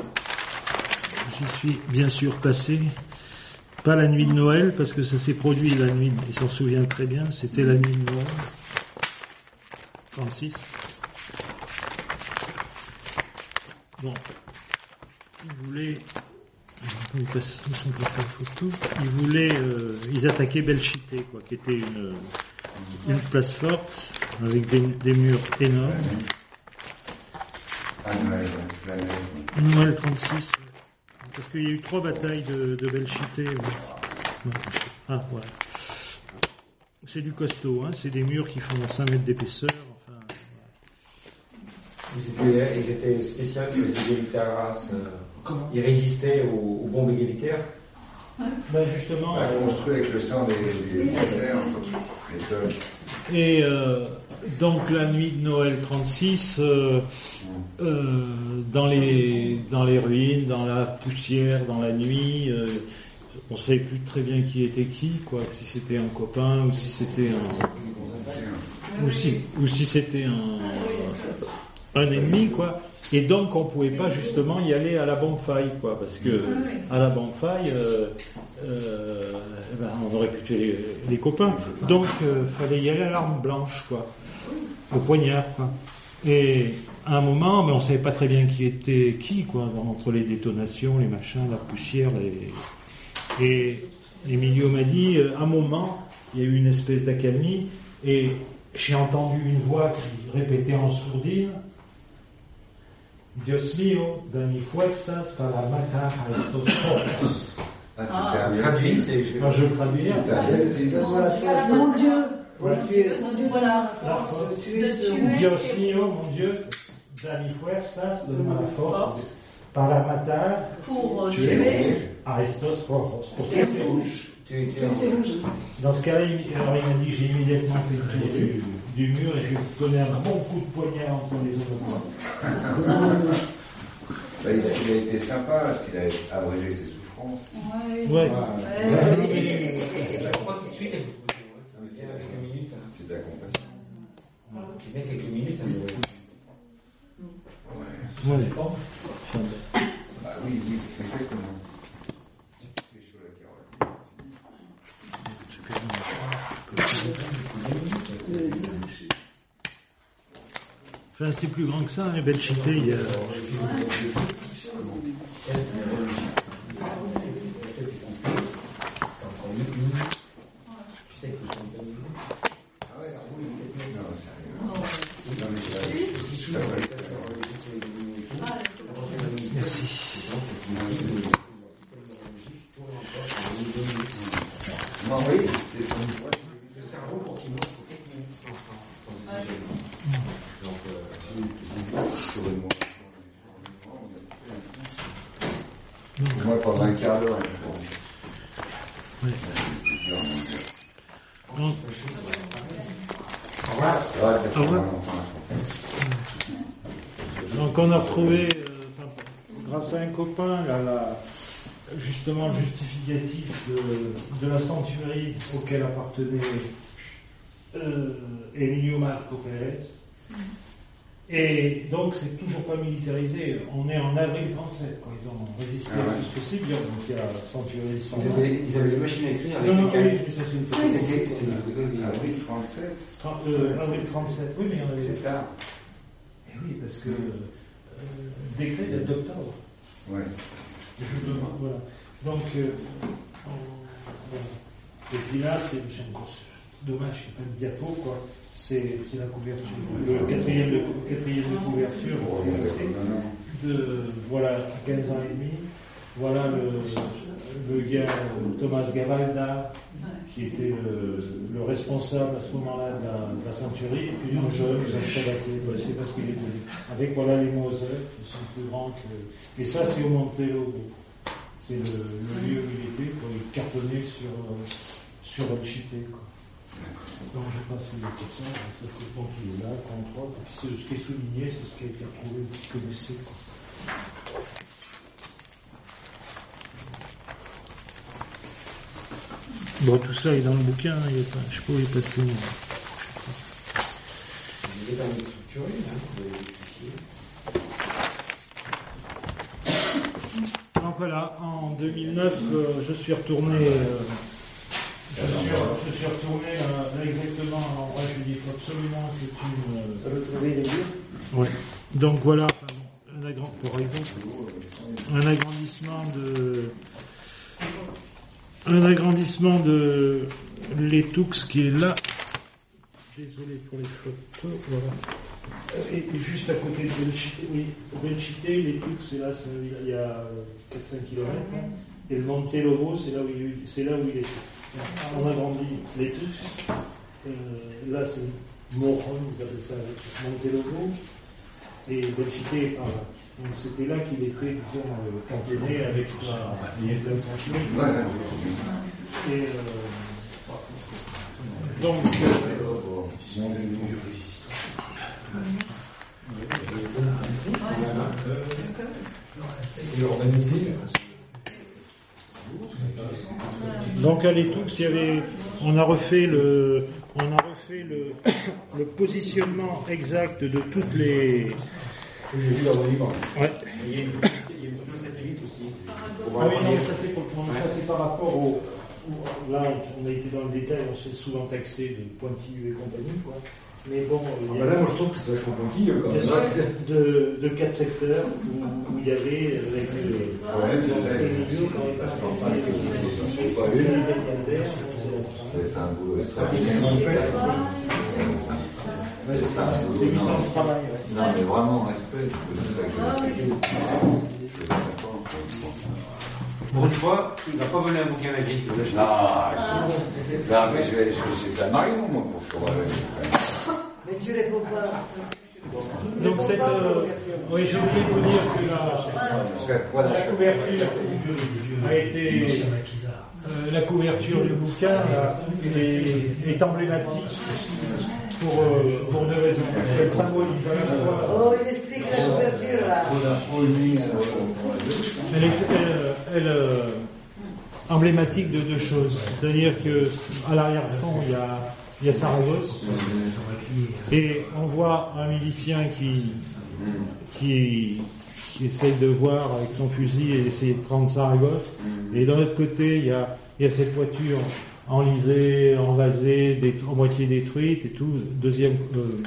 Speaker 3: j'y suis bien sûr passé. Pas la nuit de Noël, parce que ça s'est produit la nuit, il s'en souvient très bien, c'était la nuit de Noël. 36. Bon. Ils voulaient, ils sont passés photo, ils voulaient, euh, ils attaquaient Belchité, quoi, qui était une, une place forte, avec des, des murs énormes.
Speaker 2: Ah, Noël, la neige.
Speaker 3: Noël 36. Parce qu'il y a eu trois batailles de, de Belchité. Ah, voilà. C'est du costaud, hein. c'est des murs qui font 5 mètres d'épaisseur. Enfin,
Speaker 6: Ils étaient, ils étaient spéciaux, les égalitaires races. euh, ils résistaient aux, aux bombes égalitaires.
Speaker 3: ben justement,
Speaker 2: Bah,
Speaker 3: euh,
Speaker 2: construit avec le sang des, des frères, les sols.
Speaker 3: et euh, donc la nuit de Noël 36, euh, euh, dans les dans les ruines, dans la poussière, dans la nuit, euh, on savait plus très bien qui était qui, quoi, si c'était un copain ou si c'était un ou si, c'était un, un ennemi, quoi. Et donc on pouvait pas justement y aller à la bonfaille, quoi, parce que à la bonfaille, euh, eh ben, on aurait pu tuer les, les copains. Donc euh, fallait y aller à l'arme blanche, quoi, au poignard, quoi. Et à un moment, mais on savait pas très bien qui était qui, quoi, entre les détonations, les machins, la poussière, les... et Emilio m'a dit, euh, à un moment, il y a eu une espèce d'accalmie, et j'ai entendu une voix qui répétait en sourdine, Dios mío, dame fuerzas para matar a estos pobres.
Speaker 2: Ah, c'était un
Speaker 6: Traduit, c'est.
Speaker 3: Quand je traduis,
Speaker 2: c'est.
Speaker 5: Mon Dieu, Voilà.
Speaker 3: La force.
Speaker 5: Tu es ce
Speaker 3: Dios mío, mon Dieu, dame fuerzas, donne-moi la force para matar
Speaker 4: Pour
Speaker 3: tuer
Speaker 4: tuer.
Speaker 3: estos rojos. Rouge. Dans ce cas-là, il, alors il m'a dit j'ai immédiatement fait le tour du, du mur et je lui un bon coup de poignard entre les oreilles.
Speaker 2: Bah, il, a, il a été sympa parce qu'il a abrégé ses souffrances.
Speaker 4: Ouais.
Speaker 3: Ouais.
Speaker 4: Ouais.
Speaker 6: Je crois tout de suite, elle vous trouve, ouais.
Speaker 2: C'est de la compassion.
Speaker 6: Tu mets quelques minutes, mais
Speaker 2: Ouais.
Speaker 3: Ouais.
Speaker 2: Bah oui, oui, exactement. C'est chaud la carotte.
Speaker 3: Enfin, c'est plus grand que ça, hein, Belchité, il y a...
Speaker 6: tu sais que je suis un peu nouveau.
Speaker 2: Ah ouais, ah oui, non, sérieux. Non, mais je je l'avais
Speaker 3: Merci.
Speaker 2: Non, oui, c'est son
Speaker 6: Le cerveau, pour qu'il mange, faut quelques minutes sans, sans, sans oxygène. Donc, euh,
Speaker 2: sur une Moi, pendant un quart d'heure.
Speaker 3: Donc, Au revoir. on a retrouvé, euh, enfin, grâce à un copain, là, justement le justificatif de, de la centurie auquel appartenait euh, Emilio Marco Pérez. Et donc c'est toujours pas militarisé. On est en avril 37 quand ils ont résisté
Speaker 2: Ah ouais.
Speaker 3: le plus possible. Donc il y a centurie, 100
Speaker 6: ils avaient, ils avaient des machines à écrire avec
Speaker 3: Non, non, oui, mais ça c'est une photo.
Speaker 6: c'est une
Speaker 2: Avril 37,
Speaker 3: Trente- euh, avril 37. Oui, mais il y en avait
Speaker 2: c'est tard.
Speaker 3: Eh oui, parce que euh, décret date d'octobre.
Speaker 2: Ouais.
Speaker 3: Je vous demande, voilà. Donc, euh, on- voilà. et puis là, c'est c'est dommage, il n'y a pas de diapo, quoi. C'est c'est la couverture, le quatrième de, quatrième de couverture. C'est de, voilà, 15 ans et demi. Voilà le, le gars Thomas Gavalda, qui était le, le responsable à ce moment-là de la, de la centurie, et puis un jeune, Chalaté, c'est parce qu'il est. Avec voilà les Moser, qui sont plus grands que. Et ça, c'est au Montello. C'est le, le lieu où il était, quoi. il cartonnait sur, euh, sur Belchité, quoi. Donc je passe les pour ça, c'est bon qu'il est là, contrôle, c'est- ce qui est souligné, c'est ce qui a été retrouvé, qui connaissait, quoi. Bon, tout ça est dans le bouquin, il y a pas, je sais pas où il est
Speaker 6: est dans les structurés, hein, vous.
Speaker 3: Donc voilà, en 2009, euh, je suis retourné, euh, je, suis, je suis retourné euh, là exactement à l'endroit où je dis il faut absolument que tu me...
Speaker 8: Retrouver les lieux.
Speaker 3: Oui. Donc voilà, un, agrand- pour exemple, un agrandissement de... Un agrandissement de l'étoux qui est là. Désolé pour les photos, voilà. Et, et juste à côté de Belchité, oui, l'étoux c'est là, c'est- il y a 4-5 km. Et le Monte Lobo, c'est là où il, c'est là où il est. On agrandit l'étoux. Euh, là, c'est Moron, ils appellent ça Monte Lobo. Et Belchité est par là. Donc c'était là qu'il était, disons, euh, cantonné avec sa il y a 25 000.
Speaker 2: Ouais.
Speaker 3: Et euh, donc, euh. Donc à l'étoux, il y avait, on a refait le, on a refait le, <coughs> le positionnement exact de toutes les,
Speaker 1: j'ai vu.
Speaker 3: Ouais.
Speaker 1: Il y a photo satellite aussi.
Speaker 3: Ah oui, non, ça c'est pour- pour- ça, c'est par rapport au. au- Là, on a été dans le détail, on s'est souvent taxé de pointilleux et compagnie, quoi. Mais bon,
Speaker 1: Ah
Speaker 3: a
Speaker 1: là, moi je trouve que c'est vachement pointilleux quand même.
Speaker 3: de, de quatre secteurs où, où il y avait avec les,
Speaker 2: problème, c'est ça,
Speaker 3: les
Speaker 2: C'est un boulot non. mais vraiment, respect, je. Je encore.
Speaker 1: Pour une fois, il va pas voler un bouquin à la grille. il va l'acheter.
Speaker 2: Non, je, non, mais je vais aller chez Plein Marion, moi, pour que je sois
Speaker 8: Mais Dieu les faut pas.
Speaker 3: Donc cette, euh, oui, j'ai oublié de vous dire que la, la couverture a été euh, la couverture du bouquin là, est, est emblématique pour, euh, pour deux raisons. Qu'elle symbolise à la fois
Speaker 8: Oh, il explique la couverture là.
Speaker 3: Elle est elle, elle, euh, emblématique de deux choses. C'est-à-dire que à l'arrière-fond, il y a, il y a Saragosse. Et on voit un milicien qui, qui, essaye de voir avec son fusil et essayer de prendre Saragosse. Et d'un autre côté, il y a, cette voiture enlisée, envasée, à moitié détruite et tout. Deuxième, euh,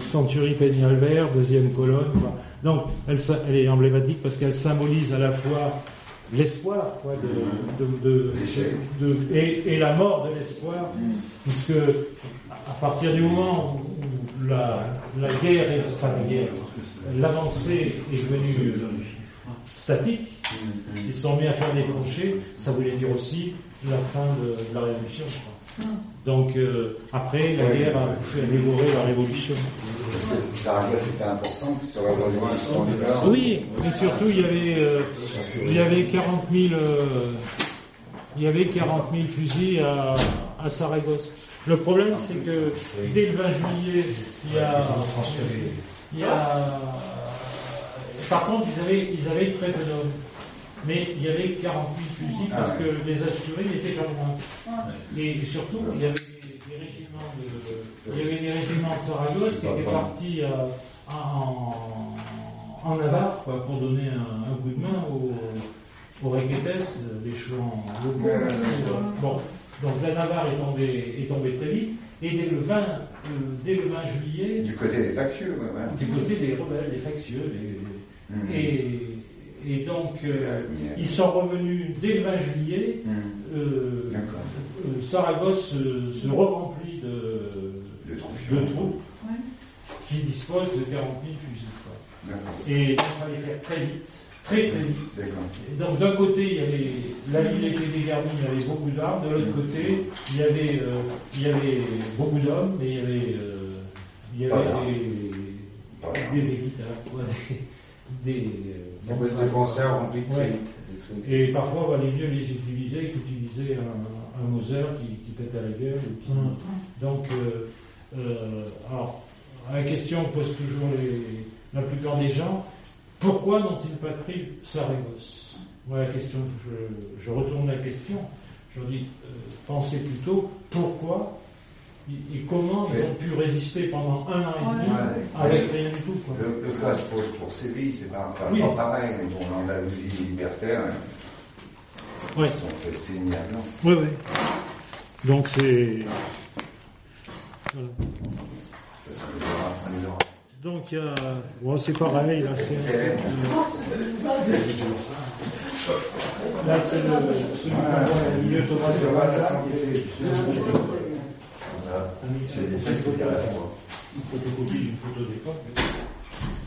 Speaker 3: Century Peñalver, deuxième colonne. Donc, elle est emblématique parce qu'elle symbolise à la fois l'espoir quoi, de, de, de-
Speaker 2: L'échec.
Speaker 3: de- et, et la mort de l'espoir, puisque à partir du moment où la, la guerre, est, enfin la guerre, l'avancée est devenue statique, ils sont mis à faire des tranchées, ça voulait dire aussi la fin de, de la révolution. quoi. Donc euh, après, la
Speaker 2: Ouais.
Speaker 3: guerre a fait dévorer la révolution.
Speaker 2: Saragosse, c'était important sur la révolution.
Speaker 3: Oui, et surtout il y avait, euh, il y avait 40 000, euh, il y avait 40 000 fusils à, à Saragosse. Le problème, c'est que dès le 20 juillet, il y a, il y a, par contre, ils avaient, ils avaient très peu d'hommes. Mais il y avait 40 000 fusils parce
Speaker 2: Ah
Speaker 3: que les assurés n'étaient pas loin. Et surtout, il y avait des, régiments de, il y avait des régiments de Saragosse qui étaient partis euh, en, en Navarre quoi, pour donner un, un coup de main aux, aux Requetes, l'échelon locaux.
Speaker 2: Ouais, ouais, ouais.
Speaker 3: Bon, donc la Navarre est tombée, est tombée très vite. Et dès le 20, euh, dès le 20 juillet,
Speaker 2: Du côté des factieux, ouais, ouais.
Speaker 3: du côté des rebelles, des factieux, des-
Speaker 2: Mhm.
Speaker 3: et, et donc euh, ils sont revenus dès le 20 juillet.
Speaker 2: Mhm.
Speaker 3: euh, euh, Saragosse se, se remplit de,
Speaker 2: De troupes.
Speaker 3: qui disposent de 40 000 fusils. Et il fallait faire très vite, très très vite. Et Donc d'un côté, il y avait la ville était dégarnie, il y avait beaucoup d'armes. De l'autre côté, il y avait euh, il y avait beaucoup d'hommes, mais il y avait euh, il y
Speaker 2: Pas
Speaker 3: avait
Speaker 2: d'armes.
Speaker 3: des, des équipes, des, euh,
Speaker 1: des des truites.
Speaker 3: et parfois, on valait mieux les utiliser qu'utiliser un, un Mauser qui, qui pète à la gueule. ou qui- Donc, euh, euh, alors, la question que posent toujours les, la plupart des gens, pourquoi n'ont-ils pas pris Saragosse Voilà la question que je, je retourne la question. Je leur dis, euh, pensez plutôt pourquoi et, comment ils ont pu résister pendant un an et demi
Speaker 2: Ouais.
Speaker 3: avec rien du tout. Quoi.
Speaker 2: Le, le cas se pose pour Séville, c'est pas, pas,
Speaker 3: Oui.
Speaker 2: pas pareil, mais bon, l'Andalousie libertaire,
Speaker 3: Ouais.
Speaker 2: ils sont fait blanc.
Speaker 3: Oui, oui. Donc c'est. Voilà. Donc il y a. Bon, c'est pareil, là c'est.
Speaker 2: c'est-
Speaker 3: Là c'est le. celui qu'on voit au milieu Thomas de Walter, qui est
Speaker 2: Voilà. C'est des faits qu'il y a à la fois.
Speaker 3: une photocopie d'une photo d'époque.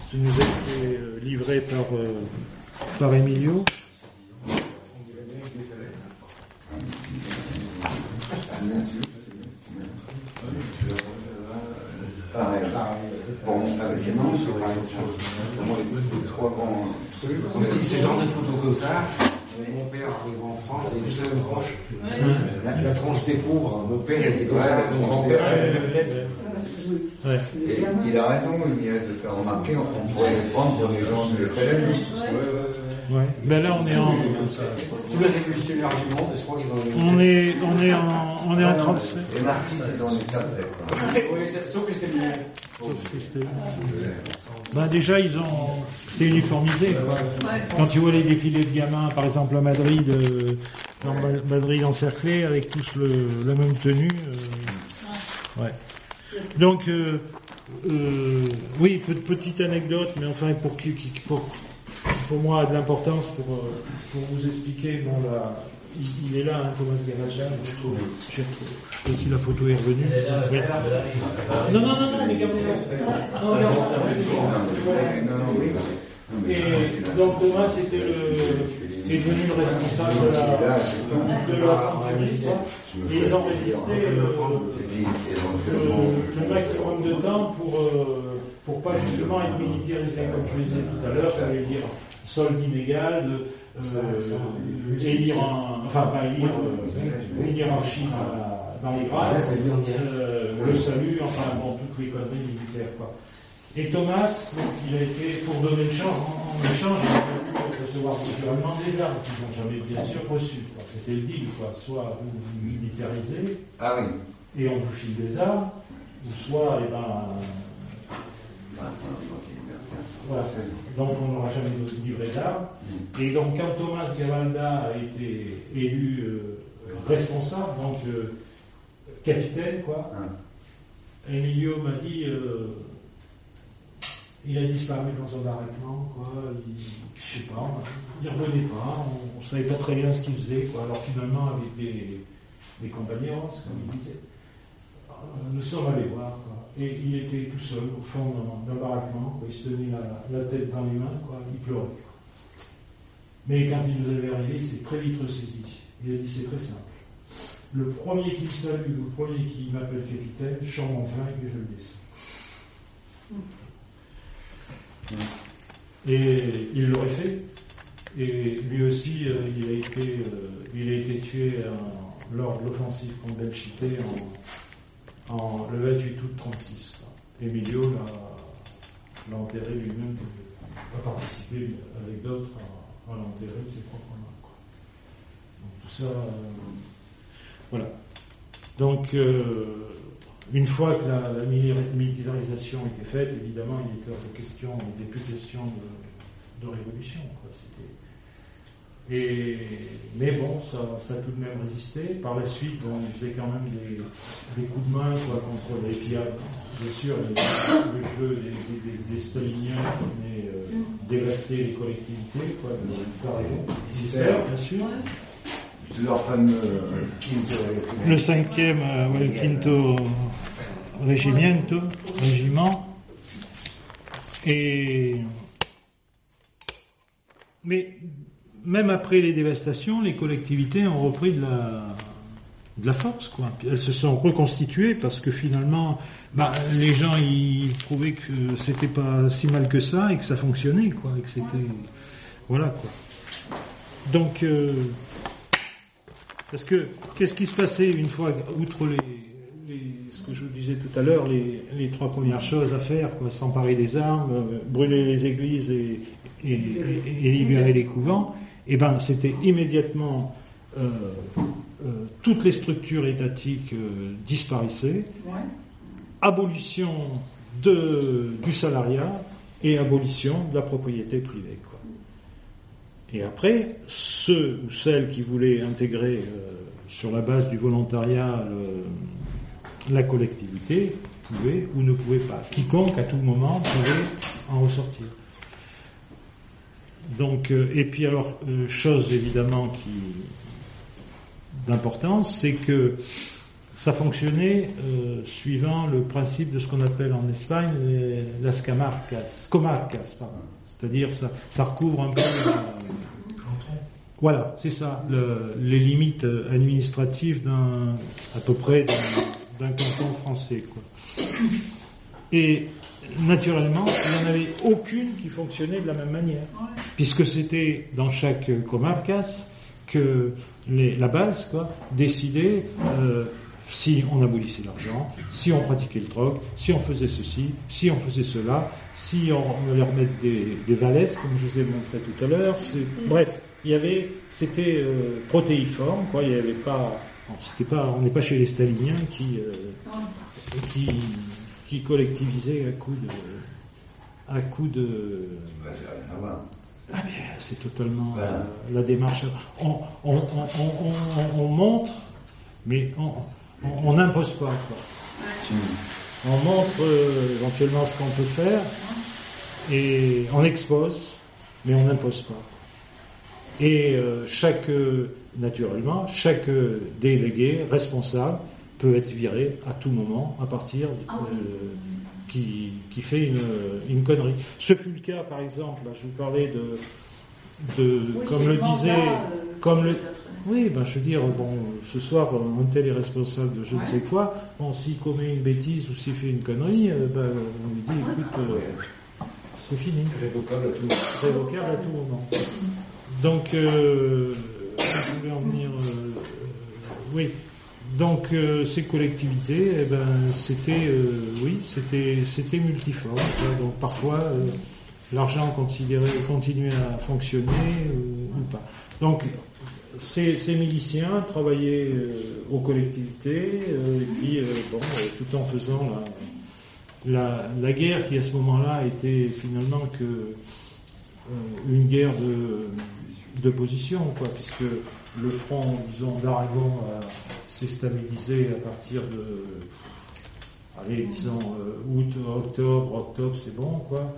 Speaker 3: qui nous a été euh, livré par, euh, par Emilio.
Speaker 2: Pareil. Bon, ça va c'est marrant, c'est pareil de choses. Moi, les trois grands trucs,
Speaker 1: C'est ce genre de photos comme ça. Mon père arrive en France et juste la même tranche. La, la tranche des pauvres. Mon père était comme
Speaker 2: Ouais,
Speaker 1: ça. Mon grand-père
Speaker 2: des-
Speaker 1: avait la même tête.
Speaker 3: Ouais.
Speaker 2: Et il a raison, il de faire remarquer, on pourrait les prendre pour des gens de FLN.
Speaker 3: Ouais. Ben là on est en.
Speaker 1: Tous les révolutionnaires du monde, je crois qu'ils ont.
Speaker 3: On est, on est en, on est en 37.
Speaker 2: Les Narcisses, ils ont des sales têtes. quoi.
Speaker 1: Oui, c'est- sauf que c'est
Speaker 3: Sauf que c'était- Ben, déjà, ils ont, c'est uniformisé, quoi.
Speaker 5: Ouais.
Speaker 3: Quand tu vois les défilés de gamins, par exemple à Madrid, euh, dans Ma- Madrid encerclé, avec tous le, la même tenue. euh, ouais. Donc, euh, euh, oui, pe- petite anecdote, mais enfin pour qui, qui- pour, pour moi a de l'importance pour, euh, pour vous expliquer. Bon, là, il, il est là, hein, Thomas Garajan. Je trouve, je trouve aussi la photo est revenue. Oui. Non, non, non, non, mais gardez-la. Non, gardez-la.
Speaker 2: Non, non, oui. Non, mais-
Speaker 3: Et donc Thomas était le, est devenu le responsable de la, de la. Et ils ont résisté euh, le, le maximum de temps pour, euh, pour pas justement être militarisé, comme je le disais tout à l'heure, ça veut dire solde inégal, euh, élire un- enfin pas élire, euh, une hiérarchie dans, les grades, euh, le salut, enfin bon, toutes les conneries militaires quoi. Et Thomas, donc, il a été, pour donner le change, en, en échange, il a pu recevoir culturellement des armes qu'ils n'ont jamais bien sûr reçues. quoi. C'était le deal, quoi. Soit vous vous militarisez
Speaker 2: Ah oui.
Speaker 3: et on vous file des armes, ou soit, eh ben, voilà. Donc on n'aura jamais livré d'armes. Et donc quand Thomas Gavalda a été élu euh, responsable, donc euh, capitaine, quoi,
Speaker 2: Ah.
Speaker 3: Emilio m'a dit, euh, il a disparu dans son baraquement, quoi. Il, je sais pas, on- il revenait pas, on, on savait pas très bien ce qu'il faisait, quoi. Alors finalement, avec des, des compagnons, comme il disait, euh, nous sommes allés voir, quoi. Et il était tout seul au fond d'un baraquement. Il se tenait la, tête dans les mains, quoi. Il pleurait. Mais quand il nous avait arrivé, il s'est très vite ressaisi. Il a dit c'est très simple. Le premier qui me salue, le premier qui m'appelle capitaine, mon flingue et je le descends. Et il l'aurait fait. Et lui aussi, euh, il, a été, euh, il a été tué en- lors de l'offensive contre Belchité en, en- le 28 août 36. quoi. Emilio l'a- enterré lui-même, il a participé avec d'autres à, l'enterrer de ses propres mains. quoi. Donc tout ça, euh, voilà. Donc, euh, une fois que la, la mili- militarisation était faite, évidemment, il était hors question, il n'était plus question de, de révolution. Et, mais bon, ça, ça a tout de même résisté. Par la suite, bon, il faisait quand même des, des coups de main quoi, contre les. Bien sûr, les- le jeu des, des, des- des staliniens qui venaient euh, dévaster les collectivités, quoi, de Pareil, bien sûr.
Speaker 2: C'est leur fameux euh, Quinto
Speaker 3: Le cinquième, euh, ouais, le quinto régimiento, régiment. Et mais même après les dévastations, les collectivités ont repris de la de la force, quoi. Elles se sont reconstituées parce que finalement, bah, les gens ils trouvaient que c'était pas si mal que ça et que ça fonctionnait, quoi, et que c'était voilà, quoi. Donc euh, parce que qu'est-ce qui se passait une fois, outre les, ce que je vous disais tout à l'heure, les, les trois premières choses à faire, quoi, s'emparer des armes, euh, brûler les églises et- et libérer les couvents, et ben c'était immédiatement euh, euh, toutes les structures étatiques euh, disparaissaient,
Speaker 5: Ouais.
Speaker 3: abolition de, du salariat et abolition de la propriété privée. Quoi. Et après, ceux ou celles qui voulaient intégrer sur la base du volontariat le- la collectivité pouvaient ou ne pouvaient pas. Quiconque à tout moment pouvait en ressortir. Donc, euh, et puis alors, euh, chose évidemment qui d'importance, c'est que ça fonctionnait euh, suivant le principe de ce qu'on appelle en Espagne les- las comarcas. C'est-à-dire ça, recouvre un peu voilà, c'est ça, le- les limites administratives d'un à peu près d'un canton français. Et naturellement, il n'y en avait aucune qui fonctionnait de la même manière, puisque c'était dans chaque comarcas que les- la base quoi, décidait euh, si on abolissait l'argent, si on pratiquait le drogue, si on faisait ceci, si on faisait cela, si on allait remettre des, des valaises, comme je vous ai montré tout à l'heure. c'est- Bref, il y avait, c'était euh, protéiforme, quoi. Il y avait pas, c'était pas, on n'est pas chez les staliniens qui, euh, qui, qui collectivisait à coup de, à coup de, ah bien, c'est totalement
Speaker 2: Voilà.
Speaker 3: euh, la démarche. On, on, on, on, on- on montre, mais on n'impose pas. Quoi. On montre euh, éventuellement ce qu'on peut faire et on expose, mais on n'impose pas. Et euh, chaque, naturellement, chaque délégué responsable peut être viré à tout moment à partir
Speaker 5: Ah oui.
Speaker 3: euh, qui, qui fait une, une connerie. Ce fut le cas, par exemple, là, je vous parlais de, de
Speaker 5: Oui,
Speaker 3: comme le
Speaker 5: mandat,
Speaker 3: disait,
Speaker 5: euh,
Speaker 3: comme le, oui, ben je veux dire, bon, ce soir, un tel est responsable de je ne sais quoi. Bon, s'il commet une bêtise ou s'il fait une connerie, euh, ben, on lui dit, écoute, euh, c'est fini.
Speaker 6: Révocable à tout moment.
Speaker 3: Révocable à tout moment. Donc, euh, je voulais en venir. euh, euh, oui. Donc, euh, ces collectivités, eh ben, c'était, euh, oui, c'était, c'était multiforme. quoi. Donc, parfois, euh, l'argent continuait à fonctionner ou, ou pas. Donc, ces, ces miliciens travaillaient euh, aux collectivités euh, et puis, euh, bon, euh, tout en faisant la, la, la guerre qui à ce moment-là était finalement que euh, une guerre de, de position, quoi, puisque le front, disons, d'Aragon euh, s'est stabilisé à partir de, allez, disons, euh, août, octobre, octobre, c'est bon, quoi,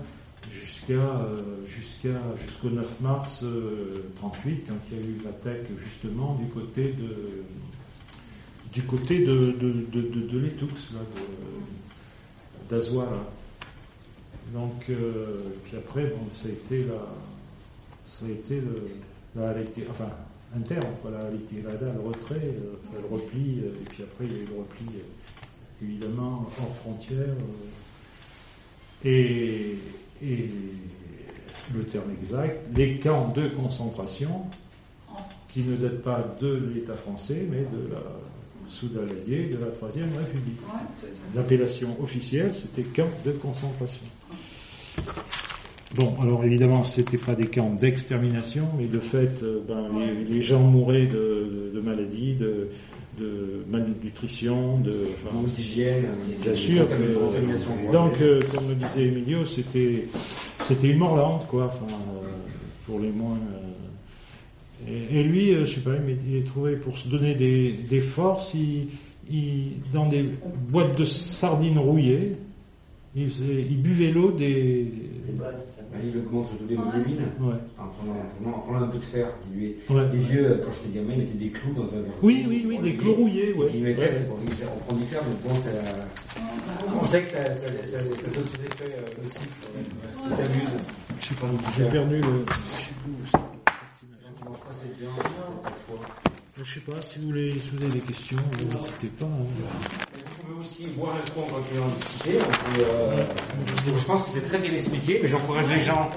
Speaker 3: jusqu'à euh, jusqu'à jusqu'au 9 mars euh, 38, quand il y a eu l'attaque justement du côté de du côté de de de, de, l'Etoux, là. Donc, euh, puis après, bon, ça a été la, ça a été le, la, enfin, interne, la retirada, le retrait, euh, le repli, euh, et puis après, il y a eu le repli, euh, évidemment, hors frontières, et, et le terme exact, les camps de concentration, qui ne datent pas de l'État français, mais de la Soudan de la Troisième République. L'appellation officielle, c'était camp de concentration. Bon, alors évidemment, c'était pas des camps d'extermination, mais de fait, euh, ben, les, les gens mouraient de, de maladies, de, de malnutrition, de, enfin,
Speaker 1: d'hygiène,
Speaker 3: Bien sûr que-
Speaker 1: contamination.
Speaker 3: donc, euh, comme le disait Emilio, c'était c'était une mort lente, quoi, enfin, euh, pour les moins. euh, et, et lui, euh, je sais pas, il, il est trouvé pour se donner des, des forces, il, il- dans des boîtes de sardines rouillées, il, faisait, il buvait l'eau des.
Speaker 1: Bah, il augmente surtout l'hémoglobine
Speaker 3: Ouais,
Speaker 1: en prenant, en, prenant, en prenant un peu de fer.
Speaker 3: Ouais.
Speaker 1: Les vieux, euh, quand j'étais gamin, ils mettaient des clous dans un verre.
Speaker 3: Oui, oui, oui, des clous rouillés, ouais.
Speaker 1: Et ils mettaient,
Speaker 3: Ouais.
Speaker 1: c'est pour- ils- on prend du fer, mais bon, ça, on sait que ça, ça, ça, ça donne des effets euh, aussi. Si t'amuses,
Speaker 3: Je sais pas, j'ai perdu le.
Speaker 1: tu manges pas cette viande, pas trop.
Speaker 3: Je sais pas, si vous voulez, si vous avez des questions, euh, n'hésitez pas. hein.
Speaker 1: Pouvez aussi continuant de discuter. on peut, euh, Je pense que c'est très bien expliqué, mais j'encourage les gens